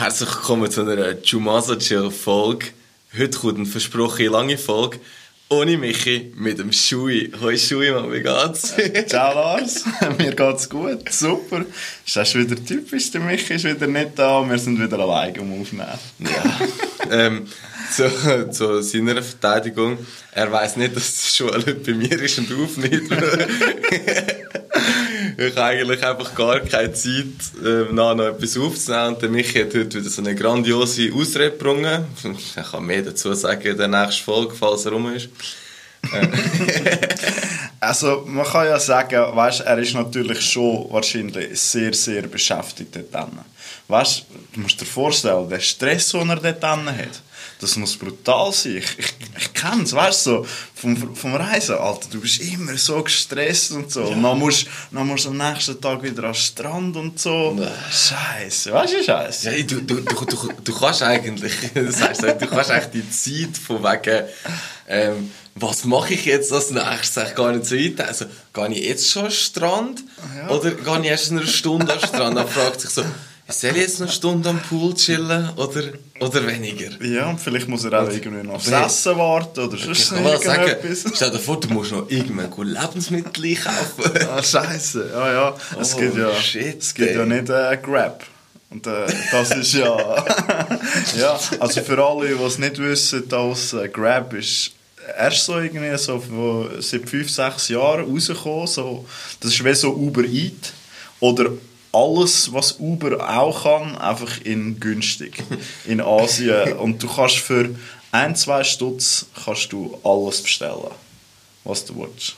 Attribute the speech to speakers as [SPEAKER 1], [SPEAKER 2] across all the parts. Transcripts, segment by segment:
[SPEAKER 1] Herzlich willkommen zu einer Chumasa Chill Folge. Heute kommt eine versprochene lange Folge. Ohne Michi, mit dem Schui. Hoi Schui, Mann, wie geht's?
[SPEAKER 2] Ciao Lars, mir geht's gut, super. Ist das wieder typisch, der Michi ist wieder nicht da, wir sind wieder allein um aufnehmen.
[SPEAKER 1] Ja. ähm, zu, zu seiner Verteidigung, er weiß nicht, dass die Schule bei mir ist und aufnimmt. ich habe eigentlich einfach gar keine Zeit, äh, noch etwas aufzunehmen. Und der Michi hat heute wieder so eine grandiose Ausrede gebrungen. Ich kann mehr dazu sagen in der nächsten Folge, falls er rum ist.
[SPEAKER 2] also, man kann ja sagen, weißt, er ist natürlich schon wahrscheinlich sehr, sehr beschäftigt dort. Weißt, du musst dir vorstellen, der Stress, den er dort hat das muss brutal sein. Ich, ich, ich kenne es, weißt du, so, vom, vom Reisen, Alter, du bist immer so gestresst und so. Ja. Und dann musst, dann musst du am nächsten Tag wieder am Strand und so. Nee. Scheiße, weißt du, Scheiße?
[SPEAKER 1] Ja, du, du, du, du, du kannst eigentlich, das heißt, du kannst eigentlich die Zeit von wegen, ähm, was mache ich jetzt als nächstes? Ich gar nicht so weit. Also, gehe ich jetzt schon am Strand? Ja. Oder gehe ich erst in einer Stunde am Strand? Dann fragt sich so, soll ich jetzt noch eine Stunde am Pool chillen oder, oder weniger?
[SPEAKER 2] Ja, und vielleicht muss er auch irgendwie noch aufs Essen warten oder sonst
[SPEAKER 1] okay, irgendetwas. Sagen, stell dir vor, du musst noch irgendwann Lebensmittel einkaufen.
[SPEAKER 2] ah, scheiße. Ja, ja. Es oh, gibt ja, shit, es gibt ja nicht äh, Grab. Und äh, das ist ja... ja, also für alle, die es nicht wissen, dass äh, Grab ist erst so irgendwie so seit fünf, sechs Jahren rausgekommen. So, das ist wie so Uber Eat. Oder alles, was Uber auch kann, einfach in günstig in Asien. Und du kannst für ein, zwei Stutz kannst du alles bestellen, was du willst.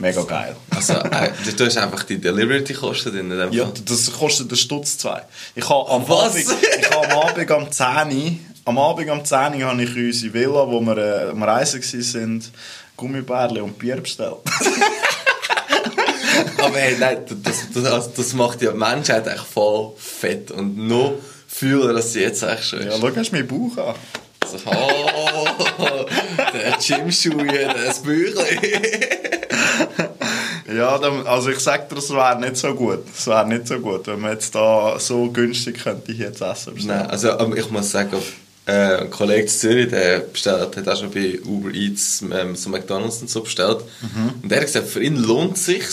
[SPEAKER 2] Mega geil.
[SPEAKER 1] Also, äh, du hast einfach die Delivery-Kosten? In
[SPEAKER 2] ja, das kostet den Stutz zwei. Ich habe am, was? Abend, ich habe am Abend am 10 am Abend am 10 habe ich unsere Villa, wo wir äh, am Reisen waren, Gummibärchen und Bier bestellt.
[SPEAKER 1] Aber hey, nein, das, das, das macht ja die Menschheit eigentlich voll fett. Und noch fühler, dass sie jetzt eigentlich schon
[SPEAKER 2] ist. Ja, schau, hast du meinen Bauch an.
[SPEAKER 1] So, oh, der Gymschuhe, das Büchlein.
[SPEAKER 2] ja, also ich sag dir, das wäre nicht so gut. Das wäre nicht so gut, wenn man jetzt da so günstig könnte ich jetzt essen.
[SPEAKER 1] Nein, also ich muss sagen, äh, ein Kollege in Zürich, der bestellt, hat auch schon bei Uber Eats ähm, so McDonalds und so bestellt. Mhm. Und der hat gesagt, für ihn lohnt es sich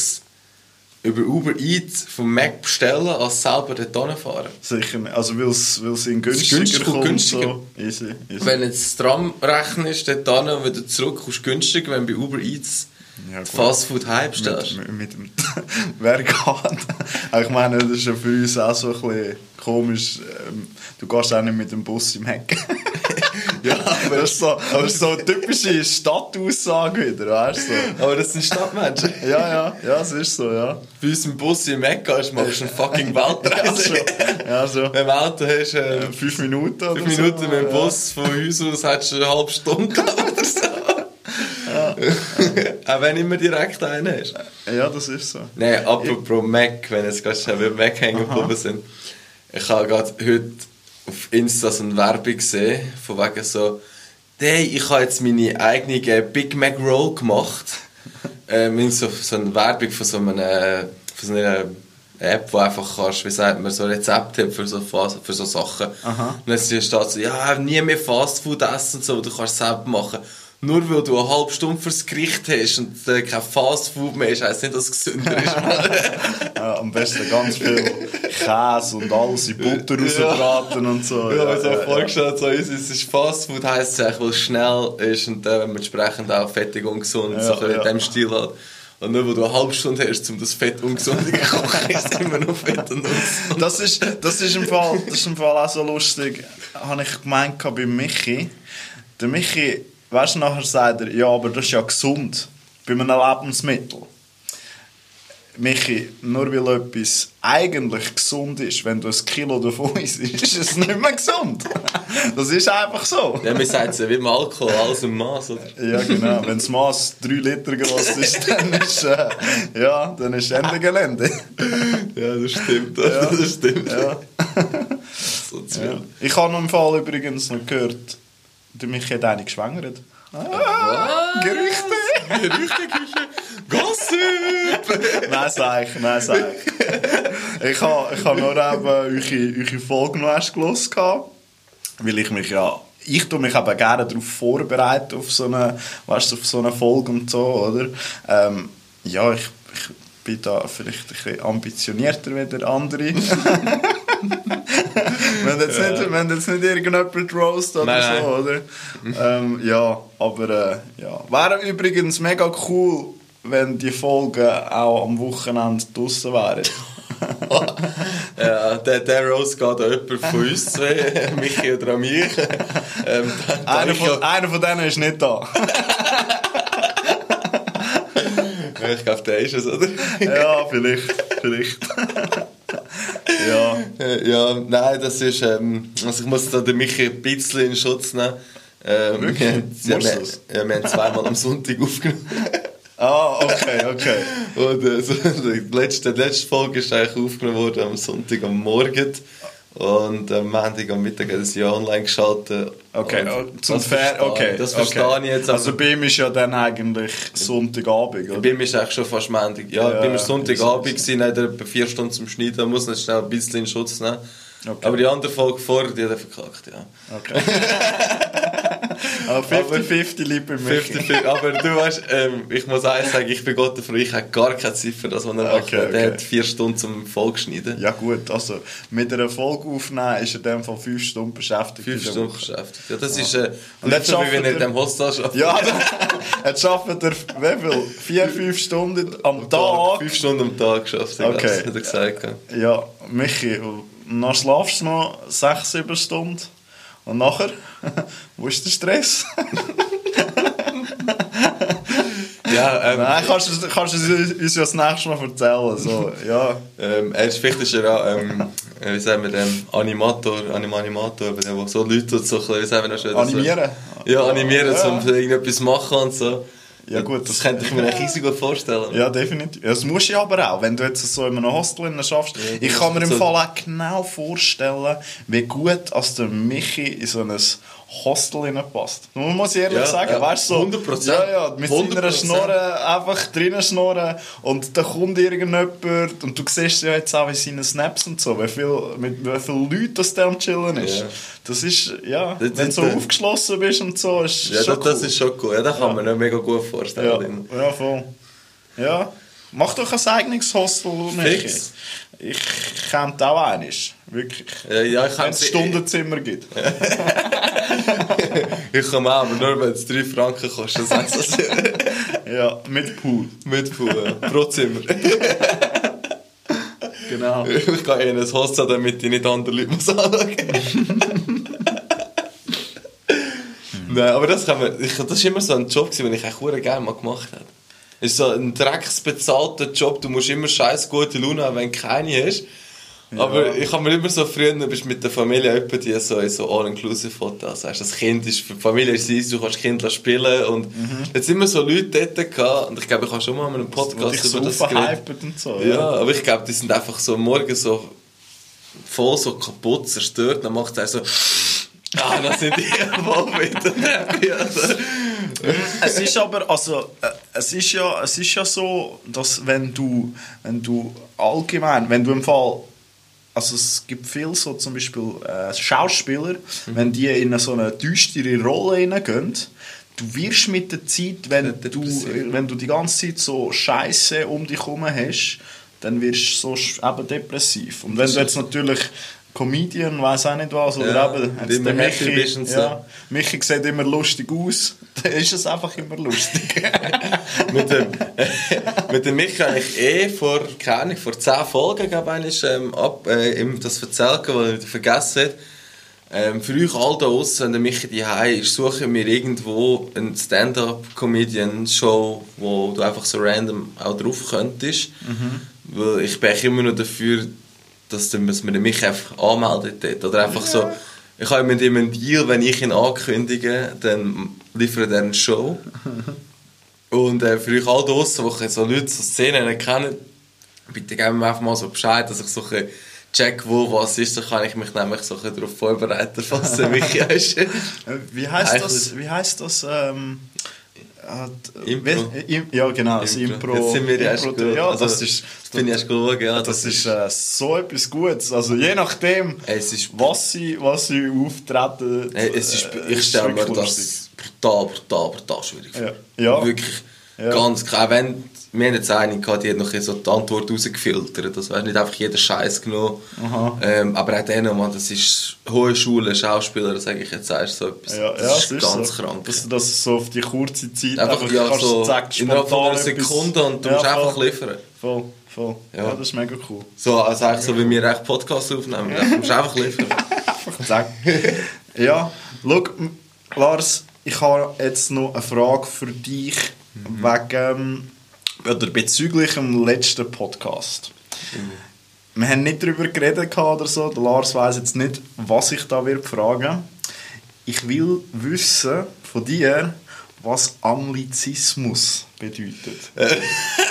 [SPEAKER 1] über Uber Eats vom Mac bestellen, als selber dort fahren.
[SPEAKER 2] Sicher nicht. Also weil es in günstiger günstiger kommt. Günstiger. So.
[SPEAKER 1] Easy, easy. Wenn jetzt das Tram rechnest, dort und wieder zurück, kommst du günstiger, wenn bei Uber Eats ja, Fastfood heim bestellst.
[SPEAKER 2] Mit, mit, mit wer geht? ich meine, das ist ja für uns auch so ein bisschen komisch. Ähm, du gehst auch nicht mit dem Bus im Heck. ja, aber das ist so, aber ist so eine typische Stadtaussage wieder, weißt du?
[SPEAKER 1] Aber das sind Stadtmenschen.
[SPEAKER 2] ja, ja, ja, es ist so, ja.
[SPEAKER 1] Bei uns im Bus Heck gehst, machst du eine fucking Weltreise.
[SPEAKER 2] ja, so.
[SPEAKER 1] Wenn du Auto hast, äh,
[SPEAKER 2] fünf Minuten
[SPEAKER 1] oder Fünf Minuten so, mit dem Bus ja. von uns aus hättest du eine halbe Stunde oder so. Ja. Auch wenn immer direkt einen hast.
[SPEAKER 2] Ja, das ist so.
[SPEAKER 1] Nein, apropos Mac, wenn jetzt gerade schon Mac hängen geblieben sind. Ich habe gerade heute auf Insta so eine Werbung gesehen, von wegen so, hey, ich habe jetzt meine eigene Big Mac Roll gemacht. ähm, so, so eine Werbung von so, einer, von so einer App, wo einfach kannst, wie sagt man, so Rezepte für so, für so Sachen. Aha. Und dann steht so, ja, nie mehr Fastfood essen und so, du kannst es selber machen nur weil du eine halbe Stunde fürs Gericht hast und äh, kein Fastfood mehr ist, heisst nicht, dass es gesünder ist.
[SPEAKER 2] ja, am besten ganz viel Käse und alles in Butter rausbraten und so.
[SPEAKER 1] Ja, ja, so ja, vorgestellt, so ist, es ist Fastfood, heisst es weil es schnell ist und äh, entsprechend auch fettig und gesund, so in diesem Stil hat. Und nur weil du eine halbe Stunde hast, um das Fett ungesunde zu kochen, ist immer noch Fett und ungesund.
[SPEAKER 2] Das ist, das ist im Fall, das ist im Fall auch so lustig, habe ich gemeint bei Michi. Der Michi weißt du, nachher sagt er, ja, aber das ist ja gesund bei einem Lebensmittel. Michi, nur weil etwas eigentlich gesund ist, wenn du ein Kilo davon isst, ist es nicht mehr gesund. Das ist einfach so.
[SPEAKER 1] Ja, man sagt es ja wie im Alkohol, alles im Maß?
[SPEAKER 2] Ja, genau. Wenn das Maß 3 Liter Glas ist, dann ist, äh, ja, dann ist Ende Gelände.
[SPEAKER 1] Ja, das stimmt. Ja. Das stimmt. Ja.
[SPEAKER 2] So ja. Ich habe im Fall übrigens noch gehört, der Michi hat eine geschwängert. Ah, Gerüchte!
[SPEAKER 1] Gerüchte, Küche. Ganz Gossip!
[SPEAKER 2] nein, sag ich, nein, sag ich. Ich habe ich ha nur eben eure, eure Folge noch erst gelesen, weil ich mich ja ich tue mich eben gerne darauf vorbereiten, auf so eine, weißt, auf so eine Folge und so, oder? Ähm, ja, ich, ich bin da vielleicht ein bisschen ambitionierter wie der andere. wenn jetzt nicht, irgendjemand roast oder nein, so, oder? ähm, ja, aber äh, ja. Wäre übrigens mega cool, wenn die Folgen auch am Wochenende draußen wären.
[SPEAKER 1] ja, der, der Rose geht an jemand von uns zwei, Michi oder an mich.
[SPEAKER 2] Ähm, einer, von, ja... einer von denen ist nicht da.
[SPEAKER 1] ich glaube, der ist es, oder?
[SPEAKER 2] ja, vielleicht. vielleicht.
[SPEAKER 1] Ja. ja, nein, das ist. Ähm, also ich muss da den Michi ein bisschen in Schutz nehmen. Ähm, Wirklich? Wir, haben, ja, wir, ja, wir haben zweimal am Sonntag aufgenommen.
[SPEAKER 2] Ah, okay, okay.
[SPEAKER 1] Und äh, so, die, letzte, die letzte Folge ist eigentlich aufgenommen worden am Sonntag am Morgen. Und am Montag am Mittag hat es ja online geschaltet.
[SPEAKER 2] Okay, oh, zum Fair, okay.
[SPEAKER 1] Das verstehe
[SPEAKER 2] okay.
[SPEAKER 1] ich jetzt.
[SPEAKER 2] Also bei ihm ist ja dann eigentlich Sonntagabend, oder?
[SPEAKER 1] Bei ihm ist eigentlich schon fast Montag. Ja, ja ihm war Sonntagabend, gewesen, hat er etwa vier Stunden zum Schneiden, muss ihn schnell ein bisschen in Schutz nehmen. Okay. Aber die andere Folge vorher, die hat er verkackt, ja.
[SPEAKER 2] Okay. aber 50-50 lieber mich. 50,
[SPEAKER 1] aber du weißt, ähm, ich muss eins sagen, ich bin Gott dafür, ich habe gar keine Zeit für das, was er macht. Okay, Der hat vier Stunden zum Folge schneiden.
[SPEAKER 2] Ja gut, also mit einer Folge aufnehmen ist er dem Fall fünf Stunden beschäftigt.
[SPEAKER 1] Fünf Stunden beschäftigt. Ja, das ja. ist äh, und nicht so, wie wenn er in dem Hostel
[SPEAKER 2] arbeitet. Ja, jetzt arbeitet er wie viel? Vier, fünf Stunden am Tag?
[SPEAKER 1] Fünf Stunden am Tag geschafft, okay. hat er gesagt.
[SPEAKER 2] Ja, Michi, dann schlafst du noch sechs, sieben Stunden. Und nachher, wo ist der Stress?
[SPEAKER 1] ja, ähm,
[SPEAKER 2] Nein, kannst du, kannst du uns ja das nächste Mal erzählen. So, ja.
[SPEAKER 1] ähm, er ist vielleicht ist er ähm, wie sagen wir dem, Animator, Anim Animator, der so Leute so, wie sagen wir das schon?
[SPEAKER 2] Animieren?
[SPEAKER 1] So, ja, animieren, ja. um irgendetwas machen und so.
[SPEAKER 2] Ja gut,
[SPEAKER 1] das, könnte ich mir echt riesig gut vorstellen.
[SPEAKER 2] Ja, definitiv. das musst du aber auch, wenn du jetzt so in einem Hostel schaffst. Ja, ich kann mir im so Fall auch genau vorstellen, wie gut als der Michi in so ein Hostel passt. Man muss ehrlich ja, sagen, ja, weißt du, so, 100%. Ja, ja, mit 100%. seiner Schnorre einfach drinnen schnorren und da kommt irgendjemand und du siehst ja jetzt auch in seinen Snaps und so, wie viel, mit wie vielen Leuten das der am Chillen ist. Ja. Das ist, ja, das wenn du so aufgeschlossen bist und so, ist
[SPEAKER 1] ja, schon das, cool. das ist schon cool. Ja, das kann man ja mega gut vorstellen.
[SPEAKER 2] Ja, ja voll. Ja. Mach doch ein eigenes Hostel, Michi. Ich könnte auch eines. Wirklich.
[SPEAKER 1] Ja, ja, ich
[SPEAKER 2] wenn es Stundenzimmer gibt.
[SPEAKER 1] ich komme auch, aber nur wenn es 3 Franken kostet. Das
[SPEAKER 2] ja, mit Pool.
[SPEAKER 1] Mit Pool, ja. Pro Zimmer.
[SPEAKER 2] genau.
[SPEAKER 1] Ich gehe in ein Hostel, damit ich nicht andere Leute muss anschauen Nein, aber das, kann man, ich, das ist immer so ein Job, den ich echt gerne mal gemacht habe. Es ist so ein drecksbezahlter Job, du musst immer scheiß gute Laune haben, wenn du keine hast. Ja. Aber ich habe mir immer so früher, du bist mit der Familie etwa die so in so All-Inclusive-Fotos. Also das Kind ist, für die Familie ist es du kannst Kinder spielen und mhm. jetzt immer so Leute dort gehabt und ich glaube, ich habe schon mal mit einem Podcast
[SPEAKER 2] über das geredet. Und so,
[SPEAKER 1] ja. ja, aber ich glaube, die sind einfach so morgen so voll so kaputt, zerstört, dann macht es so Ah, das sind die voll wieder.
[SPEAKER 2] Es ist aber, also, äh, es ist ja, es ist ja so, dass wenn du, wenn du allgemein, wenn du im Fall also es gibt viele so zum Beispiel äh, Schauspieler, mhm. wenn die in so eine düstere Rolle hineingehen, du wirst mit der Zeit, wenn du, wenn du die ganze Zeit so Scheiße um dich herum hast, dann wirst du so eben depressiv. Und wenn du jetzt natürlich Comedian, weiß auch nicht was, oder ja, eben,
[SPEAKER 1] der Michi,
[SPEAKER 2] so. ja, Michi sieht immer lustig aus, dann ist es einfach immer lustig.
[SPEAKER 1] mit, dem, mit dem Michi habe ich eh vor, keine Ahnung, vor zehn Folgen, glaube ich, ähm, ab, äh, das erzählt, was ich vergessen habe. Ähm, für euch all da draussen, wenn der Michi die ist, suche mir irgendwo eine Stand-Up-Comedian-Show, wo du einfach so random auch drauf könntest. Mhm. Weil ich bin immer noch dafür, dass, dass man mich einfach anmeldet dort. Oder einfach so, ich habe mit ihm einen Deal, wenn ich ihn ankündige, dann liefert er eine Show. Und äh, für euch alle draussen, die so Leute, so Szenen kennen, bitte geben mir einfach mal so Bescheid, dass ich so ein check, wo was ist, dann kann ich mich nämlich so ein darauf vorbereiten, falls er mich ist.
[SPEAKER 2] wie heißt das, wie heißt das ähm, Impro. Ja, genau, das Impro.
[SPEAKER 1] Jetzt sind wir erst
[SPEAKER 2] Impro, ja,
[SPEAKER 1] Also,
[SPEAKER 2] das ist,
[SPEAKER 1] das finde ich erst gut, ja.
[SPEAKER 2] das ist äh, so etwas Gutes. Also je nachdem,
[SPEAKER 1] Es ist-
[SPEAKER 2] was sie, was sie auftreten.
[SPEAKER 1] Hey, es ist,
[SPEAKER 2] äh,
[SPEAKER 1] ich stelle mir das brutal, brutal, brutal schwierig vor.
[SPEAKER 2] Ja. Ja.
[SPEAKER 1] Wirklich
[SPEAKER 2] Ja.
[SPEAKER 1] ganz klar. Wenn, wir haben jetzt eine gehabt, die hat noch so die Antwort rausgefiltert. Das wäre nicht einfach jeder Scheiß genommen. Ähm, aber auch denen, man, das ist hohe Schule, Schauspieler, sage ich jetzt, sagst so etwas.
[SPEAKER 2] Ja, ja,
[SPEAKER 1] das ist
[SPEAKER 2] es
[SPEAKER 1] ganz
[SPEAKER 2] so.
[SPEAKER 1] krank.
[SPEAKER 2] Dass du das so auf die kurze Zeit
[SPEAKER 1] Einfach, ja,
[SPEAKER 2] kannst
[SPEAKER 1] so
[SPEAKER 2] zack,
[SPEAKER 1] innerhalb von einer Sekunde und du
[SPEAKER 2] Ja,
[SPEAKER 1] musst einfach
[SPEAKER 2] voll.
[SPEAKER 1] liefern.
[SPEAKER 2] Voll, voll. Ja.
[SPEAKER 1] Ja.
[SPEAKER 2] das ist mega cool.
[SPEAKER 1] So, also eigentlich so, wie wir echt Podcasts aufnehmen. Du musst einfach liefern.
[SPEAKER 2] Zack. ja, m- Lars, ich habe jetzt noch eine Frage für dich wegen oder bezüglich dem letzten Podcast. Wir haben nicht darüber geredet oder so. Der Lars weiß jetzt nicht, was ich da wird fragen. Ich will wissen von dir, was Anglizismus bedeutet.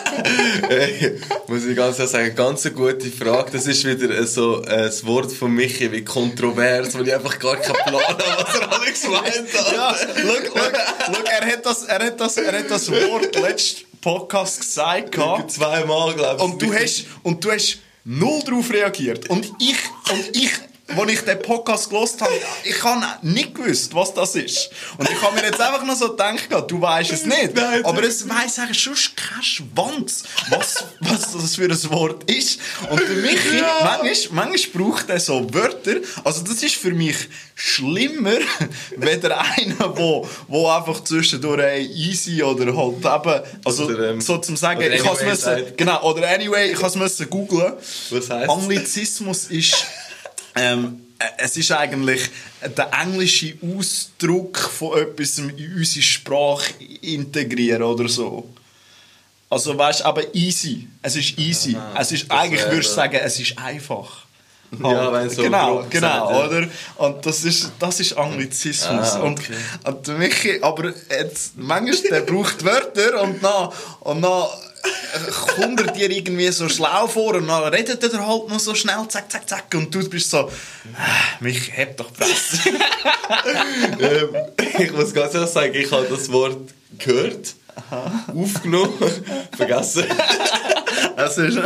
[SPEAKER 1] Ey, muss ich ganz ehrlich sagen, ganz eine gute Frage. Das ist wieder äh, so äh, das Wort von Michi wie kontrovers, wo ich einfach gar keinen Plan habe, was er alles gemeint hat.
[SPEAKER 2] Ja, schau, schau, schau, er hat das, er hat das, er hat das Wort letzten Podcast gesagt.
[SPEAKER 1] Zweimal, glaube ich.
[SPEAKER 2] Und du hast, und du hast null darauf reagiert. Und ich, und ich, als ich den Podcast gelost habe, ich habe nicht gewusst, was das ist. Und ich habe mir jetzt einfach noch so gedacht, du weißt es nicht.
[SPEAKER 1] Nein,
[SPEAKER 2] aber es weiss eigentlich schon kein Schwanz, was, was das für ein Wort ist. Und für mich, manchmal, manchmal braucht er so Wörter. Also das ist für mich schlimmer, weder einer, wo, wo einfach zwischendurch ey, easy oder halt eben, also
[SPEAKER 1] Oder, ähm,
[SPEAKER 2] so zum sagen, ich habe
[SPEAKER 1] anyway
[SPEAKER 2] es
[SPEAKER 1] sagt.
[SPEAKER 2] Genau, oder anyway, ich habe es googlen.
[SPEAKER 1] Was heisst's?
[SPEAKER 2] Anglizismus ist, ähm, äh, es ist eigentlich der englische Ausdruck von etwas in unsere Sprache integrieren oder so. Also weißt du, aber easy. Es ist easy.
[SPEAKER 1] Aha,
[SPEAKER 2] es ist eigentlich
[SPEAKER 1] wäre-
[SPEAKER 2] würde ich sagen, es ist einfach.
[SPEAKER 1] Ja, wenn so
[SPEAKER 2] genau, genau,
[SPEAKER 1] gesagt, ja.
[SPEAKER 2] oder? Und das ist, das ist Anglizismus.
[SPEAKER 1] Ah,
[SPEAKER 2] und,
[SPEAKER 1] okay.
[SPEAKER 2] und der Michi, aber jetzt, manchmal, der braucht Wörter und dann, und dann kommt er dir irgendwie so schlau vor und dann redet er halt noch so schnell, zack, zack, zack, und du bist so, ah, Michi, heb doch die Fresse.
[SPEAKER 1] ähm, ich muss ganz ehrlich sagen, ich habe das Wort gehört, aufgenommen, vergessen.
[SPEAKER 2] Es ist,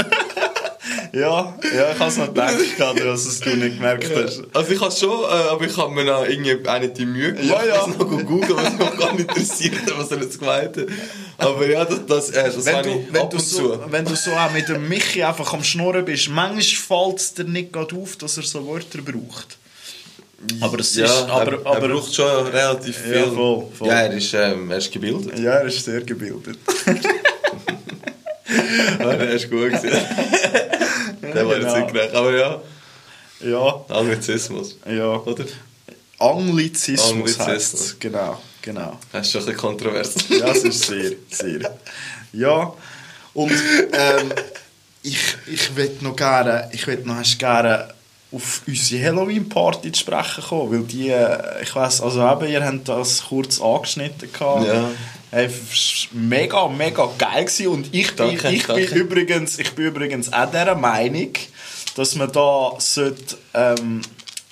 [SPEAKER 2] ja, ja, ich habe es noch gedacht, dass es du nicht gemerkt hast.
[SPEAKER 1] Also ich habe schon, äh, aber ich habe mir noch irgendwie auch nicht die Mühe gemacht,
[SPEAKER 2] Ja, ja.
[SPEAKER 1] das noch googeln, was mich gar nicht interessiert, was er jetzt gemeint hat. Aber ja, das, das, äh, das
[SPEAKER 2] Wenn du,
[SPEAKER 1] ich
[SPEAKER 2] wenn,
[SPEAKER 1] ab
[SPEAKER 2] du
[SPEAKER 1] und
[SPEAKER 2] so,
[SPEAKER 1] zu.
[SPEAKER 2] wenn du so auch mit dem Michi einfach am Schnurren bist, manchmal fällt es dir nicht gerade auf, dass er so Wörter braucht. Aber es
[SPEAKER 1] Ja,
[SPEAKER 2] ist, aber,
[SPEAKER 1] er,
[SPEAKER 2] aber,
[SPEAKER 1] er braucht schon relativ viel.
[SPEAKER 2] Ja, voll, voll.
[SPEAKER 1] Ja, er ist, ähm, er ist gebildet.
[SPEAKER 2] ja, er ist sehr gebildet.
[SPEAKER 1] Ja, er ist gut. Der war jetzt
[SPEAKER 2] genau.
[SPEAKER 1] nicht gerecht. Aber ja,
[SPEAKER 2] ja,
[SPEAKER 1] Anglizismus.
[SPEAKER 2] ja.
[SPEAKER 1] Oder?
[SPEAKER 2] Anglizismus,
[SPEAKER 1] Anglizismus.
[SPEAKER 2] heisst es. Genau, genau.
[SPEAKER 1] Das ist schon ein bisschen kontrovers.
[SPEAKER 2] Ja, es ist sehr, sehr. Ja, und ähm, ich, ich will noch gerne, ich will noch gerne auf unsere Halloween-Party zu sprechen kommen, weil die, äh, ich weiss, also eben, ihr habt das kurz angeschnitten gehabt.
[SPEAKER 1] Ja.
[SPEAKER 2] War mega, mega geil gewesen. und ich,
[SPEAKER 1] Danke,
[SPEAKER 2] bin, ich,
[SPEAKER 1] danke.
[SPEAKER 2] bin übrigens, ich bin übrigens auch dieser Meinung, dass man da sollte, ähm,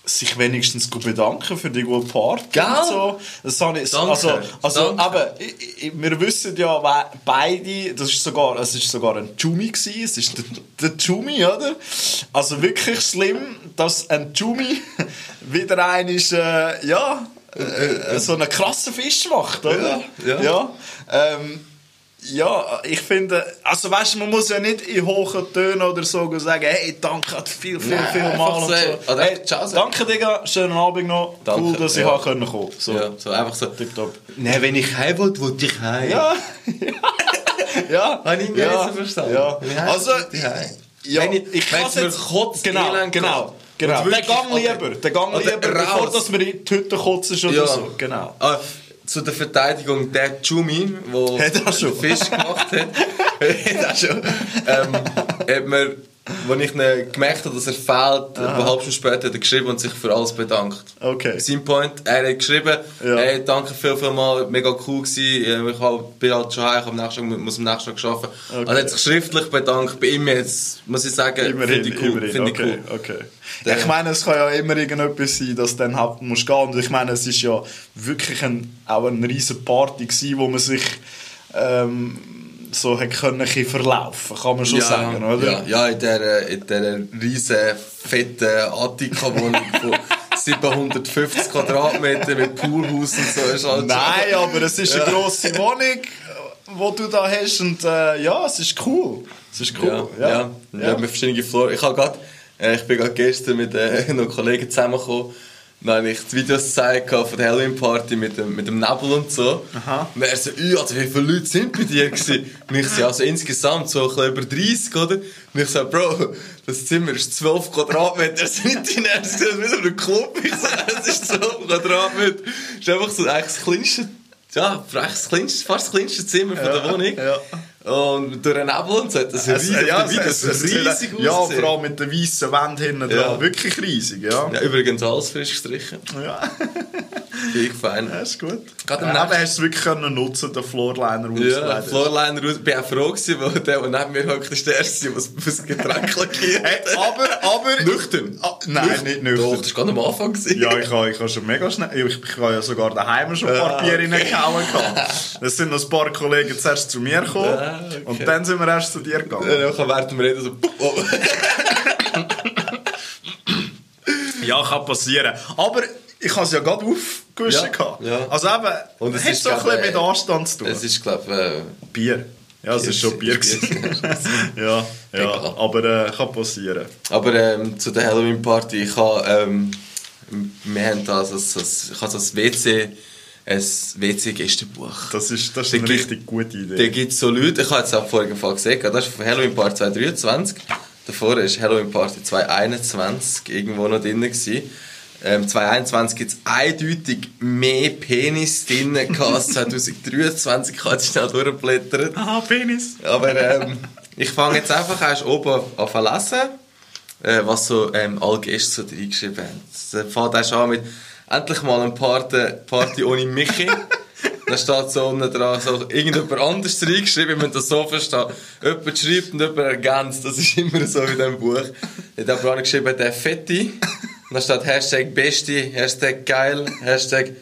[SPEAKER 2] sich wenigstens gut bedanken für die gute Party.
[SPEAKER 1] Gell?
[SPEAKER 2] und So. Das habe ich,
[SPEAKER 1] Danke,
[SPEAKER 2] also, also
[SPEAKER 1] danke.
[SPEAKER 2] aber wir wissen ja beide, das ist sogar, es ist sogar ein Jumi gewesen, es ist der, der Jumi, oder? Also wirklich schlimm, dass ein Jumi wieder ein ist, äh, ja, äh, so einen krassen Fisch macht, oder?
[SPEAKER 1] Ja, ja.
[SPEAKER 2] ja. Ähm, ja, ich finde, also weißt du, man muss ja nicht in hohen Tönen oder so sagen, hey, danke viel, viel,
[SPEAKER 1] Nein,
[SPEAKER 2] viel mal und
[SPEAKER 1] so,
[SPEAKER 2] Hey, danke, Digga, schönen Abend noch,
[SPEAKER 1] Danke,
[SPEAKER 2] cool, dass ich
[SPEAKER 1] ja.
[SPEAKER 2] kommen. So,
[SPEAKER 1] Ja, so einfach so.
[SPEAKER 2] tipptopp.
[SPEAKER 1] Nein, wenn ich heim will, will ich heim.
[SPEAKER 2] Ja, ja.
[SPEAKER 1] Habe ich nicht
[SPEAKER 2] ja.
[SPEAKER 1] verstanden.
[SPEAKER 2] Ja. Also,
[SPEAKER 1] ich
[SPEAKER 2] ja,
[SPEAKER 1] Wenn ich,
[SPEAKER 2] ich kann's
[SPEAKER 1] es
[SPEAKER 2] jetzt-
[SPEAKER 1] Kotz
[SPEAKER 2] Genau, genau. Genau, der
[SPEAKER 1] wirklich-
[SPEAKER 2] Gang lieber, der Gang
[SPEAKER 1] Oder
[SPEAKER 2] lieber, bevor
[SPEAKER 1] raus.
[SPEAKER 2] dass mir in die Hütte kotzen oder
[SPEAKER 1] Ja.
[SPEAKER 2] so. Genau.
[SPEAKER 1] Ah, zu der Verteidigung, der Jumi, der
[SPEAKER 2] er
[SPEAKER 1] den Fisch gemacht hat, hat er schon, ähm, hat mir Als ich ihn gemerkt habe, dass er fehlt, eine halbe Stunde später hat er geschrieben und sich für alles bedankt.
[SPEAKER 2] Okay.
[SPEAKER 1] Sein Point, er hat geschrieben,
[SPEAKER 2] Ja.
[SPEAKER 1] hey, danke viel, viel mal, mega cool gewesen, ich hab- bin halt schon heim, ich am nächsten Tag, muss am nächsten Tag arbeiten.
[SPEAKER 2] Okay.
[SPEAKER 1] Also er hat sich schriftlich bedankt, bei ihm jetzt, muss ich sagen, finde ich cool.
[SPEAKER 2] immerhin.
[SPEAKER 1] Finde ich
[SPEAKER 2] okay,
[SPEAKER 1] cool.
[SPEAKER 2] okay.
[SPEAKER 1] Der-
[SPEAKER 2] ich meine, es kann ja immer irgendetwas sein, dass dann halt musst gehen. Und ich meine, es ist ja wirklich ein, auch eine riesen Party gewesen, wo man sich ähm, so hat können verlaufen, kann man schon sagen, oder?
[SPEAKER 1] Ja, ja in dieser, in riesen, fetten Attika-Wohnung von 750 Quadratmetern mit Poolhaus und so. Ist halt
[SPEAKER 2] Nein, aber es ist
[SPEAKER 1] Ja.
[SPEAKER 2] eine grosse Wohnung, die du da hast und äh, ja, es ist cool. Es ist cool,
[SPEAKER 1] Ja,
[SPEAKER 2] ja.
[SPEAKER 1] ja. ja. mit verschiedenen Floren. Ich, hab grad, äh, ich bin gerade gestern mit äh, noch Kollegen zusammengekommen. Dann habe ich die Videos gezeigt von der Halloween-Party mit dem, mit dem Nebel und so.
[SPEAKER 2] Aha.
[SPEAKER 1] Und er so, «Ui, also wie viele Leute sind bei dir gewesen?» Und ich so, also insgesamt so ein über 30, oder? Und ich so, «Bro, das Zimmer ist 12 Quadratmeter, das sind die Nerven, das ist wie ein Club.» Ich so, «Es ist 12 Quadratmeter.» Das ist einfach so eigentlich das kleinste, ja, das kleinste, fast das kleinste Zimmer von der Wohnung.
[SPEAKER 2] ja.
[SPEAKER 1] Und durch den Nebel und so hat das
[SPEAKER 2] Es,
[SPEAKER 1] riesig,
[SPEAKER 2] ja,
[SPEAKER 1] Video,
[SPEAKER 2] es, es, es,
[SPEAKER 1] riesig
[SPEAKER 2] ja, vor allem mit der weißen Wand hinten
[SPEAKER 1] Ja.
[SPEAKER 2] dran. Wirklich riesig, ja.
[SPEAKER 1] Ja, übrigens alles frisch gestrichen.
[SPEAKER 2] Ja,
[SPEAKER 1] Ich fein.
[SPEAKER 2] das ist gut.
[SPEAKER 1] Gerade im
[SPEAKER 2] Daneben hast du es wirklich können nutzen, den Floorliner
[SPEAKER 1] Ja,
[SPEAKER 2] auszulegen.
[SPEAKER 1] Floorliner raus. Ich bin auch froh gewesen, weil der, der neben mir ist der Erste, der das Getränk lackiert
[SPEAKER 2] Hey, aber, aber...
[SPEAKER 1] Nüchtern?
[SPEAKER 2] Ah, nein, nicht nüchtern.
[SPEAKER 1] Doch, das war gerade am Anfang. gewesen.
[SPEAKER 2] Ja, ich habe ich ha schon mega schnell... Ich, ich habe ja sogar daheim schon ein paar
[SPEAKER 1] Ah,
[SPEAKER 2] Bier reingehauen. Es sind noch ein paar Kollegen zuerst zu mir gekommen.
[SPEAKER 1] Ah, okay.
[SPEAKER 2] Und dann sind wir erst zu dir gegangen.
[SPEAKER 1] Ja, Dann während dem Reden so... Oh.
[SPEAKER 2] Ja, kann passieren. Aber ich habe es ja gerade aufgewischt.
[SPEAKER 1] Ja, ja.
[SPEAKER 2] Also eben,
[SPEAKER 1] Und es
[SPEAKER 2] hat
[SPEAKER 1] ist
[SPEAKER 2] so ein bisschen mit
[SPEAKER 1] äh,
[SPEAKER 2] Anstand zu tun.
[SPEAKER 1] Es ist, glaube ich... Äh,
[SPEAKER 2] Bier. Ja, es ist schon Bier. ja, ja. Aber äh, kann passieren.
[SPEAKER 1] Aber ähm, zu der Halloween-Party, ich habe... Ähm, wir haben da so, so, ich habe so ein WC... Ein WC-Gästebuch.
[SPEAKER 2] Das ist, das ist
[SPEAKER 1] Da
[SPEAKER 2] eine
[SPEAKER 1] gibt-
[SPEAKER 2] richtig gute
[SPEAKER 1] Da
[SPEAKER 2] Idee.
[SPEAKER 1] gibt es so Leute, ich habe jetzt auch vorhin Fall gesehen, das ist von Halloween Party 2023. Davor ist Halloween Party 2021 irgendwo noch drin. Gewesen. Ähm, 2021 gibt es eindeutig mehr Penis drin als 2023. Ich habe jetzt schnell durchgeblättert.
[SPEAKER 2] Aha, Penis.
[SPEAKER 1] Aber ähm, ich fange jetzt einfach erst oben an zu lesen, äh, was so ähm, alle Gäste so reingeschrieben haben. Es fängt erst an mit «Endlich mal eine Party, Party ohne Michi». Dann steht so unten dran, so irgendjemand anderes reingeschrieben, wenn man das so versteht. Jemand schreibt und jemand ergänzt. Das ist immer so in diesem Buch. Ich habe auch geschrieben, der Fetti. Und dann steht Hashtag Besti, Hashtag geil, Hashtag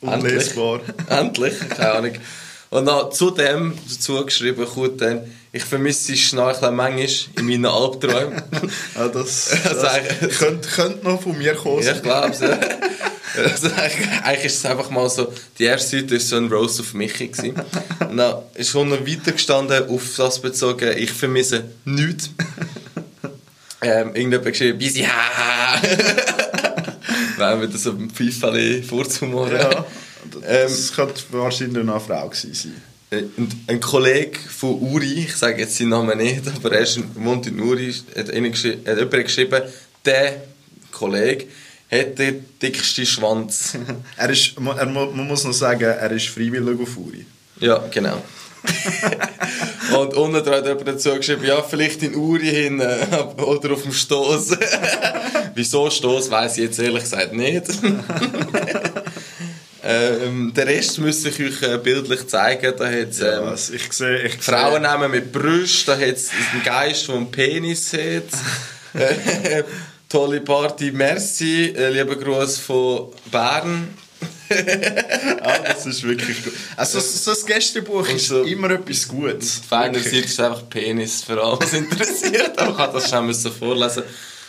[SPEAKER 2] Unlesbar.
[SPEAKER 1] Endlich, keine Ahnung. Und dann zu dem dazu geschrieben, kommt dann, ich vermisse Schnarchen manchmal in meinen Albträumen.
[SPEAKER 2] Ja, das,
[SPEAKER 1] Also
[SPEAKER 2] das könnte, könnte noch von mir kommen.
[SPEAKER 1] ich glaube es. Ja. Also eigentlich, ist es einfach mal so, die erste Seite war so ein Roast auf Michi. gewesen. Und dann ist schon noch weiter gestanden, auf das bezogen, ich vermisse nichts. Ähm, irgendjemand geschrieben, busy, ha! Wenn wir das so ein Pfeifeli vorzumachen.
[SPEAKER 2] Ja,
[SPEAKER 1] Ähm,
[SPEAKER 2] das könnte wahrscheinlich noch eine Frau gewesen sein.
[SPEAKER 1] Äh, Und ein Kollege von Uri, ich sage jetzt seinen Namen nicht, aber er ist, wohnt in Uri, hat, hat jemand geschrieben, der Kollege hat den dicksten Schwanz.
[SPEAKER 2] Er ist, er, man muss noch sagen, er ist freiwillig auf Uri.
[SPEAKER 1] ja, genau. Und unten hat jemand dazu geschrieben, ja, vielleicht in Uri hin äh, oder auf dem Stoß. Wieso Stoß, weiß ich jetzt ehrlich gesagt nicht. ähm, den Rest müsste ich euch äh, bildlich zeigen. Da hat
[SPEAKER 2] Ja,
[SPEAKER 1] ähm,
[SPEAKER 2] also ich sehe, ich
[SPEAKER 1] Frauen nehmen mit Brüsten, da hat es einen Geist, der einen Penis hat. Äh, Tolle Party, merci. Äh, Lieber Gruß von Bern.
[SPEAKER 2] Ah, das ist wirklich gut. Also, so so ein Gästebuch
[SPEAKER 1] Und
[SPEAKER 2] ist
[SPEAKER 1] so-
[SPEAKER 2] immer etwas Gutes.
[SPEAKER 1] Seite ist einfach Penis, für alle, was interessiert. Aber ich habe das schon müssen vorlesen.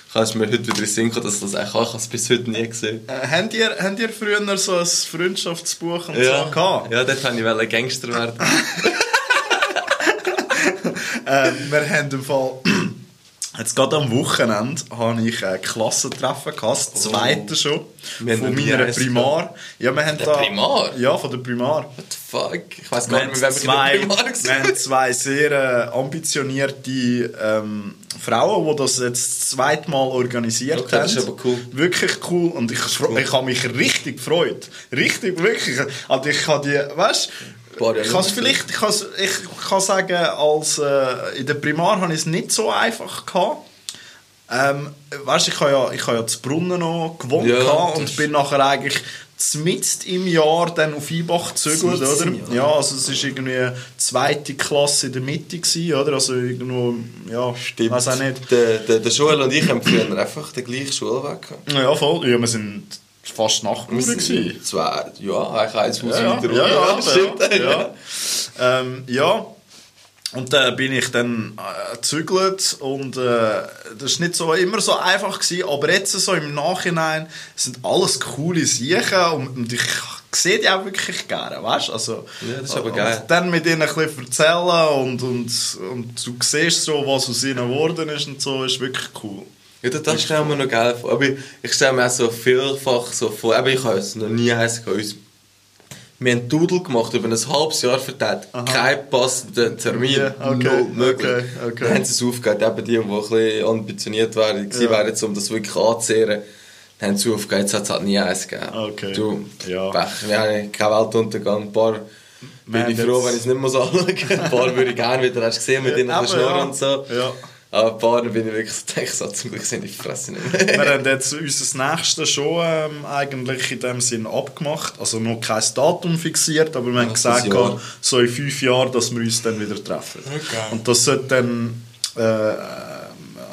[SPEAKER 1] Ich habe es mir heute wieder gekommen, dass das eigentlich. Ich es bis heute nie gesehen.
[SPEAKER 2] Äh, habt, ihr, habt ihr früher so ein Freundschaftsbuch und
[SPEAKER 1] Ja,
[SPEAKER 2] so gehabt?
[SPEAKER 1] ja dort wollte ich Gangster werden.
[SPEAKER 2] Äh, wir haben im Fall... Jetzt gerade am Wochenende hatte ich ein Klassentreffen, gehabt, das zweite schon,
[SPEAKER 1] Wir
[SPEAKER 2] von meiner Primar. Ja, wir haben
[SPEAKER 1] Der
[SPEAKER 2] da,
[SPEAKER 1] Primar?
[SPEAKER 2] Ja, von der Primar.
[SPEAKER 1] What the fuck? Ich weiß
[SPEAKER 2] Wir
[SPEAKER 1] gar
[SPEAKER 2] haben,
[SPEAKER 1] nicht mehr, wer
[SPEAKER 2] zwei,
[SPEAKER 1] dem Primar
[SPEAKER 2] wir haben zwei sehr äh, ambitionierte ähm, Frauen, die das jetzt das zweite Mal organisiert
[SPEAKER 1] Okay,
[SPEAKER 2] haben.
[SPEAKER 1] das ist aber cool.
[SPEAKER 2] Wirklich cool und ich, fro- ich habe mich richtig gefreut. Richtig, wirklich. Also ich habe die, weißt ich kann vielleicht, ich kann, ich kann sagen, als, äh, in der Primar hatte ich es nicht so einfach gehabt. Ähm, weißt, ich habe ja, ich habe ja zu Brunnen noch gewohnt ja, und bin nachher eigentlich mitten im Jahr dann auf Einbach gezögert, oder? Ja, also es war irgendwie zweite Klasse in der Mitte, gewesen, oder? Also irgendwo, ja,
[SPEAKER 1] Stimmt. weiß auch nicht. Der, der, der Schule und ich haben früher einfach den gleichen Schulweg gehabt.
[SPEAKER 2] Ja, voll. Ja, wir sind fast Nachbarn
[SPEAKER 1] gewesen. Zwei, ja, eigentlich eins Haus
[SPEAKER 2] ja, weiter. Ja, ja, ja, stimmt. Ja, ja. ähm, ja. Und dann äh, bin ich dann äh, gezügelt und äh, das war nicht so, immer so einfach, gewesen, aber jetzt so im Nachhinein sind alles coole Sachen und, und ich sehe die auch wirklich gerne, weißt also,
[SPEAKER 1] Ja, das ist aber geil.
[SPEAKER 2] Und dann mit ihnen ein bisschen erzählen und, und, und du siehst so, was aus ihnen geworden ist und so, ist wirklich cool.
[SPEAKER 1] Ja, das, das stellen wir noch geil vor. Aber ich, ich stelle mir auch so vielfach so vor, aber ich habe es noch nie eins uns wir haben Doodle gemacht, über ein halbes Jahr verteilt. Kein passender Termin. Yeah, okay, null möglich. Okay, okay. Dann haben sie es aufgehört. Eben die, die ein bisschen ambitioniert waren, ja. wären, um das wirklich anzuzehren. Dann haben sie aufgehört. Jetzt hat es halt nie eins gegeben.
[SPEAKER 2] Okay.
[SPEAKER 1] Du, ja. Pech. Wir haben keinen Weltuntergang. Ein paar bin ich froh, wenn ich es nicht mehr so anschaue. Ein paar würde ich gerne wieder hast gesehen mit ja, ihnen Schnurren ja. und so. Ja. Aber ein paar bin ich wirklich so, ich so, zum Glück sind die Fresse nicht
[SPEAKER 2] mehr. Wir haben jetzt unser nächstes schon ähm, eigentlich in dem Sinn abgemacht. Also noch kein Datum fixiert, aber wir haben gesagt, so in fünf Jahren, dass wir uns dann wieder treffen. Okay. Und das sollte dann äh,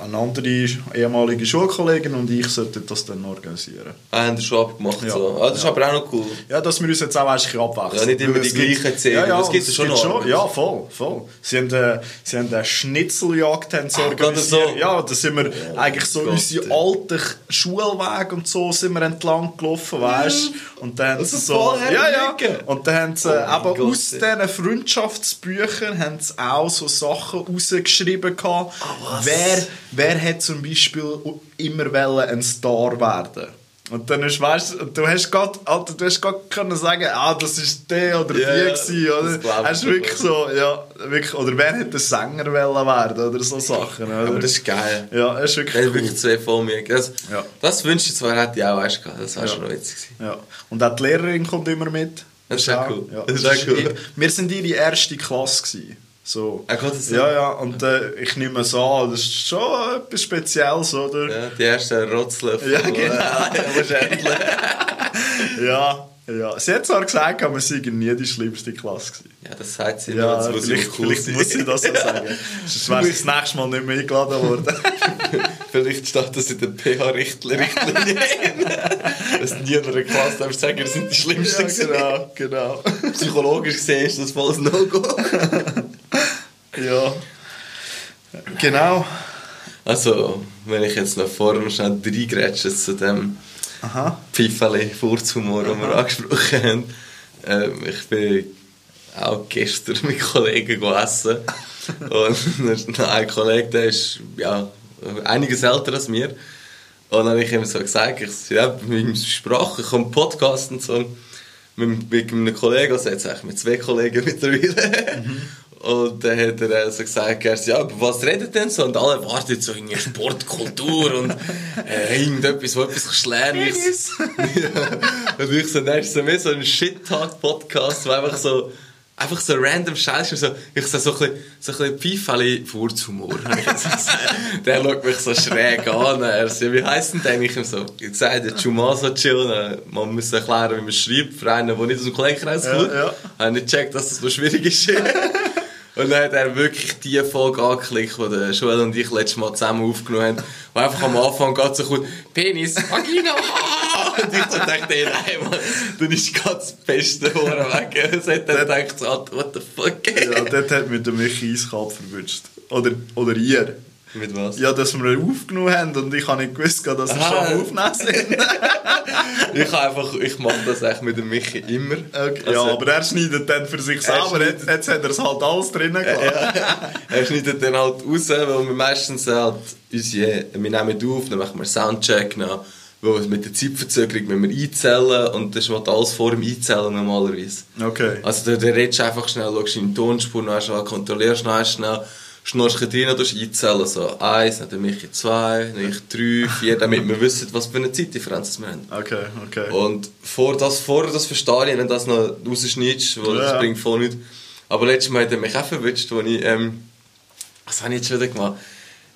[SPEAKER 2] eine andere ehemalige Schulkollegin und ich sollten das dann organisieren.
[SPEAKER 1] Ah, haben das schon abgemacht? Ja. So. Ah, das ist ja. aber auch noch cool.
[SPEAKER 2] Ja, dass wir uns jetzt auch ein bisschen abwechseln.
[SPEAKER 1] Ja, nicht immer die gleichen Zähne, ja, ja, das gibt es schon noch.
[SPEAKER 2] Ja, voll, voll. Sie haben, äh, sie haben eine Schnitzeljagd haben sie organisiert. So. Ja, da sind wir oh, eigentlich so Gott. unsere alten Schulwege und so sind wir entlang gelaufen, weißt du? Und dann
[SPEAKER 1] das ist so,
[SPEAKER 2] ja, ja. Und dann haben sie oh eben Gott. aus diesen Freundschaftsbüchern haben sie auch so Sachen rausgeschrieben gehabt. Oh, wer wer hat zum Beispiel immer ein Star werden und dann hast, weißt, du hast gerade Alter, du hast gerade können sagen, ah, das ist der oder yeah, die gewesen, oder? Hast wirklich so, ja, wirklich, oder wer hätte ein Sänger werden oder so Sachen, oder?
[SPEAKER 1] Aber das ist geil.
[SPEAKER 2] Ja, das ist wirklich das cool.
[SPEAKER 1] wirklich zwei voll mir. Das, ja. das wünschte ich zwar, hätte ich auch, weißt du, das war ja. schon witzig.
[SPEAKER 2] Ja. Und auch die Lehrerin kommt immer mit.
[SPEAKER 1] Das ist auch cool.
[SPEAKER 2] Ja. Das ist cool. Wir sind ihre erste Klasse gewesen. So.
[SPEAKER 1] Er kann das
[SPEAKER 2] Ja, ja, und äh, ich nehme es an, das ist schon etwas Spezielles, oder?
[SPEAKER 1] Ja, die ersten Rotzlöffel.
[SPEAKER 2] Ja, genau. Wahrscheinlich. ja, ja. Sie hat zwar gesagt, sie war nie die schlimmste Klasse. Gewesen.
[SPEAKER 1] Ja, das sagt sie
[SPEAKER 2] ja, immer, vielleicht, vielleicht muss sie das so sagen. Sonst wäre sie das nächste Mal nicht mehr eingeladen worden.
[SPEAKER 1] vielleicht steht das in der PH-Richtlinie. dass nie in einer Klasse darfst sagen, wir sind die Schlimmsten.
[SPEAKER 2] Ja, genau, genau.
[SPEAKER 1] Psychologisch gesehen ist das voll No-Go.
[SPEAKER 2] Ja. Genau.
[SPEAKER 1] Also, wenn ich jetzt noch vorne schnell reingrätsche zu dem Pfeifeli-Furzhumor, den wir angesprochen haben. Ähm, ich bin auch gestern mit Kollegen essen. Und ein Kollege, der ist ja, einiges älter als mir. Und dann habe ich ihm so gesagt, ich ja, mit Sprache, ich komme Podcast und so. Mit, mit einem Kollegen, also jetzt eigentlich mit zwei Kollegen mittlerweile. Mhm. Und dann hat er also gesagt, er ja, über was redet denn so? Und alle warten so in Sportkultur und äh, irgendetwas, wo etwas Schleimiges. ja. Und ich so, dann ist so mehr so ein Shit-Talk-Podcast, wo einfach so, einfach so random Scheiße, so, ich so, so ein bisschen, so ein Pfeifeli-Furzhumor. der schaut mich so schräg an. Er so, wie heisst denn der? Ich so, gesagt, der Chumaso Chill, man muss erklären, wie man schreibt, für einen, der nicht aus dem Kollegenkreis kommt. Ja, ja. Habe nicht gecheckt, dass das so schwierig ist. Und dann hat er wirklich die Folge angeklickt, die Joel und ich letztes Mal zusammen aufgenommen haben, wo einfach am Anfang geht so gut, Penis, Vagina, und ich so dachte, ey, nein, Mann, du bist ganz das beste Ohren weg. Und hat dann gedacht, what the fuck.
[SPEAKER 2] Ja, dort hat mich der Michi eiskalt verwünscht. Oder, oder ihr.
[SPEAKER 1] Mit was?
[SPEAKER 2] Ja, dass wir aufgenommen haben und ich habe nicht gewusst, dass wir schon aufnehmen sind.
[SPEAKER 1] ich einfach, ich mache das eigentlich mit dem Michi immer.
[SPEAKER 2] Okay. Also, ja, aber er schneidet dann für sich selber, jetzt, jetzt hat er es halt alles drin
[SPEAKER 1] gelassen. Ja, er schneidet dann halt raus, weil wir meistens halt unsere, wir nehmen auf, dann machen wir Soundcheck noch, weil mit der Zeitverzögerung müssen wir einzählen und das ist halt alles vor dem Einzählen normalerweise.
[SPEAKER 2] Okay.
[SPEAKER 1] Also da, da redest du einfach schnell, schaust in die Tonspur noch schnell, kontrollierst noch schnell, schnurst du rein, du einzählen, so eins, dann Michi zwei, dann ich drei, vier, damit wir wissen, was für eine Zeitdifferenz wir haben.
[SPEAKER 2] Okay, okay.
[SPEAKER 1] Und vor das, vor das verstehe ich, wenn das noch rausschneidest, weil ja. das bringt voll nichts. Aber letztes Mal hat er mich auch verwünscht, als ich, ähm, was habe ich jetzt wieder gemacht?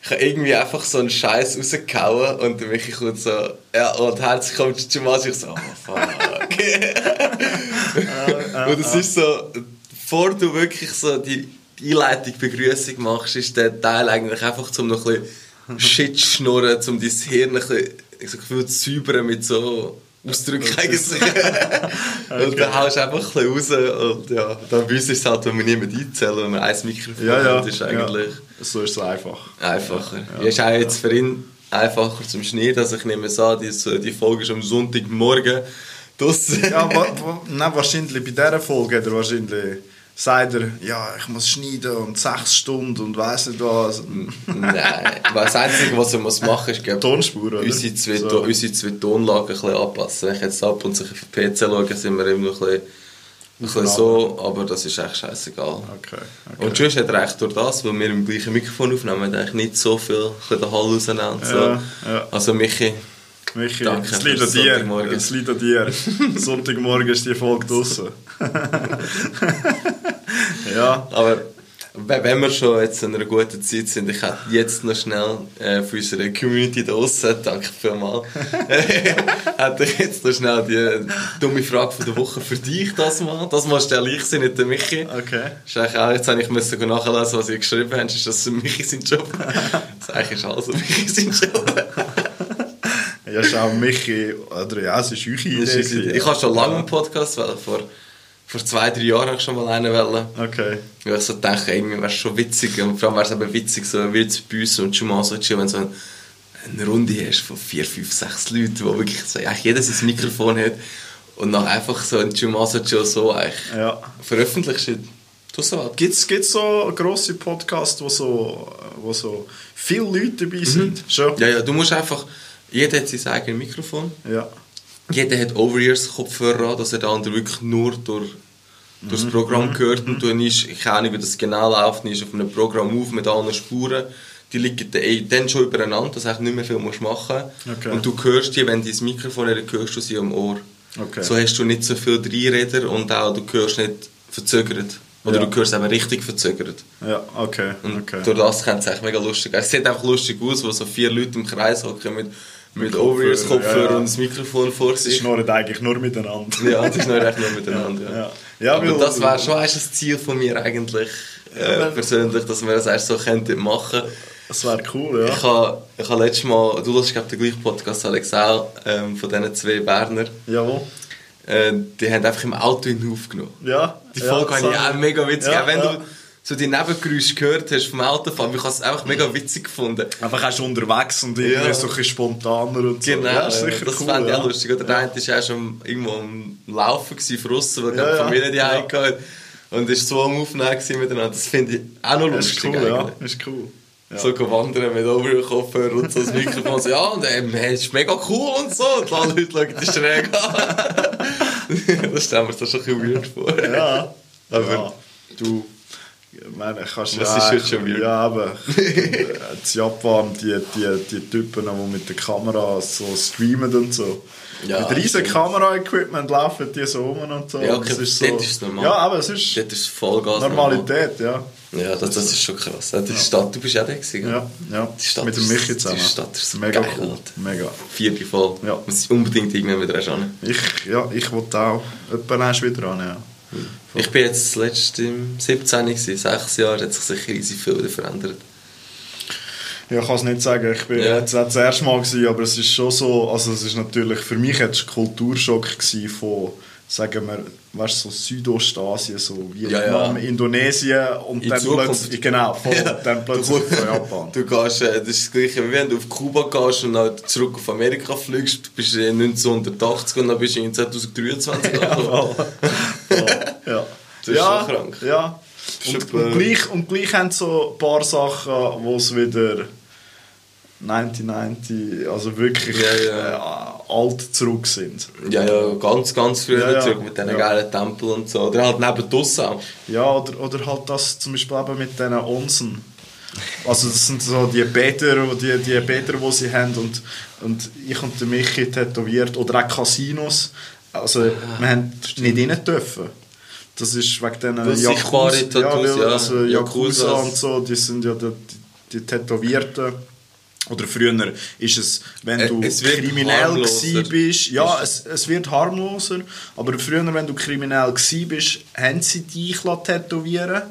[SPEAKER 1] Ich habe irgendwie einfach so einen Scheiß rausgehauen und dann Michi kommt so, ja, und herzlich kommt zu mal, ich so, oh fuck. und es ist so, bevor du wirklich so die Einleitung, Begrüßung machst, ist der Teil eigentlich einfach zum noch ein bisschen Shit schnurren, um dein Hirn ein bisschen, so Gefühl zu säubern mit so Ausdrücken eigentlich. okay. Und dann haust du einfach ein bisschen raus und ja, dann bei uns ist es halt, wenn wir niemand einzählen, wenn wir ein Mikrofon
[SPEAKER 2] ja, ja.
[SPEAKER 1] haben, ist eigentlich...
[SPEAKER 2] Ja. So ist es einfach.
[SPEAKER 1] Einfacher. Ja, ja. Ist auch jetzt für ihn einfacher zum Schneiden, also ich nehme es an, die, die Folge ist am Sonntagmorgen draussen.
[SPEAKER 2] ja, wa, wa, nein, wahrscheinlich bei dieser Folge hat er wahrscheinlich sagt er, ja, ich muss schneiden und sechs Stunden und weiss nicht was.
[SPEAKER 1] Nein, das Einzige, was er muss machen muss, ist,
[SPEAKER 2] glaube Tonspur, oder?
[SPEAKER 1] Unsere zwei, so. unsere zwei Tonlagen ein bisschen anpassen. Wenn ich jetzt ab und sich auf den PC schaue, sind wir immer noch ein bisschen, ein bisschen so, aber das ist echt scheißegal.
[SPEAKER 2] Okay,
[SPEAKER 1] okay. Und sonst hat er eigentlich durch das, weil wir im gleichen Mikrofon aufnehmen, eigentlich nicht so viel den Hall auseinander. So.
[SPEAKER 2] Ja, ja.
[SPEAKER 1] Also Michi...
[SPEAKER 2] Michi, Danke es liegt an dir. Es liegt an dir. Sonntagmorgen ist die Folge draußen.
[SPEAKER 1] ja. Aber wenn wir schon jetzt in einer guten Zeit sind, ich hätte jetzt noch schnell äh, für unsere Community draußen, danke vielmals, hätte ich jetzt noch schnell die dumme Frage von der Woche für dich das mal. Das mal stelle ich sie, nicht der Michi.
[SPEAKER 2] Okay.
[SPEAKER 1] Ist auch, jetzt habe ich müssen nachlesen, was ihr geschrieben habt, ist das Michi sein Job. das eigentlich ist alles Michi sein Job.
[SPEAKER 2] Ja, schau, Michi, oder ja, es ist eure Idee.
[SPEAKER 1] Ich habe schon lange einen Podcast, weil vor vor zwei, drei Jahren habe ich schon mal einen wollen.
[SPEAKER 2] Okay.
[SPEAKER 1] Weil ich so dachte, irgendwie wäre es schon witzig. Und vor allem wäre es eben witzig, so wie jetzt bei uns und schon mal so, wenn so eine Runde hast von vier, fünf, sechs Leuten, wo wirklich so, eigentlich jeder sein Mikrofon hat und dann einfach so ein Chumaso so eigentlich
[SPEAKER 2] ja.
[SPEAKER 1] veröffentlicht.
[SPEAKER 2] Gibt es so grosse Podcasts, wo so, wo so viele Leute dabei sind? Mhm.
[SPEAKER 1] Schon? Ja, ja, du musst einfach, jeder hat sein eigenes Mikrofon.
[SPEAKER 2] Ja.
[SPEAKER 1] Jeder hat Over-Ears-Kopfhörer an, dass er der andere wirklich nur durch, durch das mhm. Programm mhm. hört und du nicht, ich weiß nicht, wie das genau läuft, ist auf einem Programm auf mit allen Spuren. Die liegen dann schon übereinander, dass du nicht mehr viel machen musst.
[SPEAKER 2] Okay.
[SPEAKER 1] Und du hörst die, wenn du das Mikrofon hast, hörst du sie am Ohr.
[SPEAKER 2] Okay.
[SPEAKER 1] So hast du nicht so viel Reinreder und auch du hörst nicht verzögert. Oder ja. du hörst eben richtig verzögert.
[SPEAKER 2] Ja, okay.
[SPEAKER 1] Und
[SPEAKER 2] okay.
[SPEAKER 1] durch das kommt es echt mega lustig. Es sieht einfach lustig aus, wo so vier Leute im Kreis hocken mit mit Over-Ears-Kopfhörer ja. und das Mikrofon vor sich.
[SPEAKER 2] Sie schnurren eigentlich nur miteinander.
[SPEAKER 1] ja, sie schnurren eigentlich nur miteinander. Ja. Ja. Aber das wäre schon ein Ziel von mir eigentlich, äh, persönlich, dass wir das erst so könnten machen
[SPEAKER 2] Das wäre cool, ja.
[SPEAKER 1] Ich habe ich ha letztes Mal, du hörst glaube den gleichen Podcast, Alex auch, ähm, von diesen zwei Berner.
[SPEAKER 2] Jawohl.
[SPEAKER 1] Äh, die haben einfach im Auto aufgenommen.
[SPEAKER 2] Ja.
[SPEAKER 1] Die Folge ja, habe ich auch mega witzig. Ja, wenn du so die Nebengeräusche gehört hast vom Autofahren. Ich habe es einfach mega witzig gefunden.
[SPEAKER 2] Einfach du unterwegs und irgendwie ja. so ein spontaner und
[SPEAKER 1] so. Genau, ja, das, das cool, fand ich auch lustig. Oder der eine war auch schon irgendwo am Laufen draussen, weil ja, die Familie die ja. hatte. Und ist so am Aufnehmen miteinander. Das finde ich auch noch lustig.
[SPEAKER 2] Das ist cool, ja. Ist cool.
[SPEAKER 1] Ja. So wandern mit Oberkopfhörer und so das Mikrofon. so, ja, und ähm, hey, ist mega cool und so. Und alle Leute schauen dich schräg an. das stellen wir uns schon ein bisschen weird vor.
[SPEAKER 2] Ja.
[SPEAKER 1] Aber ja. du
[SPEAKER 2] ich meine, kannst
[SPEAKER 1] Was ja, ist schon weird?
[SPEAKER 2] Ja, aber in Japan, die, die, die Typen, die mit der Kamera so streamen und so. Ja, mit riesen Kamera-Equipment laufen die so um und so.
[SPEAKER 1] Ja, okay,
[SPEAKER 2] das ist
[SPEAKER 1] so, ist normal.
[SPEAKER 2] Ja, aber es ist,
[SPEAKER 1] dort ist Vollgas
[SPEAKER 2] Normalität, normal.
[SPEAKER 1] ja. Ja, das, das ist schon krass. Die. Stadt, du bist auch da gewesen,
[SPEAKER 2] Ja, ja.
[SPEAKER 1] Die Stadt
[SPEAKER 2] mit dem Michi zusammen.
[SPEAKER 1] Die Stadt ist
[SPEAKER 2] mega
[SPEAKER 1] geil,
[SPEAKER 2] cool. Mega.
[SPEAKER 1] Vierte voll.
[SPEAKER 2] Ja.
[SPEAKER 1] Muss unbedingt irgendwann wieder anschauen.
[SPEAKER 2] Ich, ja, ich wollte auch etwa wieder an, ja.
[SPEAKER 1] Ich bin jetzt das letzte im 17, gewesen, sechs Jahre, hat sich sicher riesig viel verändert.
[SPEAKER 2] Ja, ich kann es nicht sagen, ich bin ja. jetzt das erste Mal gewesen, aber es ist schon so, also es ist natürlich, für mich jetzt ein Kulturschock von sagen wir, weißt, so Südostasien, so Vietnam, ja, ja. Indonesien und
[SPEAKER 1] In
[SPEAKER 2] dann
[SPEAKER 1] Zukunft.
[SPEAKER 2] plötzlich, genau, voll, ja. dann plötzlich du, Japan.
[SPEAKER 1] Du gehst, äh, das ist das Gleiche, wie wenn du auf Kuba gehst und dann zurück auf Amerika fliegst, bist du 1980 und dann bist du in 2023
[SPEAKER 2] ja, voll. ja.
[SPEAKER 1] Das ist schon krank.
[SPEAKER 2] Ja. Und, und, gleich, und gleich haben so ein paar Sachen, wo es wieder 1990, also wirklich
[SPEAKER 1] ja, ja.
[SPEAKER 2] Äh, alt zurück sind.
[SPEAKER 1] Ja, ja, ganz, ganz früher ja, zurück mit diesen ja. geilen Tempeln und so. Oder halt neben draussen auch.
[SPEAKER 2] Ja, oder, oder halt das zum Beispiel eben mit diesen Onsen. Also das sind so die Bäder, die, die Bäder, die sie haben und, und ich und der Michi tätowiert oder auch Casinos. Also wir haben nicht rein dürfen. Das ist wegen den Yakuza, ja, weil, also Yakuza und so, die sind ja die, die, die Tätowierten. Oder früher ist es, wenn du es kriminell bist, ja, es, es wird harmloser, aber früher, wenn du kriminell bist, haben sie dich tätowieren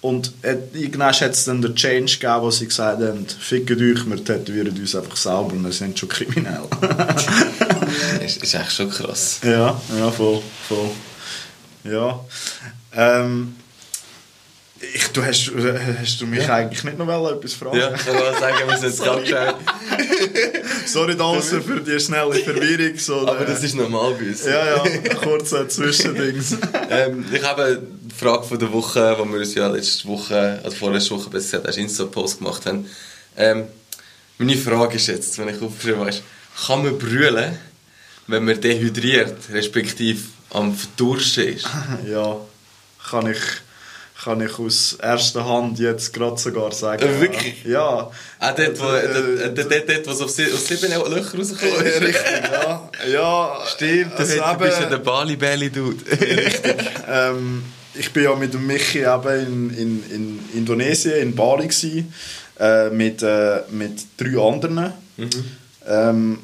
[SPEAKER 2] und irgendwann hat es dann den Change gegeben, wo sie gesagt haben, fickt euch, wir tätowieren uns einfach selber und wir sind schon kriminell.
[SPEAKER 1] ist, ist echt schon krass.
[SPEAKER 2] Ja, ja, voll, voll. Ja. Ähm, ich, du hast, hast du mich ja. eigentlich nicht noch etwas fragen?
[SPEAKER 1] Ja, ich wollte sagen, wir sind jetzt gerade geschaut.
[SPEAKER 2] Sorry, Dancer, für die schnelle Verwirrung. So,
[SPEAKER 1] Aber das ist normal bei uns.
[SPEAKER 2] Ja, ja, kurze Zwischendings.
[SPEAKER 1] ähm, ich habe die Frage von der Woche, die wir uns ja letzte Woche, also vorletzte Woche besser gesagt, Insta-Post gemacht haben. Ähm, meine Frage ist jetzt, wenn ich aufgeschrieben habe, kann man brüllen, wenn man dehydriert, respektive am Verdursten ist?
[SPEAKER 2] ja, kann ich kann ich aus erster Hand jetzt gerade sogar sagen.
[SPEAKER 1] Äh, wirklich?
[SPEAKER 2] Ja.
[SPEAKER 1] Ah, dort, wo, äh, dort, dort, dort, was auf sieben Löcher rausgekommen ist.
[SPEAKER 2] Richtig, ja. ja
[SPEAKER 1] Stimmt, also du bist ja der Bali-Belly-Dude.
[SPEAKER 2] Richtig. Ähm, ich bin ja mit dem Michi eben in, in, in Indonesien, in Bali gewesen, äh, mit, äh, mit drei anderen. Mhm. Ähm,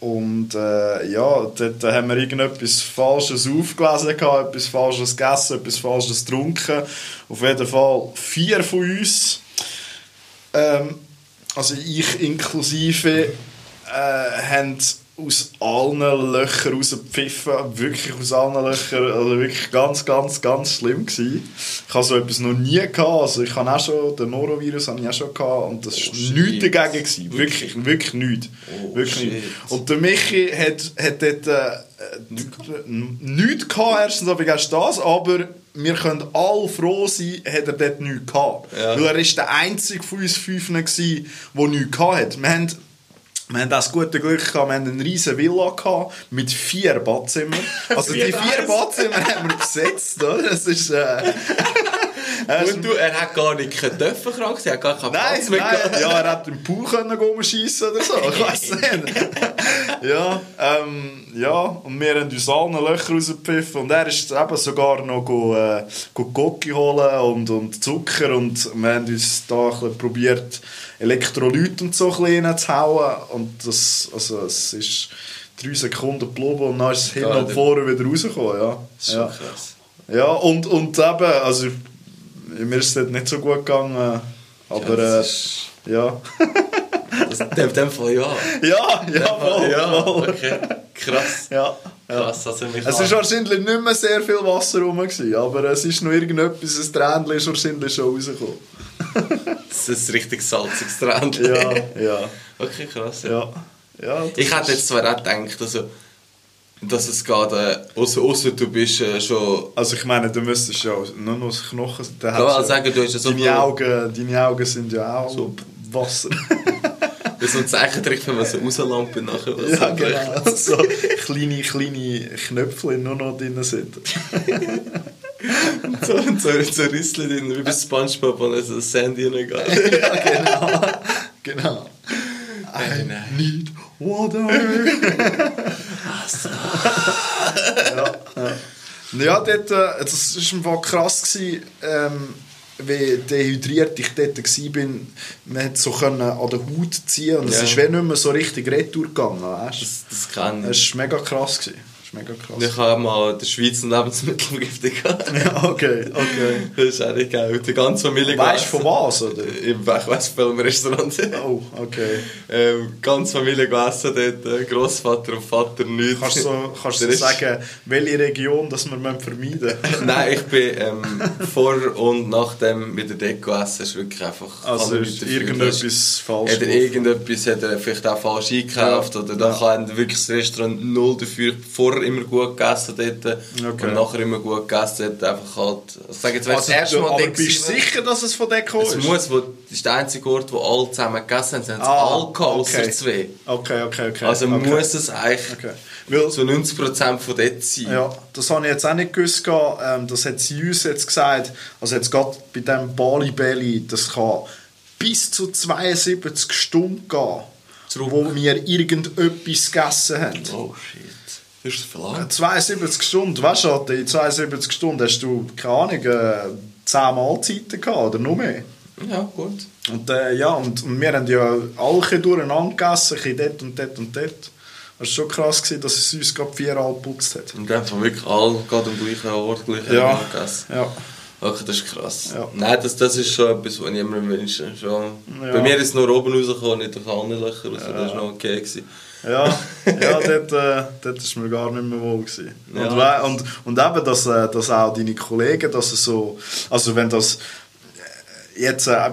[SPEAKER 2] und äh, ja, dort haben wir irgendetwas Falsches aufgelesen, gehabt, etwas Falsches gegessen, etwas Falsches getrunken. Auf jeden Fall vier von uns, ähm, also ich inklusive, äh, haben aus allen Löchern rausgepfiffen. Wirklich aus allen Löchern. Also wirklich ganz, ganz, ganz schlimm gewesen. Ich habe so etwas noch nie gehabt. Also ich habe auch schon, den Norovirus habe ich auch schon gehabt. Und das war oh, nichts dagegen. Gewesen. Wirklich, wirklich nichts. Oh, wirklich nichts. Und der Michi hat, hat dort äh, nichts gehabt, erstens aber erst das, aber wir können alle froh sein, hat er dort nichts gehabt. Ja. Weil er ist der einzige von uns fünf der nichts gehabt hat. Wir haben wir haben das gute Glück gehabt, wir hatten eine riesige Villa gehabt, mit vier Badzimmern. Also die vier Badzimmer haben wir besetzt, oder? Das ist... Äh,
[SPEAKER 1] und du, er hat gar nicht dürfen krank sein, er hat gar keinen
[SPEAKER 2] nein, Platz mehr nein, Ja, er hätte im Pool können schiessen oder so, ich weiß nicht. ja, ähm, ja, und wir haben uns allen Löcher rausgepfiffen und er ist eben sogar noch go, äh, go Gocki holen und, und Zucker und wir haben uns da ein probiert, Elektrolyt und so ein zu hauen und das, also es ist drei Sekunden geblieben und dann ist es hin und vorne wieder rausgekommen, ja.
[SPEAKER 1] Das ist ja. krass.
[SPEAKER 2] Ja, und, und eben, also mir ist es nicht so gut gegangen, aber ja. Äh, ja.
[SPEAKER 1] das, in dem Fall ja.
[SPEAKER 2] Ja, ja, voll,
[SPEAKER 1] ja, okay. Krass.
[SPEAKER 2] Ja.
[SPEAKER 1] Krass, also
[SPEAKER 2] mich es war wahrscheinlich nicht mehr sehr viel Wasser rum, aber es ist noch irgendetwas, ein Tränchen ist wahrscheinlich schon rausgekommen.
[SPEAKER 1] das ist ein richtig salziges Tränchen.
[SPEAKER 2] Ja, ja.
[SPEAKER 1] Okay, krass.
[SPEAKER 2] Ja. ja.
[SPEAKER 1] ich hätte jetzt zwar auch gedacht, also, dass es geht, äh, außer, außer du bist äh, schon...
[SPEAKER 2] Also ich meine, du müsstest ja nur noch das Knochen...
[SPEAKER 1] Kann man sagen, du hast ja so...
[SPEAKER 2] Deine Augen, deine Augen sind ja auch so Wasser.
[SPEAKER 1] Das ist so ein Zeichentrick, wenn man so rauslampen nachher.
[SPEAKER 2] Ja, genau. so kleine, kleine Knöpfe nur noch drin sind.
[SPEAKER 1] und so, und so, so Rüssel drin, wie bei Spongebob, wo so das Sandy reingeht.
[SPEAKER 2] ja, genau. Genau. I need water. ja, ja. Ja, dort, äh, das war im krass. Gewesen, ähm, wie dehydriert ich dort war, man hat so können an der Haut ziehen und es ist nicht mehr so richtig retour gegangen. Weißt?
[SPEAKER 1] Das, das kann
[SPEAKER 2] Das war mega krass. Gewesen ist mega krass.
[SPEAKER 1] Ich habe mal der Schweizer Lebensmittelvergiftung gehabt.
[SPEAKER 2] ja, okay, okay.
[SPEAKER 1] Das ist eigentlich geil. Die ganze Familie
[SPEAKER 2] Weißt du von was, oder?
[SPEAKER 1] Ich weiß von welchem Restaurant.
[SPEAKER 2] oh, okay.
[SPEAKER 1] Ähm, ganze Familie gegessen dort, äh, Großvater und Vater nichts.
[SPEAKER 2] Kannst du kannst du sagen, welche Region das wir vermeiden müssen?
[SPEAKER 1] Nein, ich bin ähm, vor und nachdem mit der Deko essen, ist wirklich einfach...
[SPEAKER 2] Also ist irgendetwas falsch
[SPEAKER 1] Hat er irgendetwas, hat er vielleicht auch falsch eingekauft ja. oder dann ja. kann wirklich das Restaurant null dafür vor vorher immer gut gegessen dort okay. und nachher immer gut gegessen dort. Einfach halt,
[SPEAKER 2] also sag jetzt, also, das erste Mal aber bist du sicher, dass es von Deko ist?
[SPEAKER 1] Es muss, wo, das ist der einzige Ort, wo alle zusammen gegessen haben. Sie haben ah, alle gehabt, okay. außer zwei.
[SPEAKER 2] Okay, okay, okay.
[SPEAKER 1] Also
[SPEAKER 2] okay.
[SPEAKER 1] muss es eigentlich okay. Weil, so 90% von dort sein.
[SPEAKER 2] Ja, das habe ich jetzt auch nicht gewusst. Ähm, das hat sie uns jetzt gesagt. Also jetzt gerade bei diesem Bali Belly, das kann bis zu 72 Stunden gehen, Zurück. wo wir irgendetwas gegessen haben.
[SPEAKER 1] Oh shit. Ist lang.
[SPEAKER 2] 72 Stunden, weißt du, in 72 Stunden hast du, keine Ahnung, 10 äh, Mahlzeiten gehabt oder noch mehr.
[SPEAKER 1] Ja, gut.
[SPEAKER 2] Und, äh, ja, und, und, wir haben ja alle durcheinander gegessen, ein dort und dort und dort. Es war schon krass, gewesen, dass es uns gerade viermal geputzt hat.
[SPEAKER 1] Und dann haben wirklich alle gerade am gleichen Ort gleich
[SPEAKER 2] ja. gegessen. Ja.
[SPEAKER 1] Okay, das ist krass. Ja. Nein, das, das ist schon etwas, was ich immer wünsche. Schon. Ja. Bei mir ist es nur oben rausgekommen, nicht durch alle Löcher. Also ja. Das war noch okay. Gewesen.
[SPEAKER 2] Ja, ja dort, äh, dort ist mir gar nicht mehr wohl. Gewesen. Ja. Und, und, und eben, dass, äh, dass auch deine Kollegen, dass es so, also wenn das äh, jetzt äh,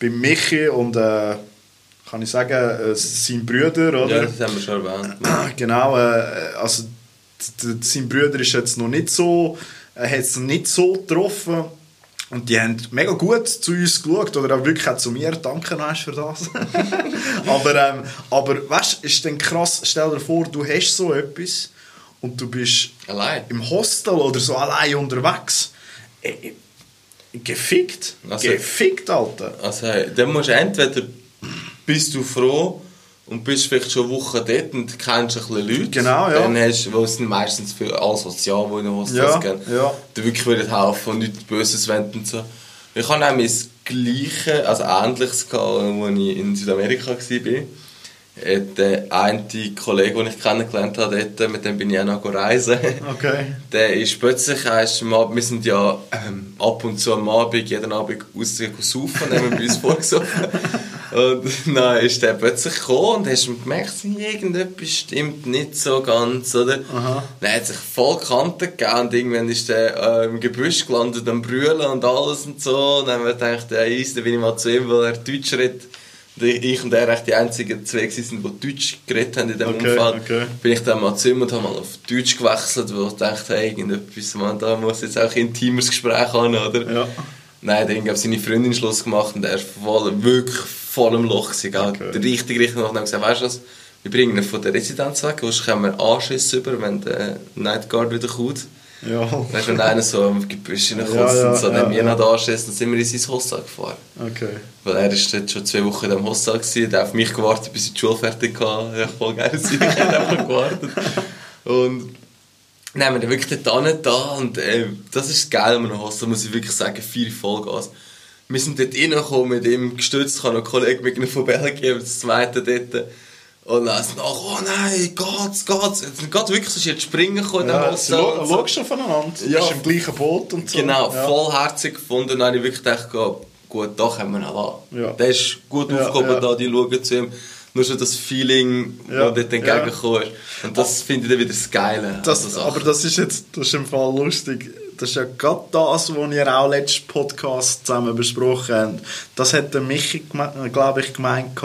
[SPEAKER 2] bei Michi und äh, kann ich sagen, äh, sein Brüder, oder?
[SPEAKER 1] Ja, das haben wir schon erwähnt.
[SPEAKER 2] genau, äh, also sein Brüder ist jetzt noch nicht so er hat es nicht so getroffen. Und die haben mega gut zu uns geschaut, oder auch wirklich auch zu mir. Danke hast für das. aber, ähm, aber weißt du, ist dann krass, stell dir vor, du hast so etwas und du bist
[SPEAKER 1] allein.
[SPEAKER 2] im Hostel oder so allein unterwegs. Äh, äh, gefickt. Also, gefickt, Alter.
[SPEAKER 1] Also, dann musst du entweder bist du froh, und bist vielleicht schon eine Woche dort und kennst ein bisschen Leute.
[SPEAKER 2] Genau, ja.
[SPEAKER 1] Dann hast du, es sind meistens für alle sozial, die der Hostels
[SPEAKER 2] ja,
[SPEAKER 1] gehen,
[SPEAKER 2] ja.
[SPEAKER 1] die wirklich würden helfen und nichts Böses wenden und so. Ich hatte auch das Gleiche, also Ähnliches, gehabt, als ich in Südamerika war. Der eine Kollege, den ich kennengelernt habe, dort, mit dem bin ich auch noch reisen.
[SPEAKER 2] Okay.
[SPEAKER 1] Der ist plötzlich, wir sind ja ähm, ab und zu am Abend, jeden Abend rausgehen saufen, haben wir uns vorgesoffen. Und dann ist der plötzlich gekommen und hast gemerkt, irgendetwas stimmt nicht so ganz, oder?
[SPEAKER 2] Aha.
[SPEAKER 1] Dann hat sich voll Kante gegeben und irgendwann ist der äh, im Gebüsch gelandet am Brüllen und alles und so. Und dann haben wir gedacht, ja, easy, dann bin ich mal zu ihm, weil er Deutsch redet. Ich und er echt die einzigen zwei sind, die Deutsch geredet haben in diesem okay, Umfeld.
[SPEAKER 2] Okay.
[SPEAKER 1] Bin ich dann mal zu ihm und habe mal auf Deutsch gewechselt, weil ich dachte, hey, irgendetwas, man, da muss jetzt auch ein intimeres Gespräch haben, oder?
[SPEAKER 2] Ja.
[SPEAKER 1] Nein, dann hat seine Freundin Schluss gemacht und er ist voll, wirklich voll im Loch. Sie okay. richtig, richtig nach und gesagt, weißt du was, wir bringen ihn von der Residenz weg, sonst können wir Anschiss über, wenn der Nightguard wieder kommt.
[SPEAKER 2] Ja.
[SPEAKER 1] Weißt du, wenn einer so im Gebüsch reinkommt ja, ja, und so, dann ja, wir ja. noch Anschiss, dann sind wir in sein Hostel gefahren.
[SPEAKER 2] Okay.
[SPEAKER 1] Weil er ist dort schon zwei Wochen in diesem Hostel gewesen, der hat auf mich gewartet, bis ich die Schule fertig hatte. Ja, voll geil, ich habe einfach gewartet. Und dann haben wir dann wirklich dort da und äh, das ist geil an einem Hostel, muss ich wirklich sagen, vier Vollgas wir sind dort reingekommen mit ihm gestützt, ich habe einen Kollegen mit von Belgien, das zweite dort. Und dann ist oh nein, geht's, geht's. Jetzt geht wirklich, so jetzt springen gekommen
[SPEAKER 2] ja, in dem Hotel. Du schaust schon voneinander, du ja. bist im gleichen Boot und so.
[SPEAKER 1] Genau, ja. vollherzig gefunden. Dann habe ich wirklich gedacht, gut, da können wir noch
[SPEAKER 2] an. Ja.
[SPEAKER 1] Der ist gut ja, aufgekommen ja. da, die schauen zu ihm. Nur schon das Feeling, ja. das dort entgegengekommen ist. Und das finde ich dann wieder das Geile.
[SPEAKER 2] Das, aber das ist jetzt, das ist im Fall lustig das ist ja gerade das, was ihr auch letzten Podcast zusammen besprochen habt. Das hat der Michi, glaube ich, gemeint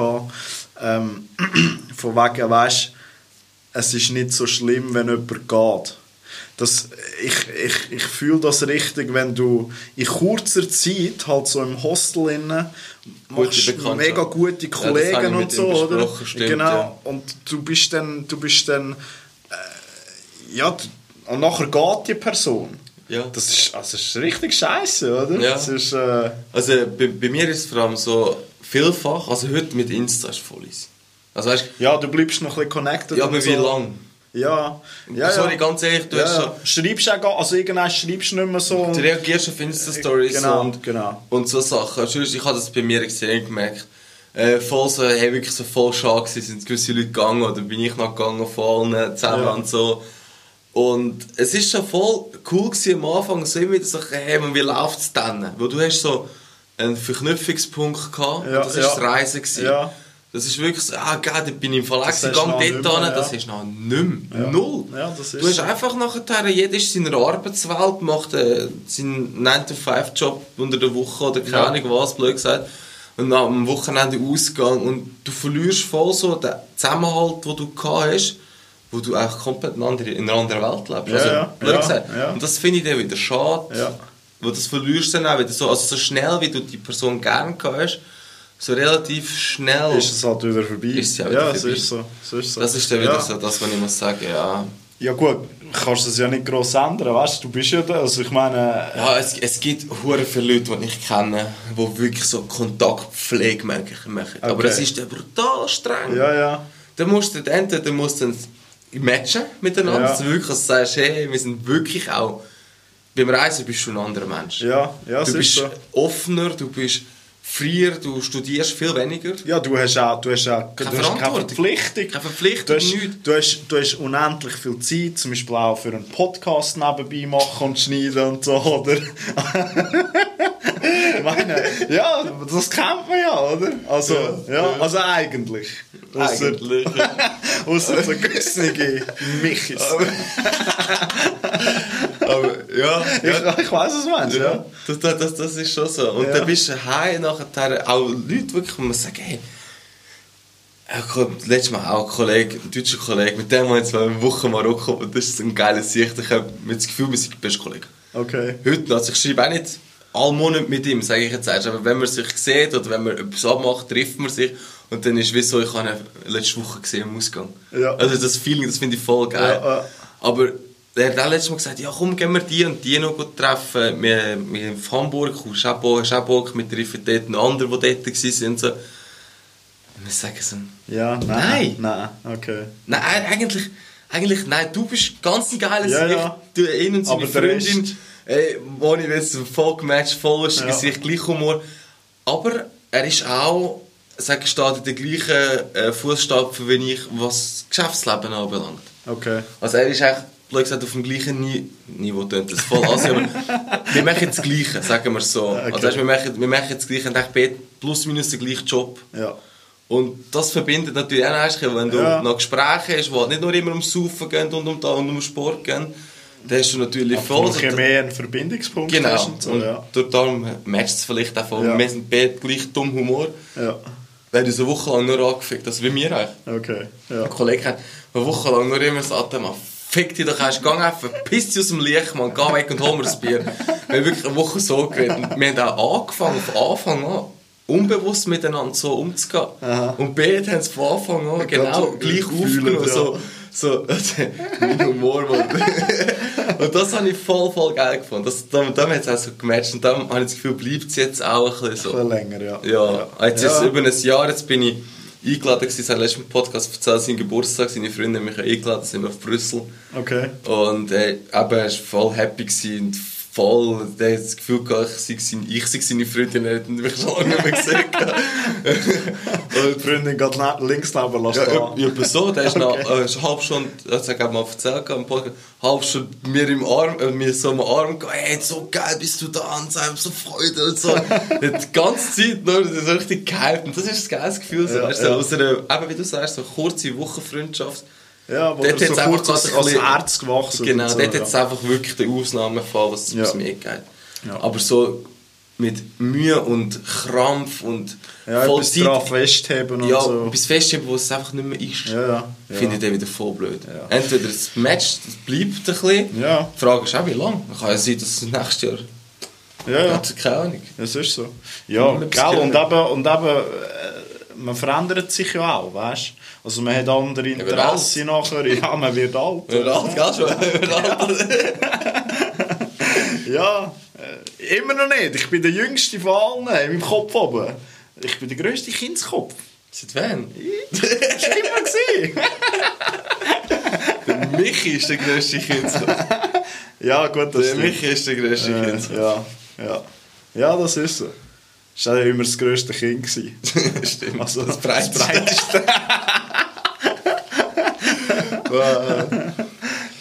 [SPEAKER 2] ähm, von wegen, weißt, es ist nicht so schlimm, wenn jemand geht. Das, ich ich, ich fühle das richtig, wenn du in kurzer Zeit halt so im Hostel innen machst mega gute Kollegen ja, und so, oder?
[SPEAKER 1] Stimmt,
[SPEAKER 2] genau.
[SPEAKER 1] Ja.
[SPEAKER 2] Und du bist dann, du bist dann, äh, ja, und nachher geht die Person.
[SPEAKER 1] Ja.
[SPEAKER 2] Das ist, also ist richtig scheiße, oder?
[SPEAKER 1] Ja.
[SPEAKER 2] Das ist, äh...
[SPEAKER 1] Also bei, bei, mir ist es vor allem so vielfach, also heute mit Insta ist voll easy. Also, weißt,
[SPEAKER 2] ja, du bleibst noch ein bisschen connected.
[SPEAKER 1] Ja, aber
[SPEAKER 2] so.
[SPEAKER 1] wie lange?
[SPEAKER 2] Ja. ja.
[SPEAKER 1] Sorry, ganz ehrlich, du
[SPEAKER 2] ja.
[SPEAKER 1] hast schon...
[SPEAKER 2] Schreibst auch, also irgendwann schreibst du nicht mehr so...
[SPEAKER 1] Du reagierst auf Insta-Stories
[SPEAKER 2] genau,
[SPEAKER 1] und,
[SPEAKER 2] genau.
[SPEAKER 1] und so Sachen. Ich habe das bei mir extrem gemerkt. Äh, voll so, hey, wirklich so voll schade sind gewisse Leute gegangen oder bin ich noch gegangen von allen zusammen ja. und so. Und es ist schon voll cool gewesen, am Anfang, so immer wieder so, hey, wie läuft es dann? Weil du hast so einen Verknüpfungspunkt gehabt,
[SPEAKER 2] ja,
[SPEAKER 1] das war
[SPEAKER 2] ja.
[SPEAKER 1] das Reisen. Gewesen.
[SPEAKER 2] Ja.
[SPEAKER 1] Das ist wirklich so, ah, geil, bin ich im Verlag gegangen, dort hin, ja. das ist noch nicht mehr. Null.
[SPEAKER 2] Ja,
[SPEAKER 1] du hast einfach nachher, jeder ist in seiner Arbeitswelt, macht äh, seinen 9-to-5-Job unter der Woche oder keine ja. Ahnung was, blöd gesagt. Und am Wochenende Ausgang und du verlierst voll so den Zusammenhalt, den du gehabt hast wo du auch komplett in, andere, in einer anderen Welt lebst.
[SPEAKER 2] Ja,
[SPEAKER 1] also,
[SPEAKER 2] ja, ja, ja.
[SPEAKER 1] Und das finde ich dann wieder schade.
[SPEAKER 2] Ja.
[SPEAKER 1] Weil das verlierst du dann auch wieder so. Also so schnell, wie du die Person gerne hast, so relativ schnell...
[SPEAKER 2] Ist es halt wieder vorbei.
[SPEAKER 1] Ist
[SPEAKER 2] ja,
[SPEAKER 1] wieder
[SPEAKER 2] ja vorbei. So ist so. so ist so.
[SPEAKER 1] Das ist dann wieder so das, was ich muss sagen, ja...
[SPEAKER 2] Ja gut, kannst das ja nicht gross ändern, weißt du, du bist ja da, also ich meine...
[SPEAKER 1] Ja, es, es gibt hure viele Leute, die ich kenne, die wirklich so Kontaktpflege machen. Okay. Aber es ist dann brutal streng.
[SPEAKER 2] Ja, ja.
[SPEAKER 1] Dann musst du entweder musst du matchen miteinander, ja. dass du wirklich sagst, hey, wir sind wirklich auch... Beim Reisen bist du ein anderer Mensch.
[SPEAKER 2] Ja, ja,
[SPEAKER 1] Du bist so. offener, du bist Früher, du studierst viel weniger.
[SPEAKER 2] Ja, du hast auch, du hast auch
[SPEAKER 1] keine,
[SPEAKER 2] du hast keine Verpflichtung.
[SPEAKER 1] Keine Verpflichtung,
[SPEAKER 2] du hast, nichts. Du hast, du hast unendlich viel Zeit, zum Beispiel auch für einen Podcast nebenbei machen und schneiden und so, oder? ich meine, ja, das kennt man ja, oder? Also, ja, ja also eigentlich.
[SPEAKER 1] Eigentlich,
[SPEAKER 2] Außer so güssige Michis.
[SPEAKER 1] Aber ja,
[SPEAKER 2] ja. Ich, ich weiß, was du meinst, ja. ja.
[SPEAKER 1] Das, das, das ist schon so. Und ja. dann bist du heim nachher auch Leute wirklich, die sagen, hey, letztes Mal auch ein Kollege, ein deutscher Kollege, mit dem haben wir jetzt eine Woche Marokko und das ist ein geiler Sicht. Ich habe das Gefühl, wir sind die besten Kollegen.
[SPEAKER 2] Okay.
[SPEAKER 1] Heute. Also ich schreibe auch nicht alle Monate mit ihm, sage ich jetzt erst. Aber wenn man sich sieht oder wenn man etwas abmacht, trifft man sich. Und dann ist es wie so, ich habe ihn letzte Woche gesehen im Ausgang.
[SPEAKER 2] Ja.
[SPEAKER 1] Also das Feeling, das finde ich voll geil. Ja, äh. Aber er hat auch letztes Mal gesagt, ja komm, gehen wir die und die noch treffen. Wir, wir in Hamburg, hast hast auch Bock, wir treffen dort noch andere, die dort waren. So. Und wir sagen so,
[SPEAKER 2] ja, nein. Nein, okay.
[SPEAKER 1] Nein, eigentlich, eigentlich, nein, du bist ganz ein geiles
[SPEAKER 2] ja, ja.
[SPEAKER 1] Du, ihn und seine Freundin, ey, wo ich jetzt voll gematcht, voll ist, ja. Gesicht, gleich Humor. Aber er ist auch, sag ich, steht in den gleichen äh, Fußstapfen wie ich, was das Geschäftsleben anbelangt.
[SPEAKER 2] Okay.
[SPEAKER 1] Also er ist eigentlich blöd gesagt, auf dem gleichen Ni Niveau tönt das voll an, aber wir machen das Gleiche, sagen wir so. Okay. Also wir machen, wir machen das Gleiche und ich plus minus den gleichen Job.
[SPEAKER 2] Ja.
[SPEAKER 1] Und das verbindet natürlich auch, wenn du ja. noch Gespräche hast, die nicht nur immer ums Saufen gehen und um, und um Sport gehen, dann hast du natürlich
[SPEAKER 2] Aber voll... Ein mehr einen Verbindungspunkt
[SPEAKER 1] genau. und so, und ja. darum matcht es vielleicht auch von, ja. wir sind beide gleich dumm Humor.
[SPEAKER 2] Ja.
[SPEAKER 1] Wir haben uns eine Woche lang nur angefickt, also wie wir eigentlich.
[SPEAKER 2] Okay, ja.
[SPEAKER 1] Ein Kollege hat eine Woche lang nur immer gesagt, fick dich doch erst, geh einfach, verpiss dich aus dem Licht, man, geh weg und hol mir ein Bier. Wir haben wirklich eine Woche so geredet. Wir haben auch angefangen, von Anfang an, unbewusst miteinander so umzugehen.
[SPEAKER 2] Aha.
[SPEAKER 1] Und beide haben es von Anfang an genau gleich aufgenommen. Ja. So, so, mein Humor, Mann. und das habe ich voll, voll geil gefunden. Das, hat es auch so gematcht. Und dann habe ich das Gefühl, bleibt es jetzt auch ein bisschen so.
[SPEAKER 2] Ein bisschen länger, ja.
[SPEAKER 1] Ja, jetzt ja. ist es über ein Jahr, jetzt bin ich eingeladen gewesen, sein letzten Podcast erzählt, sein Geburtstag, seine Freunde haben mich eingeladen, sind wir auf Brüssel.
[SPEAKER 2] Okay.
[SPEAKER 1] Und äh, eben, er war voll happy und voll, der hat das Gefühl gehabt, ich sei, ich sei seine Freundin, er hat mich schon lange nicht mehr gesehen.
[SPEAKER 2] die Freundin geht links neben lassen.
[SPEAKER 1] Ja, ja, so, der ist okay. noch äh, halbe Stunde, das hat er mal erzählt im Podcast, halb Stunde mir im Arm, äh, mir so im Arm hey, so geil bist du da und so, so Freude und so. die ganze Zeit nur, das ist richtig gehypt und das ist ein geiles Gefühl, so, ja, weißt, ja. aus einer, eben wie du sagst, so kurze Wochenfreundschaft.
[SPEAKER 2] Ja, wo dort so kurz als, als Herz gewachsen
[SPEAKER 1] Genau, so, dort ja. hat es einfach wirklich den Ausnahmefall, was ja. mir geht. Ja. Aber so mit Mühe und Krampf und
[SPEAKER 2] ja, voll Zeit, dran festheben und
[SPEAKER 1] ja,
[SPEAKER 2] so.
[SPEAKER 1] bis festheben, wo es einfach nicht mehr ist.
[SPEAKER 2] Ja, ja.
[SPEAKER 1] Finde ich dann wieder voll blöd. Ja. Entweder das Match das bleibt ein bisschen.
[SPEAKER 2] Ja.
[SPEAKER 1] Die Frage ist auch, wie lange. Kann ja sein, dass es nächstes Jahr...
[SPEAKER 2] Ja, ja.
[SPEAKER 1] Keine Ahnung.
[SPEAKER 2] Das ist so. Ja, gell, und eben, und eben äh, man verändert sich ja auch, weißt Also man hat andere Interessen nachher. Ja, man wird alt.
[SPEAKER 1] Wird alt, gell schon? wird alt.
[SPEAKER 2] ja, immer noch nicht. Ich bin der Jüngste von allen in meinem Kopf oben. Ich bin der grösste Kindskopf.
[SPEAKER 1] Seit wann?
[SPEAKER 2] Das war immer.
[SPEAKER 1] der Michi ist der grösste Kindskopf.
[SPEAKER 2] ja, gut, das
[SPEAKER 1] Der Michi ist der grösste äh, Kindskopf.
[SPEAKER 2] Ja, ja. ja, das ist so. Das war immer das grösste Kind.
[SPEAKER 1] Stimmt.
[SPEAKER 2] Also das breiteste. Das breiteste.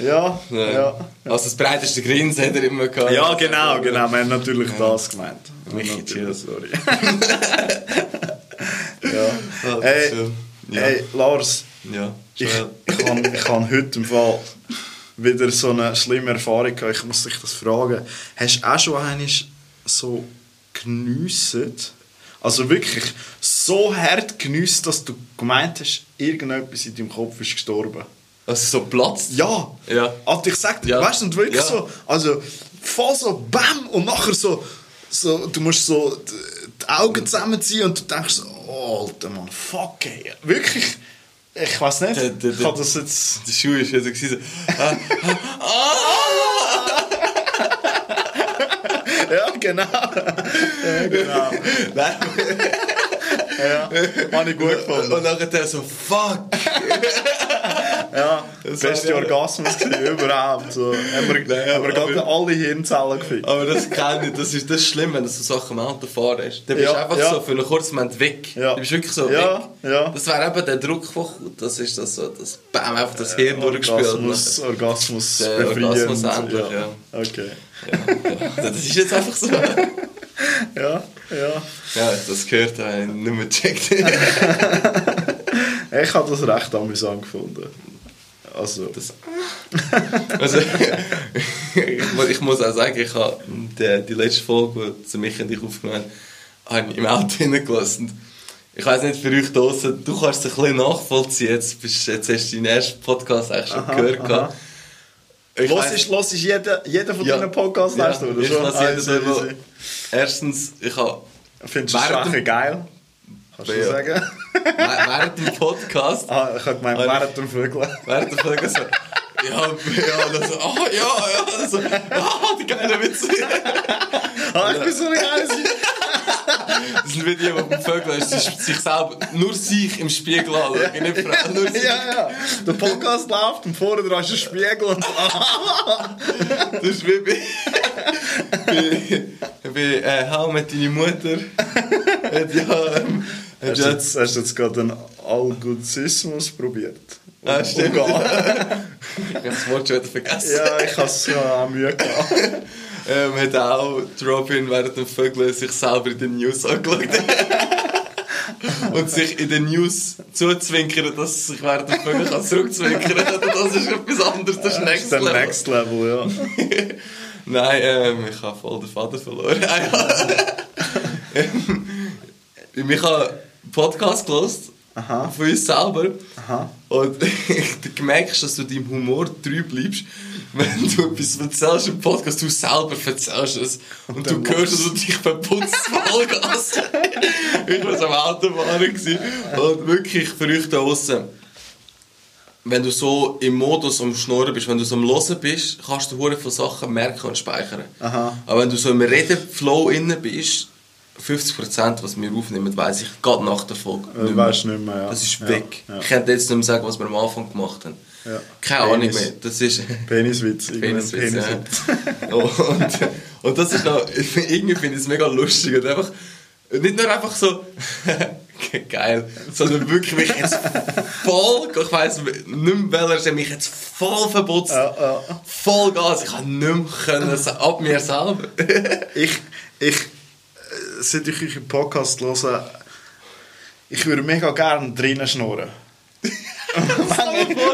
[SPEAKER 2] ja, ja, ja.
[SPEAKER 1] Also das breiteste Grinsen hat er immer gehabt.
[SPEAKER 2] Ja, genau, genau. Wir haben natürlich ja. das gemeint.
[SPEAKER 1] Michi, chill.
[SPEAKER 2] Sorry. ja. Hey, ja. hey, Lars.
[SPEAKER 1] Ja,
[SPEAKER 2] ich, ich habe ich hab heute im Fall wieder so eine schlimme Erfahrung gehabt. Ich muss dich das fragen. Hast du auch schon einmal so geniessen. Also wirklich so hart geniessen, dass du gemeint hast, irgendetwas in deinem Kopf ist gestorben.
[SPEAKER 1] Also so platzt?
[SPEAKER 2] Ja.
[SPEAKER 1] ja.
[SPEAKER 2] Also ich sag dir, ja. weißt du, wirklich ja. so, also voll so BAM und nachher so, so du musst so die Augen zusammenziehen und du denkst so, oh, alter Mann, fuck ey. Wirklich Ich weiß nicht. Der, der, ich habe das jetzt.
[SPEAKER 1] Der Schuh ist also so. Ah, ah,
[SPEAKER 2] ja, genau. Ja, genau. Nein. ja, habe ich gut gefunden.
[SPEAKER 1] Und dann der so, fuck!
[SPEAKER 2] ja, das beste ja Orgasmus überhaupt. So. Haben wir, Nein, haben wir gerade alle Hirnzellen gefickt.
[SPEAKER 1] Aber das kenne ich, das ist das Schlimme, wenn du so Sachen am Auto fahrst. Dann bist du ja, einfach ja. so für einen kurzen Moment weg. Ja. Du bist wirklich so
[SPEAKER 2] ja,
[SPEAKER 1] weg. Das wäre eben der Druck das ist das so, das Bam, einfach das Hirn äh,
[SPEAKER 2] durchgespielt. Orgasmus, Orgasmus
[SPEAKER 1] der Orgasmus endlich, ja.
[SPEAKER 2] Okay.
[SPEAKER 1] Ja, Das ist jetzt einfach so.
[SPEAKER 2] ja, ja.
[SPEAKER 1] Ja, das gehört, habe ich nicht mehr gecheckt.
[SPEAKER 2] ich habe das recht amüsant gefunden. Also,
[SPEAKER 1] das, also ich, ich, muss auch sagen, ich habe die, die letzte Folge, die mich und dich aufgenommen haben, im Auto hineingelassen. Ich weiß nicht, für euch draußen, du kannst es ein bisschen nachvollziehen. Jetzt, bist, jetzt hast du deinen ersten Podcast eigentlich schon aha, gehört. Aha.
[SPEAKER 2] Ich los ist, los ist jeder, jeder von ja, deinen Podcasts, ja, du, oder
[SPEAKER 1] ich schon? Also, erstens, ich habe...
[SPEAKER 2] Findest du Sprache geil? Kannst du ja. sagen?
[SPEAKER 1] während dem Podcast...
[SPEAKER 2] Ah, ich habe gemeint, während dem Vögeln.
[SPEAKER 1] Während dem Vögeln so... Ja, ja, dann so, ah, ja, ja, dann so, ah, die geile Witze.
[SPEAKER 2] ah, ich bin so eine geile
[SPEAKER 1] Das die, die beim Vögeln sich, sich selber, nur sich im Spiegel anschauen, ja. nicht Frau, nur sich.
[SPEAKER 2] Ja, ja. Der Podcast läuft und vorne dran ist ein Spiegel und
[SPEAKER 1] Das ist wie bei, bei, bei äh, How mit deine Mutter. Hat ja,
[SPEAKER 2] ähm, hast, du jetzt, hast du jetzt gerade einen Algozismus probiert?
[SPEAKER 1] Ah, stimmt. ich habe das Wort schon wieder vergessen.
[SPEAKER 2] Ja, ich habe es auch Mühe gehabt.
[SPEAKER 1] Ähm, hat auch Robin während dem Vögeln sich selber in den News angeschaut. und sich in den News zuzwinkern, dass er sich während dem Vögeln kann zurückzwinkern kann. Das ist etwas anderes, das ist
[SPEAKER 2] ja,
[SPEAKER 1] Next
[SPEAKER 2] Level. Next Level, ja.
[SPEAKER 1] Nein, ähm, ich habe voll den Vater verloren. ähm, ich habe Podcast gelesen Aha. von uns selber. Aha. Und du merkst, dass du deinem Humor treu bleibst, wenn du etwas erzählst im Podcast, du selber erzählst es. Und, und du hörst, dass du dich verputzt Vollgas. ich war am Autofahren und wirklich für euch da draußen, wenn du so im Modus am Schnurren bist, wenn du so am Hören bist, kannst du von Sachen merken und speichern. Aha. Aber wenn du so im Redenflow innen bist, 50% was wir aufnehmen, weiss ich gerade nach der Folge.
[SPEAKER 2] Äh, nicht, weißt nicht mehr. Ja.
[SPEAKER 1] Das ist weg. Ja, ja. Ich könnte jetzt nicht mehr sagen, was wir am Anfang gemacht haben. Ja. Keine. Ahnung mehr. Das ist
[SPEAKER 2] Peniswitz.
[SPEAKER 1] Peniswitz, Peniswitz. Ja. und, und das ist noch, irgendwie finde ich es mega lustig und einfach, nicht nur einfach so, geil, sondern wirklich mich jetzt voll, ich weiss nicht mehr welcher, mich jetzt voll verputzt, ja, ja. voll Gas, ich kann nicht mehr können, ab mir selber.
[SPEAKER 2] ich, ich, seit ich euch im Podcast höre, ich würde mega gerne drinnen schnurren.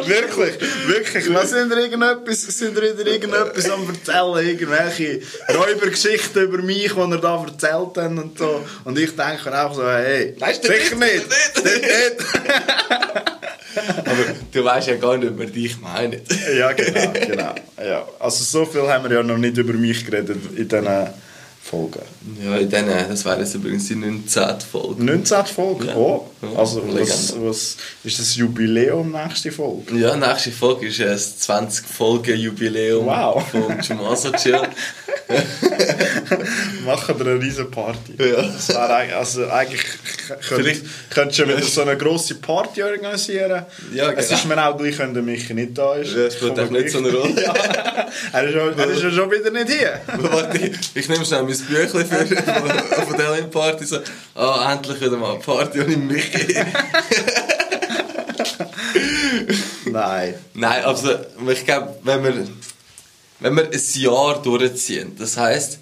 [SPEAKER 2] wirklich, wirklich. Was sind ihr irgendetwas, sind ihr irgendetwas am erzählen? Irgendwelche Räubergeschichten über mich, die ihr da erzählt habt und so. Und ich denke auch so, hey,
[SPEAKER 1] Nein, sicher nicht, nicht. nicht. Aber du weißt ja gar nicht, wer dich meint.
[SPEAKER 2] ja, genau, genau. Ja. Also so viel haben wir ja noch nicht über mich geredet in diesen Folgen.
[SPEAKER 1] Ja, in denen, das wäre jetzt übrigens die 19. Folge.
[SPEAKER 2] 19. Folge? Ja. Oh, also was, was, ist das Jubiläum nächste Folge?
[SPEAKER 1] Ja, nächste Folge ist ein 20 Folgen Jubiläum
[SPEAKER 2] wow.
[SPEAKER 1] von Jumasa Chill.
[SPEAKER 2] Machen wir eine riesen Party.
[SPEAKER 1] Ja.
[SPEAKER 2] Das wäre also eigentlich könnt, könntest du wieder so eine grosse Party organisieren.
[SPEAKER 1] Ja, genau.
[SPEAKER 2] Es ist mir auch gleich, wenn der Michi nicht da ist.
[SPEAKER 1] Ja, spielt auch nicht so eine Rolle. ja.
[SPEAKER 2] Er ist, schon, er ist schon wieder nicht hier.
[SPEAKER 1] Warte, ich, ich nehme schnell mein Büchlein für, von, der Party. So, oh, endlich wieder mal eine Party ohne Michi.
[SPEAKER 2] Nein.
[SPEAKER 1] Nein, also ich glaube, wenn wir wenn wir ein Jahr durchziehen, das heisst,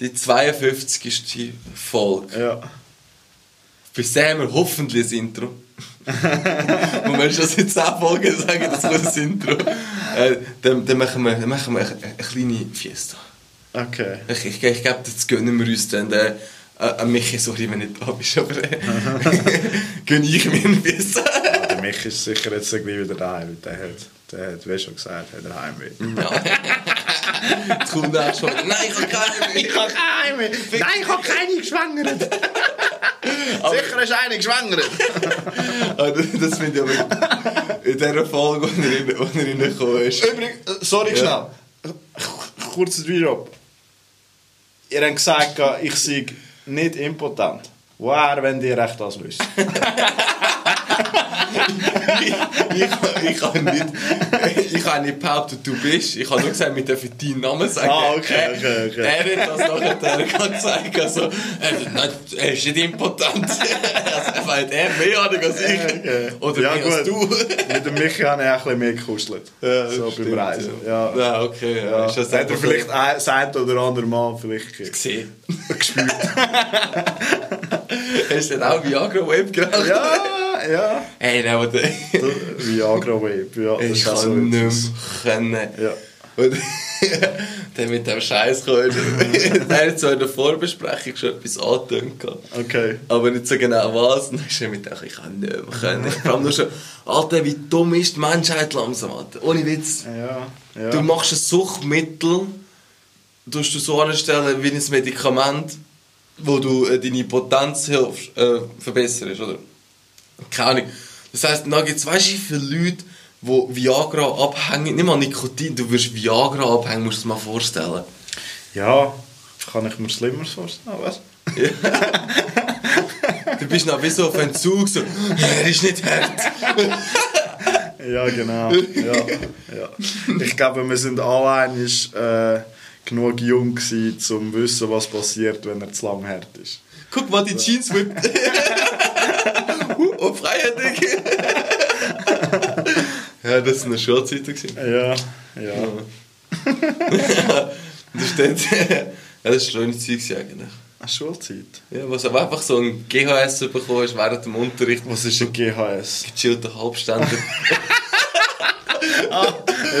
[SPEAKER 1] die 52. Folge.
[SPEAKER 2] Ja.
[SPEAKER 1] Bis dahin haben wir hoffentlich ein Intro. Und wenn ich das in 10 Folgen sage, das wird ein Intro, äh, dann, dann, machen wir, dann machen wir eine, eine kleine Fiesta.
[SPEAKER 2] Okay.
[SPEAKER 1] Ich, ich, ich glaube, das gönnen wir uns dann. Äh, äh, Michi, sorry, wenn nicht da bist, aber äh, gönne ich mir eine Fiesta.
[SPEAKER 2] ja, der Michi ist sicher jetzt wieder daheim, der hat, der hat, wie schon gesagt, hat er Heimweh.
[SPEAKER 1] Ja. Jetzt kommt er schon. Nein, ich habe keine
[SPEAKER 2] Ich habe keine Nein, ich habe keine geschwängert. Sicher ist einer geschwängert.
[SPEAKER 1] das finde ich aber in dieser Folge, wo er, reingekommen ist.
[SPEAKER 2] Übrigens, sorry ja. schnell. Kurzes Video. Ihr habt gesagt, ich sei nicht impotent. Woher, wenn ihr recht das wisst?
[SPEAKER 1] ich, ich, habe nicht, ich habe nicht du bist. Ich habe nur gesagt, wir dürfen deinen Namen sagen.
[SPEAKER 2] Ah, okay, okay, okay.
[SPEAKER 1] Er hat das nachher gezeigt. Also, er, er ist nicht impotent. Also, weil er mehr hat als ich. Okay. Oder ja, mehr gut. als du.
[SPEAKER 2] Mit dem Michi habe ich ein bisschen mehr gekuschelt. Ja, so stimmt, beim Reisen. Ja.
[SPEAKER 1] ja, okay. Ja.
[SPEAKER 2] Ja. Ist das hat er vielleicht ein, ein oder andere Mal vielleicht
[SPEAKER 1] gesehen.
[SPEAKER 2] gespürt.
[SPEAKER 1] Hast du denn auch Viagra Wave
[SPEAKER 2] gemacht? Ja ja.
[SPEAKER 1] Hey, nein, aber...
[SPEAKER 2] Viagra Vape, ja.
[SPEAKER 1] Das ich kann so nicht mehr können.
[SPEAKER 2] Ja.
[SPEAKER 1] Und der mit dem Scheiß kam. der hat so in der Vorbesprechung schon etwas angetönt.
[SPEAKER 2] Okay.
[SPEAKER 1] Aber nicht so genau was. Und dann ist er mit dem, ich kann nicht mehr können. Vor allem nur schon, Alter, wie dumm ist die Menschheit langsam, Alter. Ohne Witz.
[SPEAKER 2] Ja, ja.
[SPEAKER 1] Du machst ein Suchtmittel, tust du so anstellen wie ein Medikament, wo du äh, deine Potenz hilfst, äh, verbesserst, oder? Keine Ahnung. Das heisst, da gibt es, weißt du, viele Leute, die Viagra abhängen, nicht mal Nikotin, du wirst Viagra abhängen, musst du dir mal vorstellen.
[SPEAKER 2] Ja, kann ich mir Schlimmeres vorstellen, was? Ja.
[SPEAKER 1] du bist noch wie so auf Entzug, so, er ist nicht hart.
[SPEAKER 2] ja, genau. Ja, ja. Ich glaube, wir sind alle einig, äh, genug jung gewesen, um zu wissen, was passiert, wenn er zu lang hart ist.
[SPEAKER 1] Guck mal, die Jeans whippt. oh, Freiheit, Digga. ja, das war eine Schulzeit.
[SPEAKER 2] Ja, ja.
[SPEAKER 1] das steht. ja, das ist schöne Zeit eigentlich.
[SPEAKER 2] Eine Schulzeit?
[SPEAKER 1] Ja, was aber einfach so ein GHS bekommen hast während dem Unterricht.
[SPEAKER 2] Was ist ein GHS?
[SPEAKER 1] Gechillter Halbständer.
[SPEAKER 2] ah,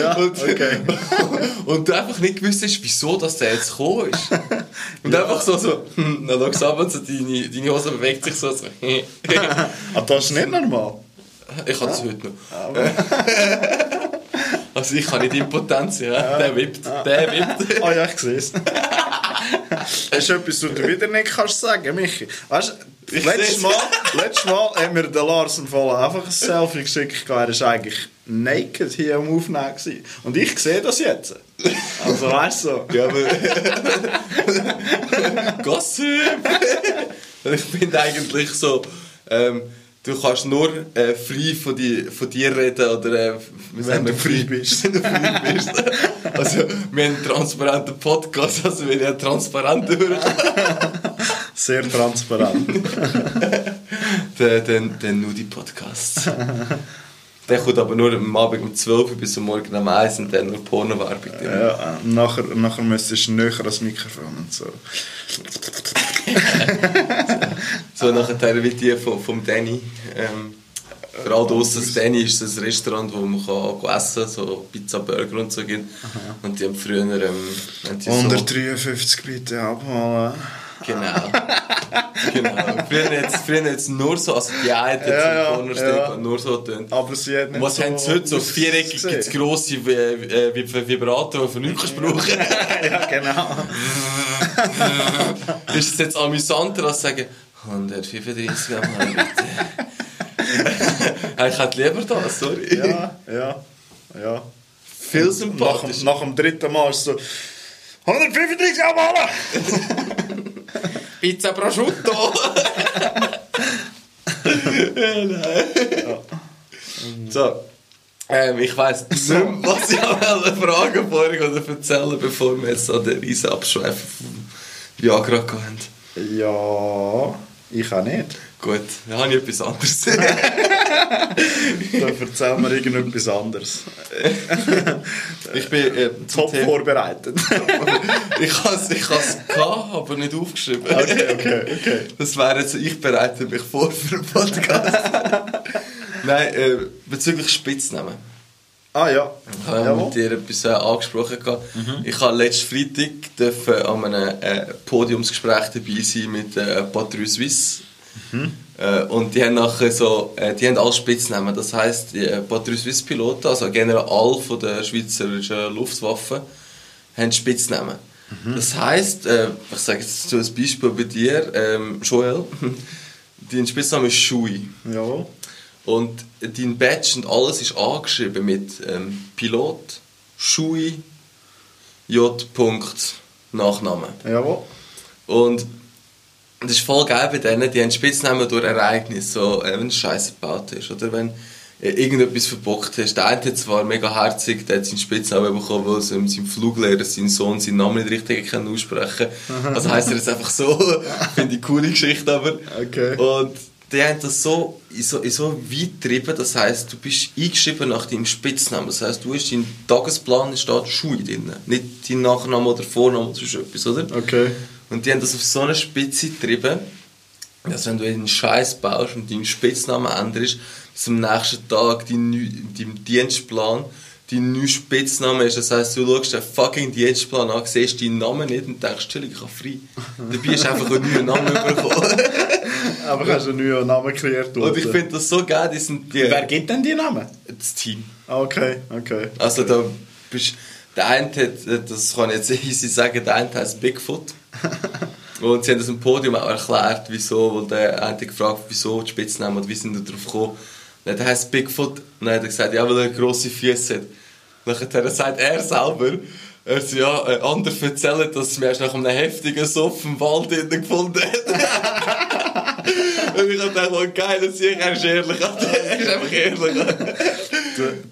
[SPEAKER 2] ja,
[SPEAKER 1] und,
[SPEAKER 2] okay.
[SPEAKER 1] und du einfach nicht gewusst hast, wieso dass der jetzt gekommen ist. Und ja. einfach so, so, hm, dann schaust du so, deine, deine Hose bewegt sich so. so.
[SPEAKER 2] ah, das ist nicht normal?
[SPEAKER 1] Ich habe das ja. heute noch. also ich habe nicht Impotenz, ja. ja. Der wippt, der wippt.
[SPEAKER 2] Ah oh, ja, ich sehe es. Das ist etwas, was du wieder nicht kannst sagen, Michi. Weißt du, letztes Mal, letztes Mal hat mir der Lars einfach ein Selfie geschickt. Er war eigentlich naked hier am Aufnehmen. Und ich sehe das jetzt. Also weißt du.
[SPEAKER 1] Ja, aber. Gossip! ich finde eigentlich so. Ähm, du kannst nur äh, frei von, die, von dir reden oder äh,
[SPEAKER 2] wenn du frei bist.
[SPEAKER 1] wenn du frei bist. also, wir haben einen transparenten Podcast, also wir haben transparent
[SPEAKER 2] Sehr transparent.
[SPEAKER 1] der, der, der Nudi-Podcast. Der kommt aber nur am Abend um 12 Uhr bis am Morgen um 1 und dann nur Porno-Werbung.
[SPEAKER 2] Ja, nachher, nachher müsstest du näher ans Mikrofon und so.
[SPEAKER 1] so, so nachher wie die vom, vom Danny. Ähm, für all draussen, das Danny ist ein Restaurant, wo man kann essen kann, so Pizza, Burger und so gibt. Und die haben früher... Ähm,
[SPEAKER 2] die 153 so, bitte abholen.
[SPEAKER 1] Genau. genau. Früher jetzt, früher jetzt nur so, also die eine hat ja, ja, Cornerstück ja. nur so tönt.
[SPEAKER 2] Aber sie hat nicht
[SPEAKER 1] Was so haben sie heute? So viereckig gibt es grosse äh, Vibrator, die du nichts kannst brauchen
[SPEAKER 2] Ja, genau.
[SPEAKER 1] ist es jetzt amüsanter, als zu sagen, 135 Gramm, bitte. ich hätte lieber das, sorry.
[SPEAKER 2] Ja, ja, ja.
[SPEAKER 1] Viel sympathisch.
[SPEAKER 2] Nach, nach dem dritten Mal ist es so, 135 Gramm,
[SPEAKER 1] Pizza prosciutto! ja. So. Ähm, ich weiss nicht mehr, was ich wollte fragen vorher oder erzählen, bevor wir jetzt an den riesen Abschweifen von Viagra gehen.
[SPEAKER 2] Ja, ich auch nicht.
[SPEAKER 1] Gut, dann habe ich etwas anderes.
[SPEAKER 2] dann erzählen wir irgendetwas anderes.
[SPEAKER 1] ich bin äh,
[SPEAKER 2] top Thema. vorbereitet.
[SPEAKER 1] ich habe es ich aber nicht aufgeschrieben.
[SPEAKER 2] Okay, okay, okay.
[SPEAKER 1] Das wäre jetzt, ich bereite mich vor für den Podcast. Nein, äh, bezüglich Spitznamen.
[SPEAKER 2] Ah ja.
[SPEAKER 1] Ich habe ja, mit dir etwas äh, angesprochen. Mhm. Ich habe letzten Freitag an einem äh, Podiumsgespräch dabei sein mit äh, Patrouille Suisse Mhm. Äh, und die haben nachher so, äh, die haben alle Spitznamen. Das heisst, die äh, Patrouille Suisse Piloten, also generell alle von der schweizerischen Luftwaffe, haben Spitznamen. Mhm. Das heisst, äh, ich sage jetzt so ein Beispiel bei dir, ähm, Joel, dein Spitzname ist Schui.
[SPEAKER 2] Ja.
[SPEAKER 1] Und dein Badge und alles ist angeschrieben mit ähm, Pilot, Schui, J. Nachname.
[SPEAKER 2] Jawohl.
[SPEAKER 1] Und das ist voll geil bei denen, die haben Spitznamen durch Ereignisse, so, äh, wenn Scheiße gebaut ist oder wenn äh, irgendetwas verbockt hast. Der eine zwar mega herzig, der hat seinen Spitznamen bekommen, weil sein, Fluglehrer, sein Sohn, seinen Namen nicht richtig kann aussprechen kann. Also heisst er jetzt einfach so. Finde ich eine coole Geschichte aber.
[SPEAKER 2] Okay.
[SPEAKER 1] Und die haben das so, so, so weit getrieben, das heisst, du bist eingeschrieben nach deinem Spitznamen. Das heisst, du hast deinen Tagesplan, steht Schuhe drin. Nicht dein Nachname oder Vorname oder so etwas, oder?
[SPEAKER 2] Okay.
[SPEAKER 1] Und die haben das auf so eine Spitze getrieben, dass wenn du einen Scheiß baust und deinen Spitznamen änderst, dass am nächsten Tag dein, dein Dienstplan dein neuer Spitzname ist. Das heisst, du schaust den fucking Dienstplan an, siehst deinen Namen nicht und denkst, chill, ich habe frei. Dabei hast du einfach einen neuen Namen bekommen.
[SPEAKER 2] Aber hast du einen neuen Namen kreiert?
[SPEAKER 1] Und ich finde das so geil, die sind die...
[SPEAKER 2] Wer gibt denn die Namen?
[SPEAKER 1] Das Team.
[SPEAKER 2] Okay, okay.
[SPEAKER 1] Also da bist... Der eine hat, das kann ich jetzt easy sagen, der eine heißt Bigfoot. Und sie haben das im Podium auch erklärt, wieso, weil der eine gefragt, wieso die Spitznamen und wie sind wir darauf gekommen. Und dann heisst Bigfoot, und dann hat er gesagt, ja, weil er grosse Füße hat. Nachher sagt er selber, er sagt, ja, ein anderer erzählt, dass wir erst nach einem heftigen Suff im Wald gefunden hat. und ich gedacht, oh, geil, das ist ehrlich, er ist einfach ehrlich.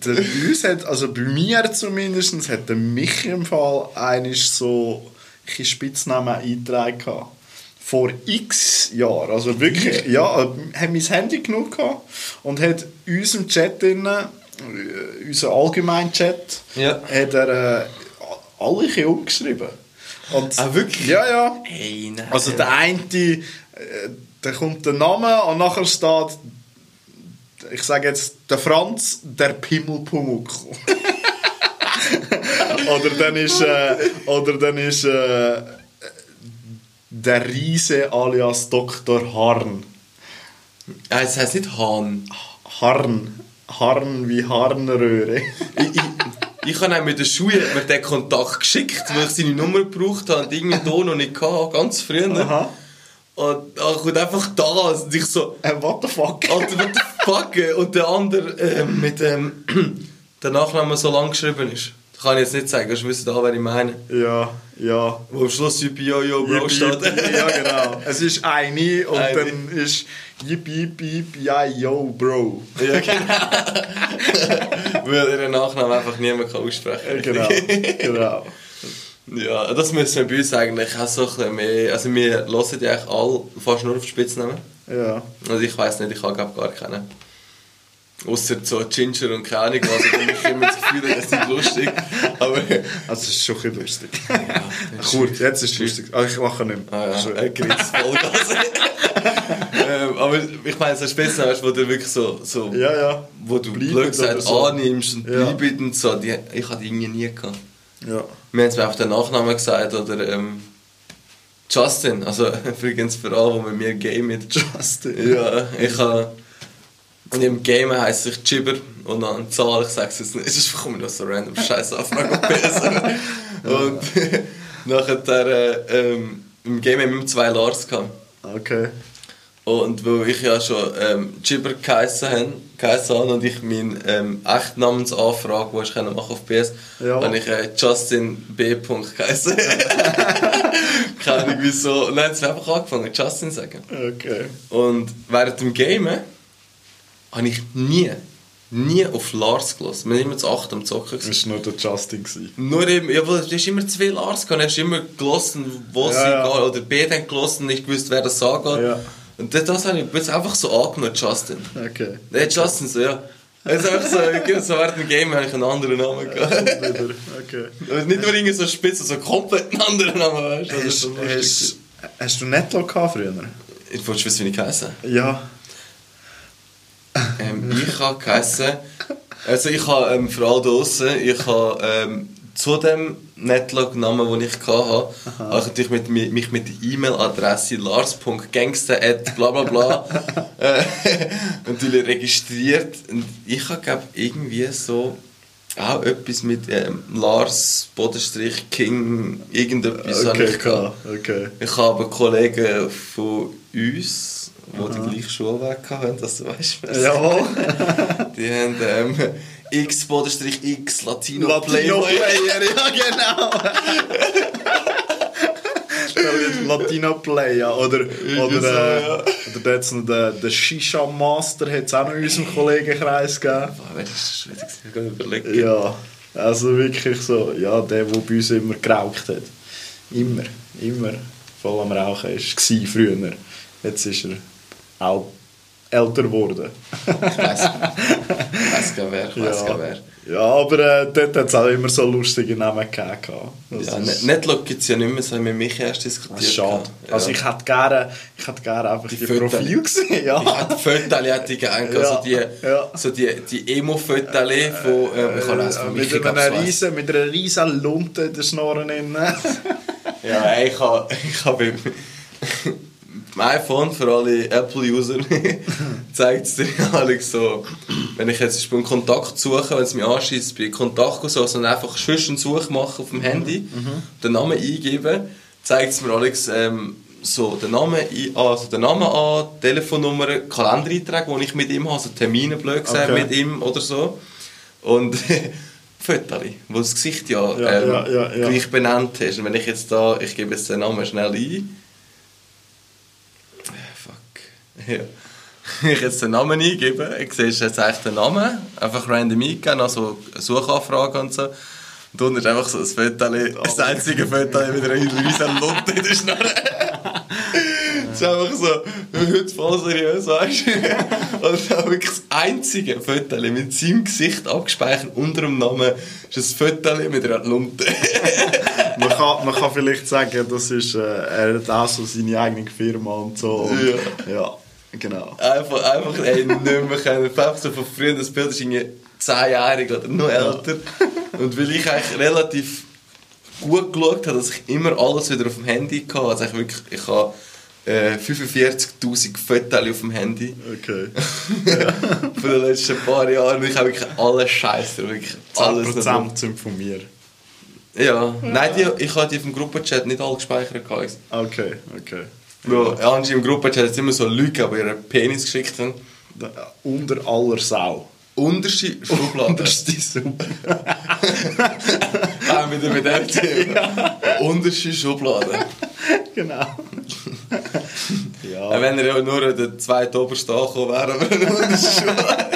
[SPEAKER 2] der, der, hat, also bei mir zumindest, hat der mich im Fall eigentlich so ein Spitznamen eingetragen vor x Jahren. Also wirklich, ja, hat mein Handy genug gehabt und hat in unserem Chat drin, äh, unser allgemeinen Chat,
[SPEAKER 1] ja.
[SPEAKER 2] hat er äh, alle umgeschrieben.
[SPEAKER 1] Und, ah, wirklich?
[SPEAKER 2] Ja, ja.
[SPEAKER 1] Hey.
[SPEAKER 2] Also der eine, äh, da kommt der Name und nachher steht, ich sage jetzt, der Franz, der Pimmelpumuckl. oder dann ist, äh, oder dann ist äh, der Riese alias Dr. Harn.
[SPEAKER 1] Ah, es heißt nicht Hahn.
[SPEAKER 2] Harn. Harn wie Harnröhre.
[SPEAKER 1] ich, ich, ich habe mit der Schule mir den Kontakt geschickt, weil ich seine Nummer gebraucht habe und irgendwie da noch nicht hatte, ganz früher. Aha. Und er kommt einfach da und ich so...
[SPEAKER 2] Äh, what the fuck?
[SPEAKER 1] Alter, what the fuck? Und der andere äh, mit dem... Ähm, der Nachname so lang geschrieben ist kann jetzt nicht sagen, du wissen da, wer ich meine.
[SPEAKER 2] Ja, ja.
[SPEAKER 1] Wo am Schluss Yippie Yo Yo Bro steht.
[SPEAKER 2] Ja, genau. Es ist eine und eine. dann ist Yippie Yippie Yippie Yo Bro.
[SPEAKER 1] Ja, genau. Weil ihren Nachnamen einfach niemand kann aussprechen
[SPEAKER 2] kann. Genau, genau.
[SPEAKER 1] Ja, das müssen wir bei uns eigentlich auch so ein bisschen mehr... Also wir hören ja eigentlich alle fast nur auf Spitznamen.
[SPEAKER 2] Ja.
[SPEAKER 1] Also ich weiss nicht, ich habe gar keinen. Außer so Ginger und keine Ahnung was, dann habe ich immer das Gefühl, das ist nicht lustig. Aber,
[SPEAKER 2] also es ist schon ein lustig. Ja, Gut, jetzt ist es lustig. Aber ich mache nicht
[SPEAKER 1] mehr. Ah, ja. Er grinst Vollgas. ähm, aber ich meine, so Spätzle, weißt, wo du wirklich so, so
[SPEAKER 2] ja, ja.
[SPEAKER 1] wo du blöd gesagt so. annimmst und ja. bleibst und so, die, ich hatte die irgendwie nie gehabt.
[SPEAKER 2] Ja.
[SPEAKER 1] Wir haben zwar auf den Nachnamen gesagt, oder ähm, Justin, also übrigens für alle, die mit mir game mit
[SPEAKER 2] Justin.
[SPEAKER 1] Ja, ich habe und im Game heisst ich Chibber und dann eine Zahl, ich sag's jetzt nicht, es ist einfach nur so random scheiß Anfrage auf PS. und nachher äh, ähm, im Game haben wir zwei Lars gehabt.
[SPEAKER 2] Okay.
[SPEAKER 1] Und weil ich ja schon ähm, Chibber geheissen habe und ich meine ähm, Echtnamensanfrage, die ich machen auf PS, ja. habe ich äh, Justin B. geheissen. Keine Ahnung wieso. Und dann haben sie einfach angefangen, Justin zu sagen.
[SPEAKER 2] Okay.
[SPEAKER 1] Und während dem Game habe ich nie, nie auf Lars gelassen. Wir waren immer zu acht am Zocken.
[SPEAKER 2] Das war nur der Justin.
[SPEAKER 1] Nur eben, ja, du hast immer zwei Lars gehabt. Du hast immer gelassen, wo ja, sie ja. gehen. Oder B dann gelassen, nicht gewusst, wer das sagt. Ja. Und das, das habe ich jetzt einfach so angenommen, Justin.
[SPEAKER 2] Okay.
[SPEAKER 1] Der Justin so, ja. Also einfach so, so während dem Game habe ich einen anderen Namen gehabt.
[SPEAKER 2] okay.
[SPEAKER 1] Nicht nur irgendwie so spitz, so komplett einen anderen Namen, weißt du?
[SPEAKER 2] Hast, hast, hast, du Netto gehabt früher?
[SPEAKER 1] Ich wollte wissen, wie ich heiße.
[SPEAKER 2] Ja.
[SPEAKER 1] Ähm, ich habe geheißen, also ich habe ähm, für alle draussen, ich habe ähm, zu dem Netlog-Namen, den ich hatte, habe ich natürlich mit, mich mit der E-Mail-Adresse lars.gangster bla bla bla äh, natürlich registriert. Und ich habe glaube irgendwie so auch etwas mit ähm, Lars Bodenstrich King irgendetwas
[SPEAKER 2] okay,
[SPEAKER 1] ich
[SPEAKER 2] klar, okay.
[SPEAKER 1] Ich habe Kollegen von uns die Aha. die gleiche Schulweg hatten, dass du weißt, was Jawohl. die haben ähm, X-X Latino, Latino Player. Player, ja genau.
[SPEAKER 2] Latino Player oder oder äh, oder jetzt noch der, der Shisha Master hat es auch noch in unserem Kollegenkreis gegeben. Boah, das ist überlegen. Ja, also wirklich so, ja, der, der bei uns immer geraucht hat. Immer, immer voll am Rauchen war früher. Jetzt ist er auch älter geworden. ich weiß, weiß gar wer, ich weiß ja. wer. Ja, aber äh, dort hat es auch immer so lustige Namen gehabt.
[SPEAKER 1] Ja, ist... Netlock gibt es ja nicht mehr, so haben wir mich erst diskutiert.
[SPEAKER 2] Schade. Ja. Also ich hätte gerne, ich hätte gerne einfach die, die Profil gesehen. Ja.
[SPEAKER 1] Ich hätte Fotos hätte gerne, ja. also die, ja. so die, die Emo-Fotos von, ähm, ich
[SPEAKER 2] von mit, einer riesen, mit einer riesen Lunte in der Schnorren
[SPEAKER 1] ja, ich habe, ich habe mein iPhone für alle Apple-User zeigt es dir Alex so, wenn ich jetzt beim Kontakt suche, wenn es mich anschießt, bei Kontakt so, sondern einfach schön einen Such machen auf dem Handy, mhm. den Namen eingeben, zeigt es mir Alex ähm, so den Namen, also den Namen an, Telefonnummer, Kalendereinträge, die ich mit ihm habe, also Termine blöd gesagt okay. mit ihm oder so. Und Fotos, wo das Gesicht ja, ähm, ja, ja, ja. gleich benannt hast. Und wenn ich jetzt da, ich gebe jetzt den Namen schnell ein, ja. ich jetzt den Namen eingebe, ich sehe jetzt eigentlich den Namen, einfach random eingeben, also Suchanfrage und so. Und unten ist einfach so ein Foto, das einzige Foto mit einer riesen Lunte in der Schnarre. Das ist einfach so, heute voll seriös, weißt du? Und dann wirklich das einzige Foto mit seinem Gesicht abgespeichert unter dem Namen ist ein Foto mit einer Lunte.
[SPEAKER 2] man, kann, man kann vielleicht sagen, das ist, äh, er hat auch so seine eigene Firma und so. Und, ja. ja. Genau.
[SPEAKER 1] Einfach, einfach ey, nicht mehr können. Einfach so von früher, das Bild ist irgendwie 10-jährig oder noch älter. Und weil ich eigentlich relativ gut geschaut habe, dass ich immer alles wieder auf dem Handy hatte. Also ich wirklich, ich habe äh, 45'000 Fotos auf dem Handy.
[SPEAKER 2] Okay.
[SPEAKER 1] von den letzten paar Jahren. Ich habe wirklich alles Scheiße. Wirklich alles
[SPEAKER 2] 10% sind von mir.
[SPEAKER 1] Ja, ja. nein, die, ich habe die vom Gruppenchat nicht alle gespeichert.
[SPEAKER 2] Okay, okay.
[SPEAKER 1] Bro, ja, anscheinend im Gruppenchat jetzt immer so Leute, die ihren Penis geschickt haben.
[SPEAKER 2] Unter aller Sau.
[SPEAKER 1] Unterste Schublade.
[SPEAKER 2] Unterste Schublade.
[SPEAKER 1] Auch wieder mit dem Thema. Ja. Unterste Schublade.
[SPEAKER 2] Genau.
[SPEAKER 1] ja. Wenn er ja nur der zweite oberste angekommen wäre, aber eine unterste Schublade.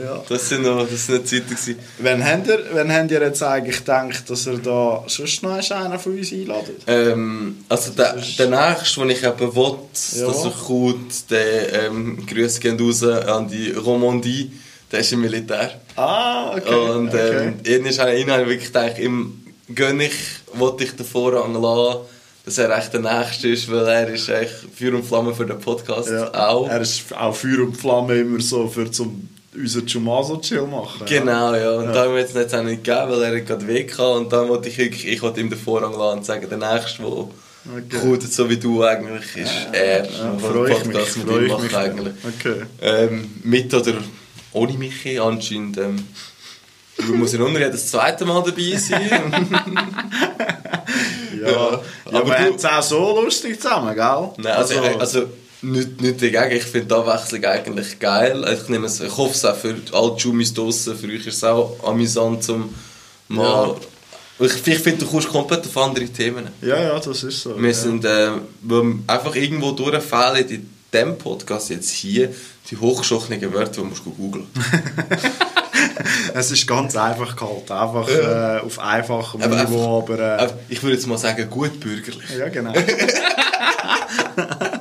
[SPEAKER 1] Ja. Das sind noch, das sind Zeiten gewesen.
[SPEAKER 2] Wann habt ihr, wann habt ihr jetzt eigentlich gedacht, dass ihr da sonst noch einen von uns einladet?
[SPEAKER 1] Ähm, also der, der nächste, den ich eben will, ja. dass er kommt, der ähm, Grüße gehen raus an die Romandie, der ist im Militär.
[SPEAKER 2] Ah, okay.
[SPEAKER 1] Und ähm, okay. ist einer, wirklich gedacht, ihm gönne ich, wollte ich den Vorrang lassen, dass er echt der Nächste ist, weil er ist echt Feuer und Flamme für den Podcast
[SPEAKER 2] ja. auch. Er ist auch Feuer und Flamme immer so für zum unseren Chumaso-Chill machen.
[SPEAKER 1] Genau, ja. Und ja. da haben wir jetzt nicht auch nicht gegeben, weil er gerade weg hatte. Und dann wollte ich wirklich, ich wollte ihm den Vorrang lassen und sagen, der Nächste, der okay. kommt, so wie du eigentlich, ist ja. er. Ja,
[SPEAKER 2] freue ich mich, mit ihm macht eigentlich. Okay.
[SPEAKER 1] Ähm, mit oder ohne mich anscheinend. Ähm, muss ja nur das zweite Mal dabei sein.
[SPEAKER 2] ja, ja, aber, aber wir haben es auch so lustig zusammen, gell?
[SPEAKER 1] Nein, also, also, also nicht, nicht dagegen. Ich finde die Abwechslung eigentlich geil. Ich, nehme es, ich hoffe es auch für alle Jumis draussen. Für euch ist es auch amüsant, zum mal... Ja. Ich, ich finde, du kommst komplett auf andere Themen.
[SPEAKER 2] Ja, ja, das ist so.
[SPEAKER 1] Wir ja. sind äh, einfach irgendwo durchfällen in diesem Podcast jetzt hier die hochgeschochenen Wörter, die musst du googeln.
[SPEAKER 2] es ist ganz einfach gehalten, einfach ja. äh, auf einfachem Niveau, aber... Äh,
[SPEAKER 1] ich würde jetzt mal sagen, gut bürgerlich.
[SPEAKER 2] Ja, genau.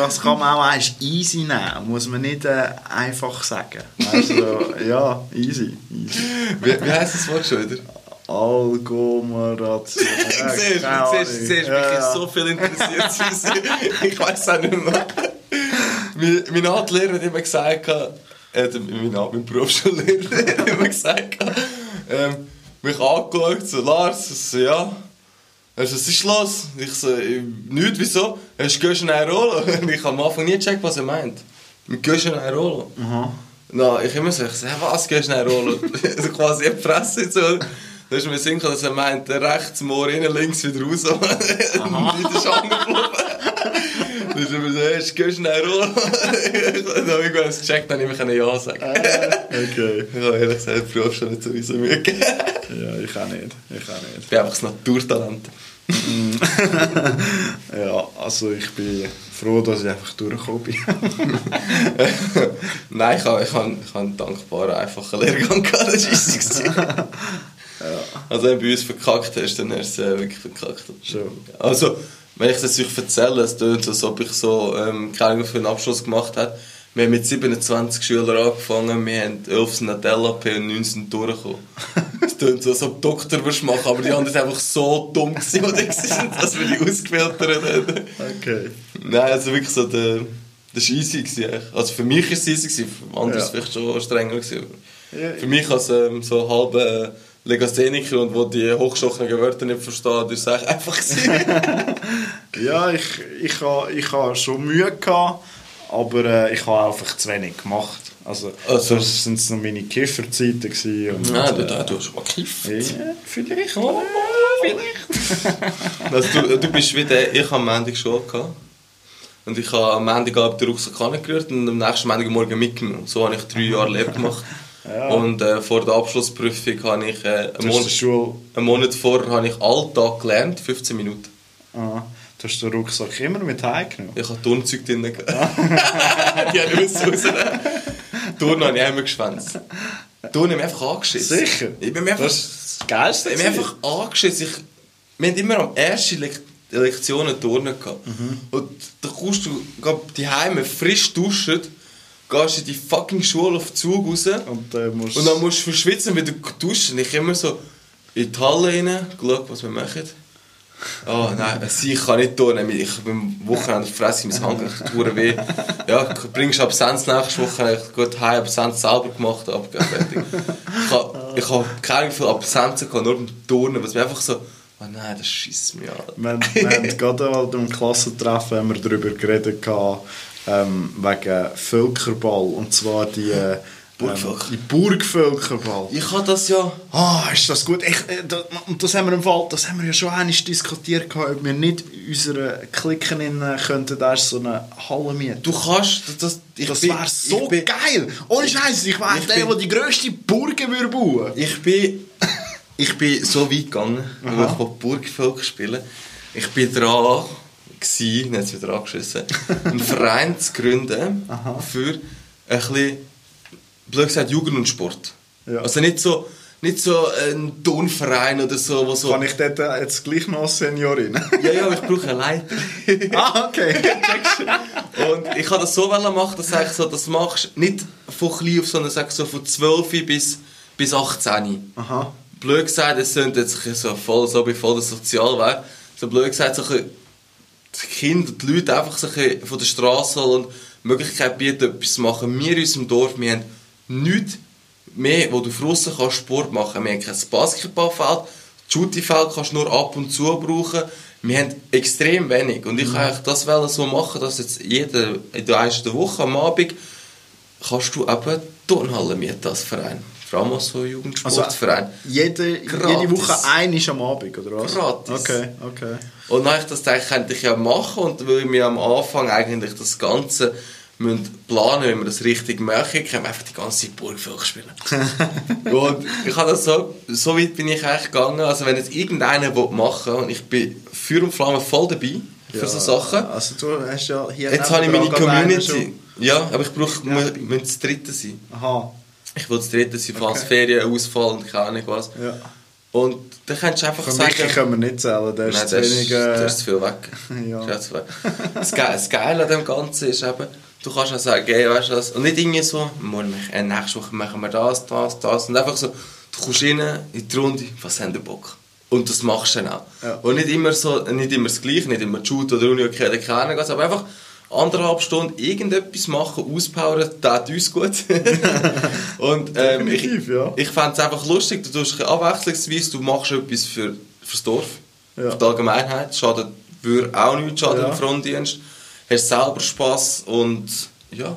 [SPEAKER 2] das kann man auch als easy nehmen, muss man nicht äh, einfach sagen. Also, ja, easy. easy.
[SPEAKER 1] Wie, wie heisst das Wort schon wieder?
[SPEAKER 2] Agglomeration.
[SPEAKER 1] Ja, siehst, du, siehst, ja, mich ja. so viel interessiert. ich weiß auch nicht mehr. mein, mein Artlehrer hat immer gesagt, äh, mein, mein Berufsschullehrer hat immer gesagt, ähm, mich angeschaut, so Lars, so, ja, also, was ist los? Ich so, nichts, wieso? Hast du gehst in Airolo? ich habe am Anfang nie gecheckt, was er meint. Mit gehst in Airolo?
[SPEAKER 2] Aha.
[SPEAKER 1] Na, ich immer so, ich so, was gehst in Airolo? also quasi, ich Fresse so. Da ist mir Sinn dass er meint, rechts Moor innen, links wieder raus. Und wieder ist angeblieben. Dann ist mir so, hey, geh schnell runter. dann habe ich es gecheckt, dann habe ich Ja sagen.
[SPEAKER 2] Ah, okay.
[SPEAKER 1] Ich habe ehrlich gesagt früher schon nicht so riesen Mühe.
[SPEAKER 2] Ja, ich auch nicht. Ich auch nicht.
[SPEAKER 1] Ich bin einfach das Naturtalent.
[SPEAKER 2] ja, also ich bin froh, dass ich einfach durchgekommen bin.
[SPEAKER 1] Nein, ich habe, ich habe, ich habe einen dankbaren, einfachen Lehrgang gehabt, das war. Also wenn du bei uns verkackt hast, dann hast du es äh, wirklich verkackt.
[SPEAKER 2] Schon.
[SPEAKER 1] Also, wenn ich das euch erzähle, es klingt so, als ob ich so ähm, keine für einen Abschluss gemacht habe. Wir haben mit 27 Schülern angefangen, wir haben 11 Nutella-P und 19 durchgekommen. Es klingt so, als ob du Doktor machen, aber die anderen waren einfach so dumm, gewesen, dass wir die ausgefiltert haben.
[SPEAKER 2] Okay.
[SPEAKER 1] Nein, also wirklich so, der, das war easy. Gewesen. Also für mich war es easy, gewesen, für andere ja. vielleicht schon strenger. Gewesen. Ja, für mich als ähm, so halber äh, Legastheniker und wo die hochgestochenen Wörter nicht verstehen, das ist einfach
[SPEAKER 2] Ja, ich, ich, habe, ich habe schon Mühe gehabt, aber äh, ich habe einfach zu wenig gemacht. Also, also das waren noch meine Kifferzeiten.
[SPEAKER 1] Und, Nein, du, äh, du hast mal gekifft.
[SPEAKER 2] Ja, vielleicht. Oh,
[SPEAKER 1] vielleicht. also, du, du bist wie der, ich habe am Montag Schule gehabt. Und ich habe am Montagabend den Rucksack angerührt und am nächsten Montagmorgen mitgenommen. So habe ich drei Jahre Leben gemacht. Ja. Und äh, vor der Abschlussprüfung habe ich äh, einen, Monat, einen Monat vorher habe ich Alltag gelernt, 15 Minuten.
[SPEAKER 2] Aha. Du hast den Rucksack immer mit heimgenommen?
[SPEAKER 1] Ich habe Turnzeug drin. Ah. die haben raus. Turnen habe ich immer geschwänzt. Turnen habe ich einfach angeschissen.
[SPEAKER 2] Sicher?
[SPEAKER 1] Ich bin einfach,
[SPEAKER 2] das ist das Geilste.
[SPEAKER 1] Ich bin einfach angeschissen. Ich, wir haben immer am ersten Le Lektionen Turnen gehabt. Mhm. Und da kommst du die Heime frisch duschen gehst in die fucking Schule auf den Zug raus
[SPEAKER 2] und, äh, musst
[SPEAKER 1] und dann musst du verschwitzen, wenn du duschen. Ich immer so in die Halle rein, geschaut, was wir machen. Oh nein, sie kann nicht tun. Ich bin am Wochenende fresse ich mein Hand, ich tue weh. Ja, bringst du Absenz nächste Woche, ich gut heim, Absenz selber gemacht, abgefertigt. Ich habe ich hab keine Gefühl Absenzen gehabt, nur beim Turnen, was mir einfach so, oh nein, das schießt mich an.
[SPEAKER 2] Wir, wir haben gerade mal im Klassentreffen haben wir darüber geredet, gehabt, ähm, wegen Völkerball. Und zwar die... Äh,
[SPEAKER 1] Burgvölker.
[SPEAKER 2] Ähm, Burgvölkerball.
[SPEAKER 1] Ich habe das ja...
[SPEAKER 2] Ah, ist das gut. Ich, äh, da, und das haben wir im Fall, das haben wir ja schon einmal diskutiert, ob wir nicht unsere Klicken in könnten, da so eine Halle mieten.
[SPEAKER 1] Du kannst... Das,
[SPEAKER 2] das wäre so bin, geil. Ohne Scheiße, ich wäre der, der die grösste Burgen würde bauen.
[SPEAKER 1] Ich bin... Ich bin so weit gegangen, wo ich Burgvölker spielen Ich bin dran gewesen, es wieder angeschissen, einen Verein zu gründen Aha. für ein bisschen, blöd gesagt, Jugend und Sport. Ja. Also nicht so, nicht so ein Turnverein oder so, wo so...
[SPEAKER 2] Kann ich dort jetzt gleich noch Seniorin?
[SPEAKER 1] ja, ja, ich brauche einen Leiter.
[SPEAKER 2] ah, okay.
[SPEAKER 1] und ich habe das so machen, dass du so, das machst nicht von klein auf, sondern sag so von 12 bis, bis 18.
[SPEAKER 2] Aha.
[SPEAKER 1] Blöd gesagt, es sind jetzt so voll, so wie voll der Sozialwert. So blöd gesagt, so ein die Kinder, die Leute einfach sich von der Straße und Möglichkeit bieten, etwas zu machen. Wir in unserem Dorf, wir haben nichts mehr, wo du draussen kannst Sport machen kannst. Wir haben kein Basketballfeld, Shootingfeld kannst du nur ab und zu brauchen. Wir haben extrem wenig. Und ich mhm. wollte das so machen, dass jetzt jede, in der ersten Woche am Abend kannst du eben Turnhalle mieten als Verein. Vor allem als so Jugendsportverein. Also,
[SPEAKER 2] jede, jede Woche ein ist am Abend, oder was?
[SPEAKER 1] Gratis.
[SPEAKER 2] Okay, okay.
[SPEAKER 1] Und dann habe ich das gedacht, könnte ich ja machen und weil wir am Anfang eigentlich das Ganze müssen planen, wenn wir das richtig machen, können wir einfach die ganze Zeit Burgvölker spielen. und ich habe das so, so weit bin ich eigentlich gegangen, also wenn jetzt irgendeiner machen will, und ich bin für und Flamme voll dabei für ja, so Sachen.
[SPEAKER 2] Also du hast ja hier
[SPEAKER 1] Jetzt habe ich meine Community. Ja, aber ich brauche, ja. muss das dritte sein.
[SPEAKER 2] Aha.
[SPEAKER 1] Ich will das dritte sein, falls okay. Ferien ausfallen und keine Ahnung was.
[SPEAKER 2] Ja.
[SPEAKER 1] Und dann kannst du einfach
[SPEAKER 2] Von
[SPEAKER 1] sagen...
[SPEAKER 2] Michi können wir nicht zählen, der ist zu wenig...
[SPEAKER 1] Äh... Der ist zu viel weg.
[SPEAKER 2] ja.
[SPEAKER 1] das, das, Ge das Geile an dem Ganzen ist eben, du kannst auch sagen, hey, weißt du was, und nicht irgendwie so, morgen, äh, nächste Woche machen wir das, das, das, und einfach so, du kommst rein in die Runde, was haben wir Bock? Und das machst du dann auch.
[SPEAKER 2] Ja.
[SPEAKER 1] Und nicht immer, so, nicht immer das Gleiche, nicht immer Shoot oder Uni, okay, keine Ahnung, aber einfach anderthalb Stunden irgendetwas machen, auspowern, das tut uns gut. und ähm, ich,
[SPEAKER 2] ja.
[SPEAKER 1] ich fände es einfach lustig, du tust abwechslungsweise, du machst etwas für, fürs Dorf, ja. für die Allgemeinheit, schadet, würde auch nichts schaden ja. im Frontdienst, hast selber Spass und ja.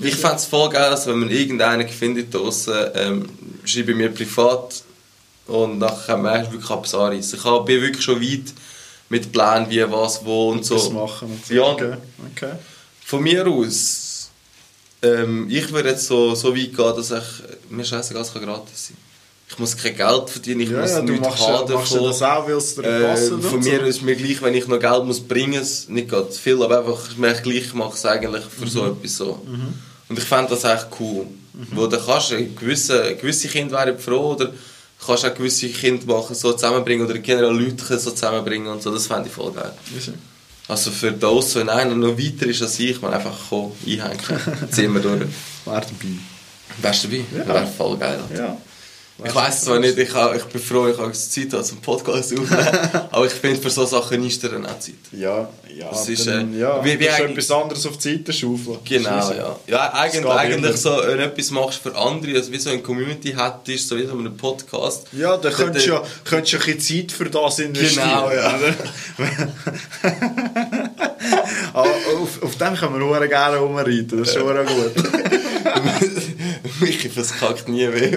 [SPEAKER 1] Ich fände es voll geil, also wenn man irgendeinen findet draussen, ähm, schreibe mir privat und nachher kann man wirklich etwas anreißen. Ich bin wirklich schon weit mit Plänen, wie, was, wo und so.
[SPEAKER 2] Das machen und so.
[SPEAKER 1] Ja.
[SPEAKER 2] Okay. okay.
[SPEAKER 1] Von mir aus, ähm, ich würde jetzt so, so weit gehen, dass ich, mir scheißegal, es kann gratis sein. Ich muss kein Geld verdienen, ich
[SPEAKER 2] Ja,
[SPEAKER 1] muss
[SPEAKER 2] ja,
[SPEAKER 1] nichts
[SPEAKER 2] machst,
[SPEAKER 1] haben
[SPEAKER 2] machst du das auch, weil es dir
[SPEAKER 1] Äh,
[SPEAKER 2] passt und
[SPEAKER 1] von mir
[SPEAKER 2] so?
[SPEAKER 1] ist mir gleich, wenn ich noch Geld muss bringen muss, nicht gerade viel, aber einfach mir gleich mache es eigentlich für so
[SPEAKER 2] Mhm.
[SPEAKER 1] etwas so. Und ich fände das echt cool. Wo du kannst, gewisse, gewisse Kinder wären froh oder kannst auch gewisse Kinder machen, so zusammenbringen oder generell Leute so zusammenbringen und so, das fände ich voll geil.
[SPEAKER 2] Wieso?
[SPEAKER 1] Also für das, wenn einer noch weiter ist als ich, man einfach kommen, einhängen, ziehen wir durch.
[SPEAKER 2] Wär dabei.
[SPEAKER 1] Wärst du dabei?
[SPEAKER 2] Ja.
[SPEAKER 1] Wäre voll geil.
[SPEAKER 2] Ja.
[SPEAKER 1] Ich weiss zwar nicht, ich, ich bin froh, ich habe Zeit zum Podcast aufnehmen, aber ich finde für so Sachen ist dann auch Zeit.
[SPEAKER 2] Ja, ja.
[SPEAKER 1] Das ist,
[SPEAKER 2] dann,
[SPEAKER 1] äh,
[SPEAKER 2] ja.
[SPEAKER 1] wie- wie
[SPEAKER 2] du etwas anderes auf die Seite schaufeln.
[SPEAKER 1] Genau, ja. Ja, eigentlich, eigentlich so, wenn du etwas machst für andere, also wie so eine Community hättest, so wie so einen Podcast.
[SPEAKER 2] Ja, dann könntest du ja, könntest du ein bisschen Zeit für das investieren.
[SPEAKER 1] Genau, ja.
[SPEAKER 2] Ah, auf, auf dem können wir auch gerne rumreiten, das ist schon auch gut.
[SPEAKER 1] Michi verkackt nie weh.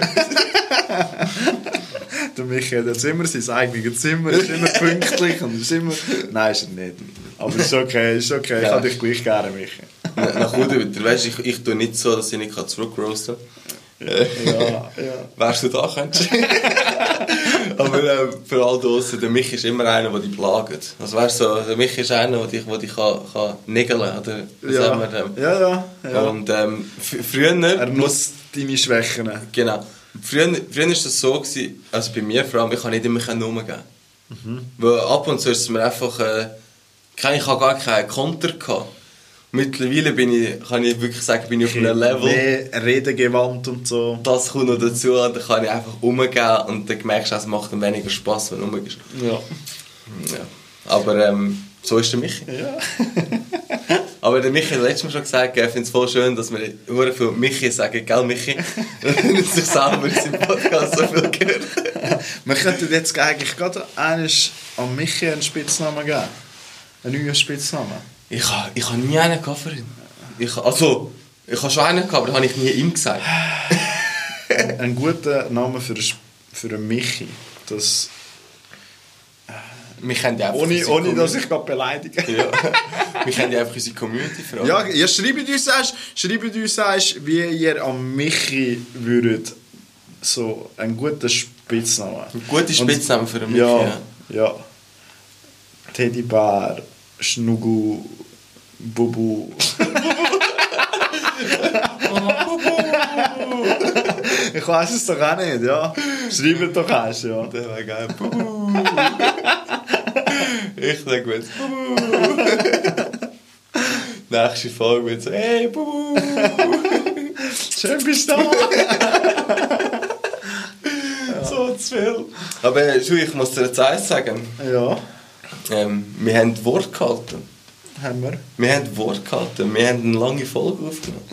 [SPEAKER 2] Der Michi hat jetzt immer sein eigenes Zimmer, ist immer pünktlich und ist immer... Nein, ist er nicht. Aber ist okay, ist okay, ich
[SPEAKER 1] Ja.
[SPEAKER 2] habe dich gleich gerne, Michi.
[SPEAKER 1] Na- Nach unten wieder. Weißt du, ich, ich tue nicht so, dass ich nicht zurückroasten kann.
[SPEAKER 2] Ja, ja.
[SPEAKER 1] Wärst du da, könntest. Aber äh, für all draussen, der Michi ist immer einer, der dich plagt. Also weißt du, der Michi ist einer, der dich, der dich kann, kann nägeln kann. Oder
[SPEAKER 2] Ja,
[SPEAKER 1] wir dem?
[SPEAKER 2] ja, ja. ja.
[SPEAKER 1] Und ähm, früher...
[SPEAKER 2] Er nutzt deine Schwächen.
[SPEAKER 1] Genau. Früher, früher war das so, gewesen, also bei mir vor allem, ich kann nicht immer umgehen.
[SPEAKER 2] Mhm.
[SPEAKER 1] Weil ab und zu ist es mir einfach... Äh, ich habe gar keinen Konter gehabt. Mittlerweile bin ich, kann ich wirklich sagen, bin ich auf einem Level...
[SPEAKER 2] Mehr redegewandt und so.
[SPEAKER 1] Das kommt noch dazu und dann kann ich einfach umgehen und dann merkst du, es macht dann weniger Spass, wenn du umgehst.
[SPEAKER 2] Ja.
[SPEAKER 1] Ja. Aber ähm, so ist der Michi.
[SPEAKER 2] Ja.
[SPEAKER 1] Aber der Michi hat letztes Mal schon gesagt, er findet es voll schön, dass wir sehr viel Michi sagen, gell Michi? Wenn sich selber in seinem Podcast so viel gehört.
[SPEAKER 2] Wir könnten jetzt eigentlich gerade eines an Michi einen Spitznamen geben. Einen neuen Spitznamen.
[SPEAKER 1] Ich habe ich ha nie einen gehabt für ihn. Ich, also, ich habe schon einen gehabt, aber das habe ich nie ihm gesagt.
[SPEAKER 2] Ein, ein guter Name für, für einen Michi. Das,
[SPEAKER 1] Wir kennen ja einfach
[SPEAKER 2] ohne, ohne dass ich gerade beleidige.
[SPEAKER 1] Ja. Wir kennen ja einfach unsere Community allem.
[SPEAKER 2] Ja, ja schreibt uns erst, schreibt uns erst, wie ihr an Michi würdet so einen guten Spitznamen.
[SPEAKER 1] Ein guter Spitzname für einen Michi.
[SPEAKER 2] Ja,
[SPEAKER 1] Ja.
[SPEAKER 2] ja. Teddybär, Schnugu, Bubu. ich weiß es doch auch nicht, ja. Schreibt doch erst, ja.
[SPEAKER 1] Der wäre geil. Ich sag gut. Bubu. Nächste Folge wird so, hey, Bubu.
[SPEAKER 2] Schön bist du da.
[SPEAKER 1] so zu viel. Aber Schu, ich muss dir jetzt eins sagen.
[SPEAKER 2] Ja,
[SPEAKER 1] Ähm, wir haben Wort gehalten.
[SPEAKER 2] Haben wir.
[SPEAKER 1] Wir haben Wort gehalten. Wir haben eine lange Folge aufgenommen.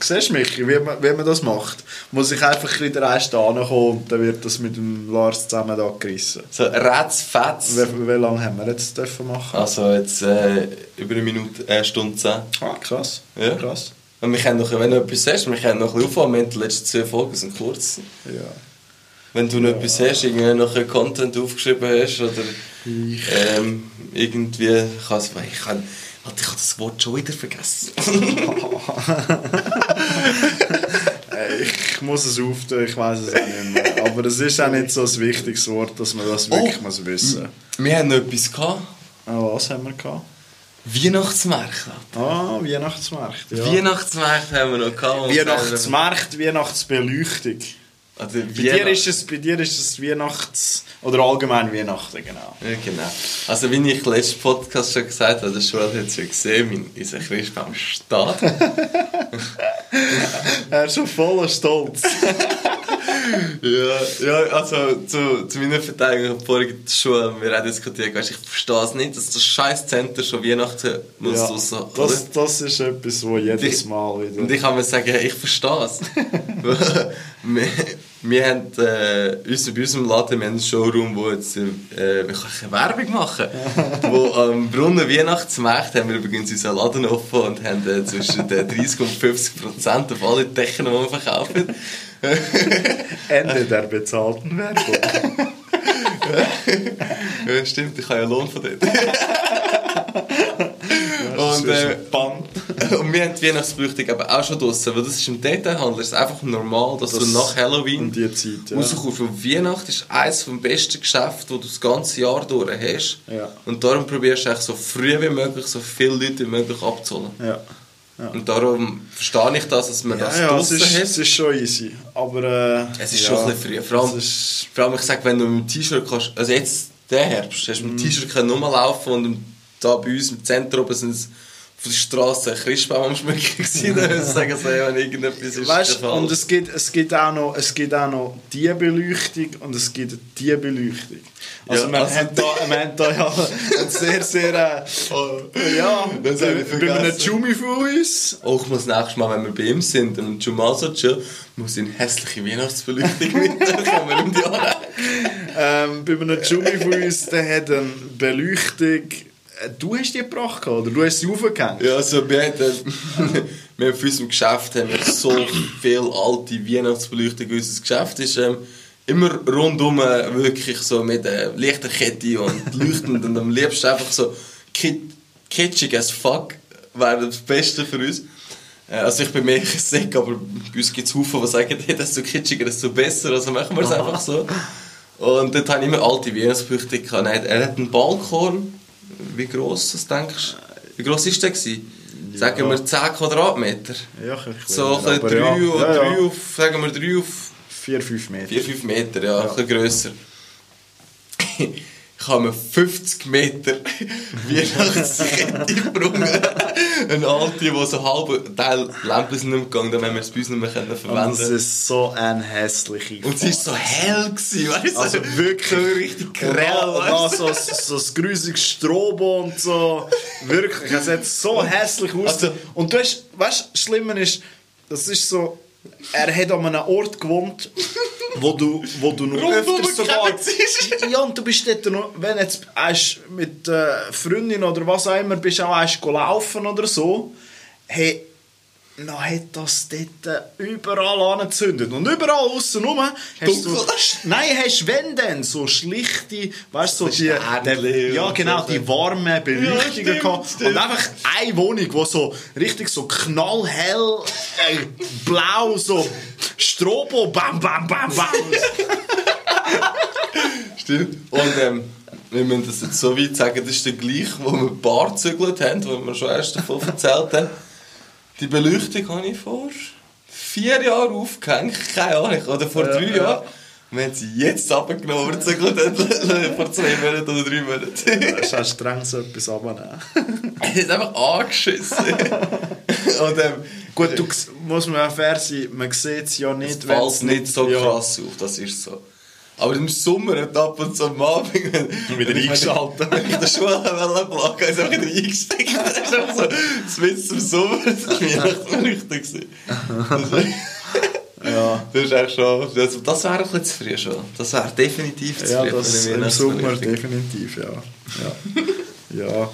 [SPEAKER 2] Siehst du, Michi, wie man, wie man das macht? Muss ich einfach wieder erst kommen und dann wird das mit dem Lars zusammen gerissen.
[SPEAKER 1] So, ratzfatz.
[SPEAKER 2] Wie, wie lange haben wir jetzt dürfen machen?
[SPEAKER 1] Also jetzt äh, über eine Minute, äh, Stunde zehn.
[SPEAKER 2] Ah, krass.
[SPEAKER 1] Ja.
[SPEAKER 2] Krass.
[SPEAKER 1] Und wir können noch, wenn du etwas hast, wir können noch ein bisschen aufhören. Wir haben die letzten zwei Folgen sind kurz.
[SPEAKER 2] Ja.
[SPEAKER 1] Wenn du noch etwas hast, irgendwie noch einen Content aufgeschrieben hast oder ähm, irgendwie, ich kann, ich kann, Warte, ich habe das Wort schon wieder vergessen.
[SPEAKER 2] Ich muss es auftun, ich weiß es auch nicht mehr. Aber es ist auch nicht so ein wichtiges Wort, dass man das wirklich
[SPEAKER 1] Oh.
[SPEAKER 2] muss wissen
[SPEAKER 1] Wir haben noch etwas gehabt.
[SPEAKER 2] Ah, was haben wir gehabt?
[SPEAKER 1] Weihnachtsmärkte.
[SPEAKER 2] Ah, Weihnachtsmarkt. Ja.
[SPEAKER 1] Weihnachtsmärkte haben wir noch gehabt. und
[SPEAKER 2] Weihnachtsmarkt, Weihnachtsbeleuchtung.
[SPEAKER 1] Also,
[SPEAKER 2] Bei dir, ist es, bei dir ist es Weihnachts... Oder allgemein Weihnachten, genau.
[SPEAKER 1] Ja, genau. Also, wie ich letzten Podcast schon gesagt habe, der Schule hat es ja gesehen, mein, unser Christbaum steht.
[SPEAKER 2] Er ist schon voller Stolz.
[SPEAKER 1] ja, ja, also zu, zu meiner Verteidigung vorhin die Schule, wir haben diskutiert, weißt, ich verstehe es nicht, dass das scheiß Center schon Weihnachten muss
[SPEAKER 2] Ja,
[SPEAKER 1] raus,
[SPEAKER 2] das, das ist etwas, wo jedes
[SPEAKER 1] Ich-
[SPEAKER 2] Mal wieder...
[SPEAKER 1] Und ich kann mir sagen, ich verstehe es. wir, haben äh, uns, bei unserem Laden wir haben einen Showroom, wo jetzt, äh, wir können Werbung machen. wo am Brunnen Weihnachtsmarkt haben wir übrigens unseren Laden offen und haben äh, zwischen äh, 30 und 50 Prozent auf alle Decken, die wir verkaufen.
[SPEAKER 2] Ende der bezahlten Werbung.
[SPEAKER 1] ja, stimmt, ich habe ja Lohn von dort. und, äh, und wir haben die Weihnachtsbeleuchtung aber auch schon draussen, weil das ist im Detailhandel ist einfach normal, dass das du nach Halloween
[SPEAKER 2] um die Zeit, ja.
[SPEAKER 1] rauskommst. Und Weihnachten ist eines der besten Geschäfte, die du das ganze Jahr durch hast.
[SPEAKER 2] Ja.
[SPEAKER 1] Und darum probierst du eigentlich so früh wie möglich so viele Leute wie möglich abzuholen.
[SPEAKER 2] Ja. Ja.
[SPEAKER 1] Und darum verstehe ich das, dass man
[SPEAKER 2] Ja,
[SPEAKER 1] das
[SPEAKER 2] ja, es
[SPEAKER 1] draussen
[SPEAKER 2] ist,
[SPEAKER 1] hat.
[SPEAKER 2] es ist schon easy. Aber äh,
[SPEAKER 1] Es ist schon ein bisschen früh. Vor allem,
[SPEAKER 2] ist-
[SPEAKER 1] vor allem ich sage, wenn du mit dem T-Shirt kannst, also jetzt der Herbst, hast du mit dem T-Shirt können rumlaufen und im- da bei uns im Zentrum sind es auf der Straße Christbaum am Schmücken gewesen. Sagen, ja, wenn irgendetwas ist
[SPEAKER 2] Weißt, und es gibt, es, gibt auch noch, es gibt auch noch die Beleuchtung und es gibt die Beleuchtung. Also,
[SPEAKER 1] Ja,
[SPEAKER 2] wir,
[SPEAKER 1] also
[SPEAKER 2] haben da, wir haben da ja ein sehr, sehr... Äh, ja,
[SPEAKER 1] Das ich
[SPEAKER 2] bei einem. Jumi von uns.
[SPEAKER 1] auch muss nächstes Mal, wenn wir bei ihm sind, und Jumaso chill, muss ich eine hässliche Weihnachtsbeleuchtung mitnehmen, können wir um die Jahre.
[SPEAKER 2] Ähm, bei einem Jumi von uns, der hat eine Beleuchtung... Äh, Du hast die gebracht, oder? Du hast sie aufgehängt?
[SPEAKER 1] Ja, also wir haben, wir haben für unserem Geschäft haben wir so viel alte Weihnachtsbeleuchtung. Unser Geschäft ist ähm, immer rundum äh, wirklich so mit äh, Lichterkette und leuchtend und am liebsten einfach so kit kitschig as fuck wäre das Beste für uns. Äh, Also ich bin mehr Sick, aber bei uns gibt es Haufen, die sagen, hey, desto kitschiger, desto besser, also machen wir es einfach so. Und dort habe ich immer alte Weihnachtsbeleuchtung Er hat einen Balkon, wie gross das denkst du? Wie gross ist der gewesen? Sagen wir 10 Quadratmeter.
[SPEAKER 2] Ja,
[SPEAKER 1] So ein
[SPEAKER 2] aber
[SPEAKER 1] bisschen
[SPEAKER 2] ja.
[SPEAKER 1] drei, und
[SPEAKER 2] Ja, ja.
[SPEAKER 1] auf, sagen wir 3 auf
[SPEAKER 2] 4, 5 Meter.
[SPEAKER 1] 4, 5 Meter, ja, ein bisschen grösser. Ich habe mir 50 Meter Weihnachtskette gebrungen. Eine alte, die so halb Teil Lampen sind nicht mehr gegangen, dann haben wir es bei uns nicht mehr können
[SPEAKER 2] Und
[SPEAKER 1] verwenden
[SPEAKER 2] es ist so ein hässlicher
[SPEAKER 1] Und sie war so hell, gewesen, weißt du?
[SPEAKER 2] Also wirklich
[SPEAKER 1] so richtig grell, weißt du?
[SPEAKER 2] so, so das grusiges Strobo und so. Wirklich, es hat so hässlich aus.
[SPEAKER 1] Also-
[SPEAKER 2] und du hast, weißt du, das Schlimme ist, das ist so, er hat an einem Ort gewohnt, wo du, wo du noch öfters sogar... Ja, und du bist dort noch, wenn jetzt hast mit äh, Freundin oder was auch immer, bist auch hast gelaufen oder so, hey, dann hat das dort überall angezündet. Und überall aussen rum hast du
[SPEAKER 1] Dunkel.
[SPEAKER 2] Nein, hast wenn denn so schlichte, weißt du, so die, der, ja genau,
[SPEAKER 1] so.
[SPEAKER 2] die warmen Beleuchtungen
[SPEAKER 1] stimmt,
[SPEAKER 2] gehabt.
[SPEAKER 1] stimmt.
[SPEAKER 2] Und einfach eine Wohnung, wo so richtig so knallhell, äh, blau, so Strobo, bam, bam, bam, bam.
[SPEAKER 1] Stimmt. Und ähm, wir müssen das jetzt so weit sagen, das ist der gleiche, wo wir ein Bar gezügelt haben, wo wir schon erst davon erzählt haben. Die Beleuchtung habe ich vor vier Jahren aufgehängt, keine Ahnung, oder vor drei
[SPEAKER 2] ja.
[SPEAKER 1] Jahren. Wir haben sie jetzt abgenommen, vor zwei Monaten oder drei Monaten.
[SPEAKER 2] Das ist auch streng so etwas abnehmen.
[SPEAKER 1] Es ist einfach angeschissen. Und ähm,
[SPEAKER 2] Gut, du, muss man auch fair sein, man sieht es ja
[SPEAKER 1] es
[SPEAKER 2] nicht,
[SPEAKER 1] fällt nicht so
[SPEAKER 2] ja.
[SPEAKER 1] krass auf, das ist so. Aber im Sommer hat ab und zu am Abend,
[SPEAKER 2] Wieder eingeschaltet.
[SPEAKER 1] Wenn ich in der Schule plagen ist einfach wieder eingesteckt. Das ist einfach so, das Witz zum Sommer, das war Weihnachtsbeleuchtung. gewesen. Das
[SPEAKER 2] Ja.
[SPEAKER 1] das ist echt schon, das, das wäre ein bisschen zu früh schon. Das wäre definitiv zu
[SPEAKER 2] Ja,
[SPEAKER 1] früh
[SPEAKER 2] das
[SPEAKER 1] für eine
[SPEAKER 2] im Sommer definitiv, ja. Ja. ja.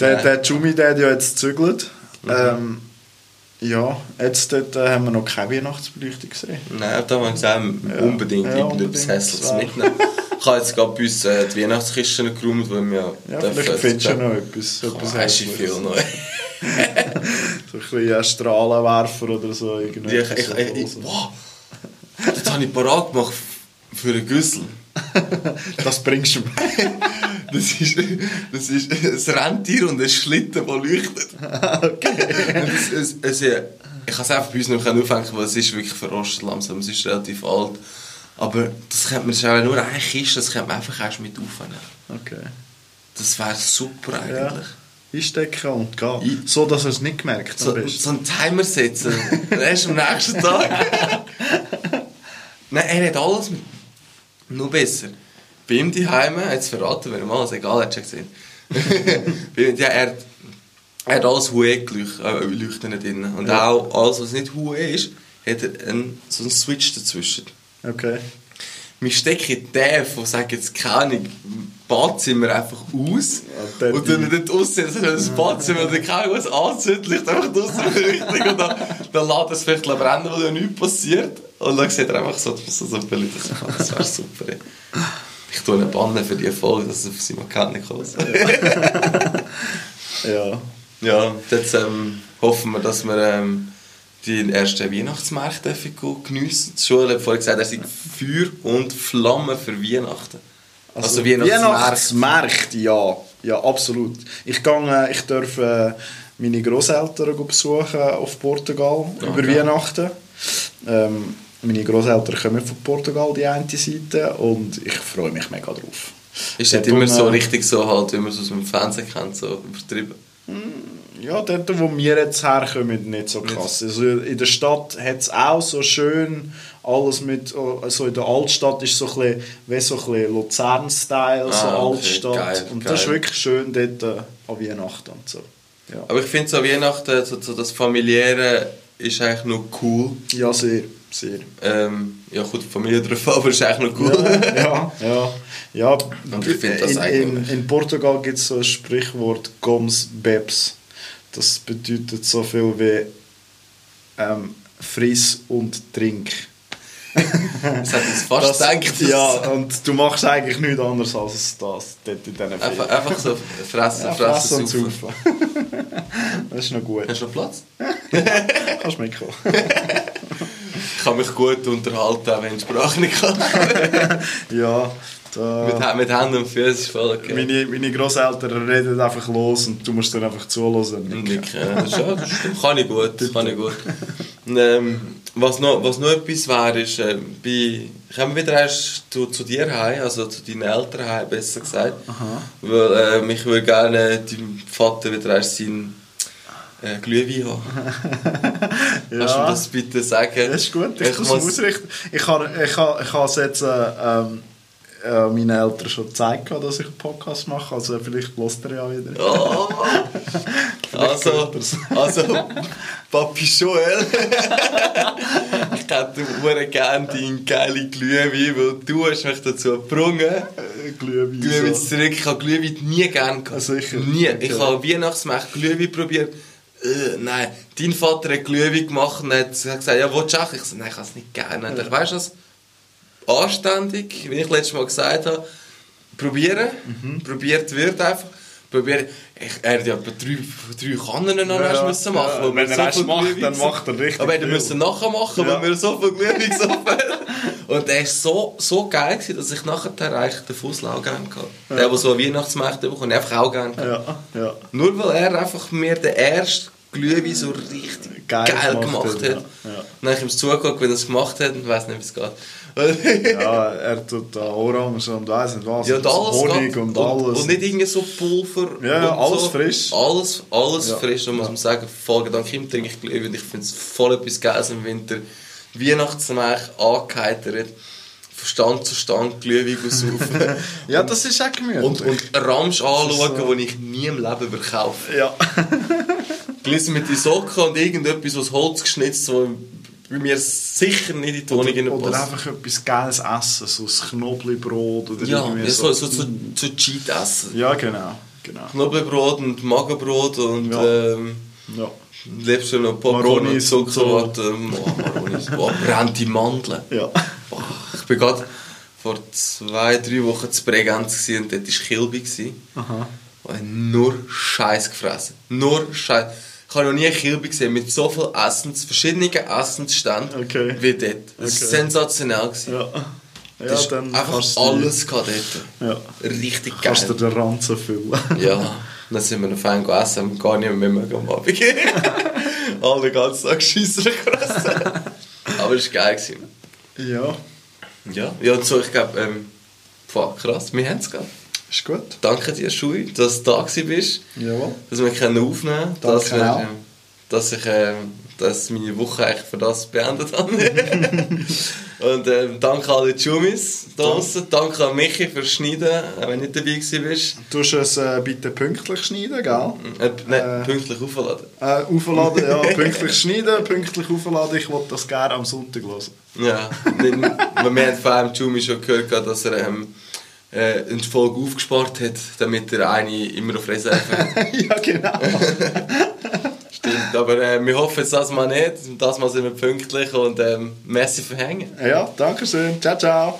[SPEAKER 2] Der, der Jumi, der hat ja jetzt gezügelt.
[SPEAKER 1] Mhm.
[SPEAKER 2] Ähm, ja, jetzt dort, äh, haben wir noch keine Weihnachtsbeleuchtung gesehen.
[SPEAKER 1] Nein, da haben wir gesagt, unbedingt
[SPEAKER 2] Ja,
[SPEAKER 1] irgendetwas. Hässliches mitnehmen. Ich habe jetzt gerade bei uns äh, die Weihnachtskisten geräumt, weil wir
[SPEAKER 2] Ja,
[SPEAKER 1] dürfen
[SPEAKER 2] vielleicht findest du noch etwas. etwas
[SPEAKER 1] Weisst du viel neu.
[SPEAKER 2] So ein bisschen ein Strahlenwerfer oder so.
[SPEAKER 1] Ich, ich, ich, ich,
[SPEAKER 2] so.
[SPEAKER 1] wow, das habe ich parat gemacht für einen Güssel.
[SPEAKER 2] Das bringst du mir.
[SPEAKER 1] Das ist, das ist ein Rentier und ein Schlitten, der leuchtet. okay. Es, es, es, ja, ich kann es einfach bei uns nicht aufhängen, weil es ist wirklich verrostet langsam. Es ist relativ alt. Aber das könnte man, auch nur eine Kiste, das könnte man einfach erst mit aufhängen.
[SPEAKER 2] Okay.
[SPEAKER 1] Das wäre super
[SPEAKER 2] Ja.
[SPEAKER 1] eigentlich.
[SPEAKER 2] Einstecken und gehen.
[SPEAKER 1] I-
[SPEAKER 2] So, dass er es nicht gemerkt
[SPEAKER 1] So,
[SPEAKER 2] besten.
[SPEAKER 1] so einen Timer setzen. Erst am nächsten Tag. Nein, er hat alles mit. Noch besser. Bei ihm daheim, jetzt verraten wir ihm alles, egal, er hat schon gesehen. Ja, er, er hat alles Hue-Leuchten drin. Und
[SPEAKER 2] Ja.
[SPEAKER 1] auch alles, was nicht Hue ist, hat er einen, so einen Switch dazwischen.
[SPEAKER 2] Okay.
[SPEAKER 1] Wir stecken den von, sagen jetzt keine Badzimmer einfach aus.
[SPEAKER 2] Ja,
[SPEAKER 1] und dann dort aussehen, dass das Badzimmer oder keine was anzündet, liegt einfach draussen in der Richtung und dann, dann lässt es vielleicht brennen, weil ja nichts passiert. Und dann sieht er einfach so, so, so Bilder. Das wäre super. Ich tue eine Banne für die Folge, dass er auf Account nicht kommt. ja. Ja, jetzt ähm, hoffen wir, dass wir ähm, die ersten Weihnachtsmärkte geniessen. Die Schule hat vorhin gesagt, er sei Feuer und Flamme für Weihnachten.
[SPEAKER 2] Also, also Weihnachtsmärkte, ja. Ja, absolut. Ich, gehe, ich darf äh, meine Großeltern besuchen auf Portugal okay. über Weihnachten. Ähm, meine Großeltern kommen von Portugal, die eine Seite, und ich freue mich mega drauf.
[SPEAKER 1] Ist das immer so richtig so, halt, wie man es aus dem Fernsehen kennt, so übertrieben?
[SPEAKER 2] Mm, ja, dort, wo wir jetzt herkommen, nicht so krass. Also in der Stadt hat es auch so schön alles mit, also in der Altstadt ist so ein bisschen, wie so ein bisschen Luzern-Style, ah, so okay, Altstadt. Geil, und geil. das ist wirklich schön dort äh, an Weihnachten und so.
[SPEAKER 1] Ja. Aber ich finde so Weihnachten, so, so das Familiäre ist eigentlich noch cool.
[SPEAKER 2] Ja, sehr. Sehr.
[SPEAKER 1] Ähm, ja gut, die Familie drauf, aber ist eigentlich noch cool.
[SPEAKER 2] Ja, ja. ja. ja. Und ich finde das in, eigentlich... In, in Portugal gibt es so ein Sprichwort «Goms Bebs». Das bedeutet so viel wie ähm, «Friss und trink».
[SPEAKER 1] das hat uns fast das, gedacht.
[SPEAKER 2] Ja, und du machst eigentlich nichts anderes als das dort in diesen
[SPEAKER 1] einfach, einfach so fressen, ja, fressen, und saufen.
[SPEAKER 2] das ist noch gut.
[SPEAKER 1] Hast du noch Platz?
[SPEAKER 2] Kannst mitkommen.
[SPEAKER 1] Ich kann mich gut unterhalten, auch wenn ich Sprache nicht kann.
[SPEAKER 2] ja.
[SPEAKER 1] Da, mit, mit Händen und Füßen ist voll okay.
[SPEAKER 2] Meine, meine Großeltern reden einfach los und du musst dann einfach zuhören.
[SPEAKER 1] Nicken. Ja, das, ja, das kann ich gut. Das kann ich gut. ähm, was, noch, was noch etwas wäre, ist, äh, bei, kommen wir wieder erst zu, zu dir heim, also zu deinen Eltern heim, besser gesagt. Aha. Weil äh, ich würde gerne deinem Vater wieder erst seinen äh, Glühwein haben. ja. Kannst du mir das bitte sagen?
[SPEAKER 2] Das ist gut, ich, ich muss ausrichten. Ich kann, ich kann, ich kann es jetzt... Äh, ähm, äh, meinen Eltern schon gezeigt, dass ich einen Podcast mache. Also vielleicht lässt er ja wieder. Oh.
[SPEAKER 1] also, also, Papi Joel, ich hätte sehr gerne deinen geilen Glühwein, weil du hast mich dazu gebrungen. Äh, Glühwein. Glühwein so. zurück. Ich habe Glühwein nie gerne gehabt. Sicher. Nie. Okay. Ich habe Weihnachtsmärkte Glühwein probiert. Äh, nein, dein Vater hat Glühwein gemacht und hat gesagt, ja, willst du auch? Ich so, nein, ich kann es nicht gerne. Ja. Weißt du was? anständig, wie ich letztes Mal gesagt habe, probieren. Mhm. Probiert wird einfach. Probieren. Ich, er hat ja drei, drei Kannen noch ja, müssen machen. Ja,
[SPEAKER 2] wenn er so es macht, dann macht er richtig
[SPEAKER 1] Aber er müssen nachher machen, ja. weil wir so viel Glühwein so Und er war so, so geil, gewesen, dass ich nachher den Fusslau gerne hatte. Ja. Der, der so Weihnachtsmärkte bekommt, einfach auch gerne ja. ja. Nur weil er einfach mir den ersten Glühwein so richtig geil, geil gemacht, gemacht hat. Ja. Ja. Dann habe ich ihm zugeguckt, wie er es gemacht hat und weiß nicht, wie es geht
[SPEAKER 2] ja, er tut da Orange und weiss nicht was. Ja, und alles Honig und, und, alles.
[SPEAKER 1] Und nicht irgendwie so Pulver.
[SPEAKER 2] Ja, alles so. frisch.
[SPEAKER 1] Alles, alles ja. frisch. Da muss man sagen, voll Dank ihm trinke ich Glühwein. Ich finde es voll etwas Geiles im Winter. Weihnachtsmärch angeheitert. Von Stand zu Stand Glühwein saufen.
[SPEAKER 2] ja, das ist auch gemütlich.
[SPEAKER 1] Und, und Ramsch anschauen, so. den ich nie im Leben verkaufe.
[SPEAKER 2] Ja.
[SPEAKER 1] Gelesen mit den Socken und irgendetwas aus Holz geschnitzt, so bei mir sicher nicht in die Wohnung
[SPEAKER 2] Oder, oder einfach etwas Geiles essen, so ein Knoblauchbrot oder
[SPEAKER 1] ja, irgendwie so. so, so, so, Cheat essen.
[SPEAKER 2] Ja, genau. genau.
[SPEAKER 1] Knoblauchbrot und Magenbrot und ja. Ähm, ja. lebst du noch Popcorn und Zuckerwatte. So. Oh, Maronis. oh, brennende Mandeln.
[SPEAKER 2] Ja.
[SPEAKER 1] Oh, ich bin gerade vor zwei, drei Wochen zu Bregenz und dort war Kilby. Aha. Und nur Scheiß gefressen. Nur Scheiß. Ich habe noch nie eine Kilbe gesehen mit so viel Essens, verschiedenen Essensständen
[SPEAKER 2] okay.
[SPEAKER 1] wie dort. Das war sensationell.
[SPEAKER 2] Ja.
[SPEAKER 1] Ja, das dann einfach alles dort. Ja. Richtig geil.
[SPEAKER 2] Kannst du den Ranzen füllen.
[SPEAKER 1] ja. Dann sind wir noch fein gegessen, haben gar nicht mehr mehr am Abend Alle ganzen Tag Scheisser gefressen. Aber es war geil.
[SPEAKER 2] Ja.
[SPEAKER 1] Ja, ja und so, ich glaube, ähm, krass, wir haben es gehabt.
[SPEAKER 2] Ist gut.
[SPEAKER 1] Danke dir, Schui, dass du da bist.
[SPEAKER 2] Jawohl.
[SPEAKER 1] Dass wir können aufnehmen können. Dass, wir, dass ich äh, dass meine Woche eigentlich für das beendet habe. und äh, danke an alle Jumis draußen. Danke an Michi fürs Schneiden, wenn du nicht dabei warst.
[SPEAKER 2] Du musst es äh, bitte pünktlich schneiden, gell?
[SPEAKER 1] Äh, Nein, äh, pünktlich aufladen.
[SPEAKER 2] Äh, aufladen, ja. pünktlich schneiden, pünktlich aufladen. Ich wollte das gerne am Sonntag hören.
[SPEAKER 1] Ja, wir haben von einem Jumi schon gehört, dass er... Ähm, äh, eine Folge aufgespart hat, damit er eine immer auf Reserve
[SPEAKER 2] hat. ja, genau.
[SPEAKER 1] Stimmt, aber äh, wir hoffen jetzt das mal nicht. Das mal sind wir pünktlich und ähm, merci für Hängen.
[SPEAKER 2] Ja, danke schön. Ciao, ciao.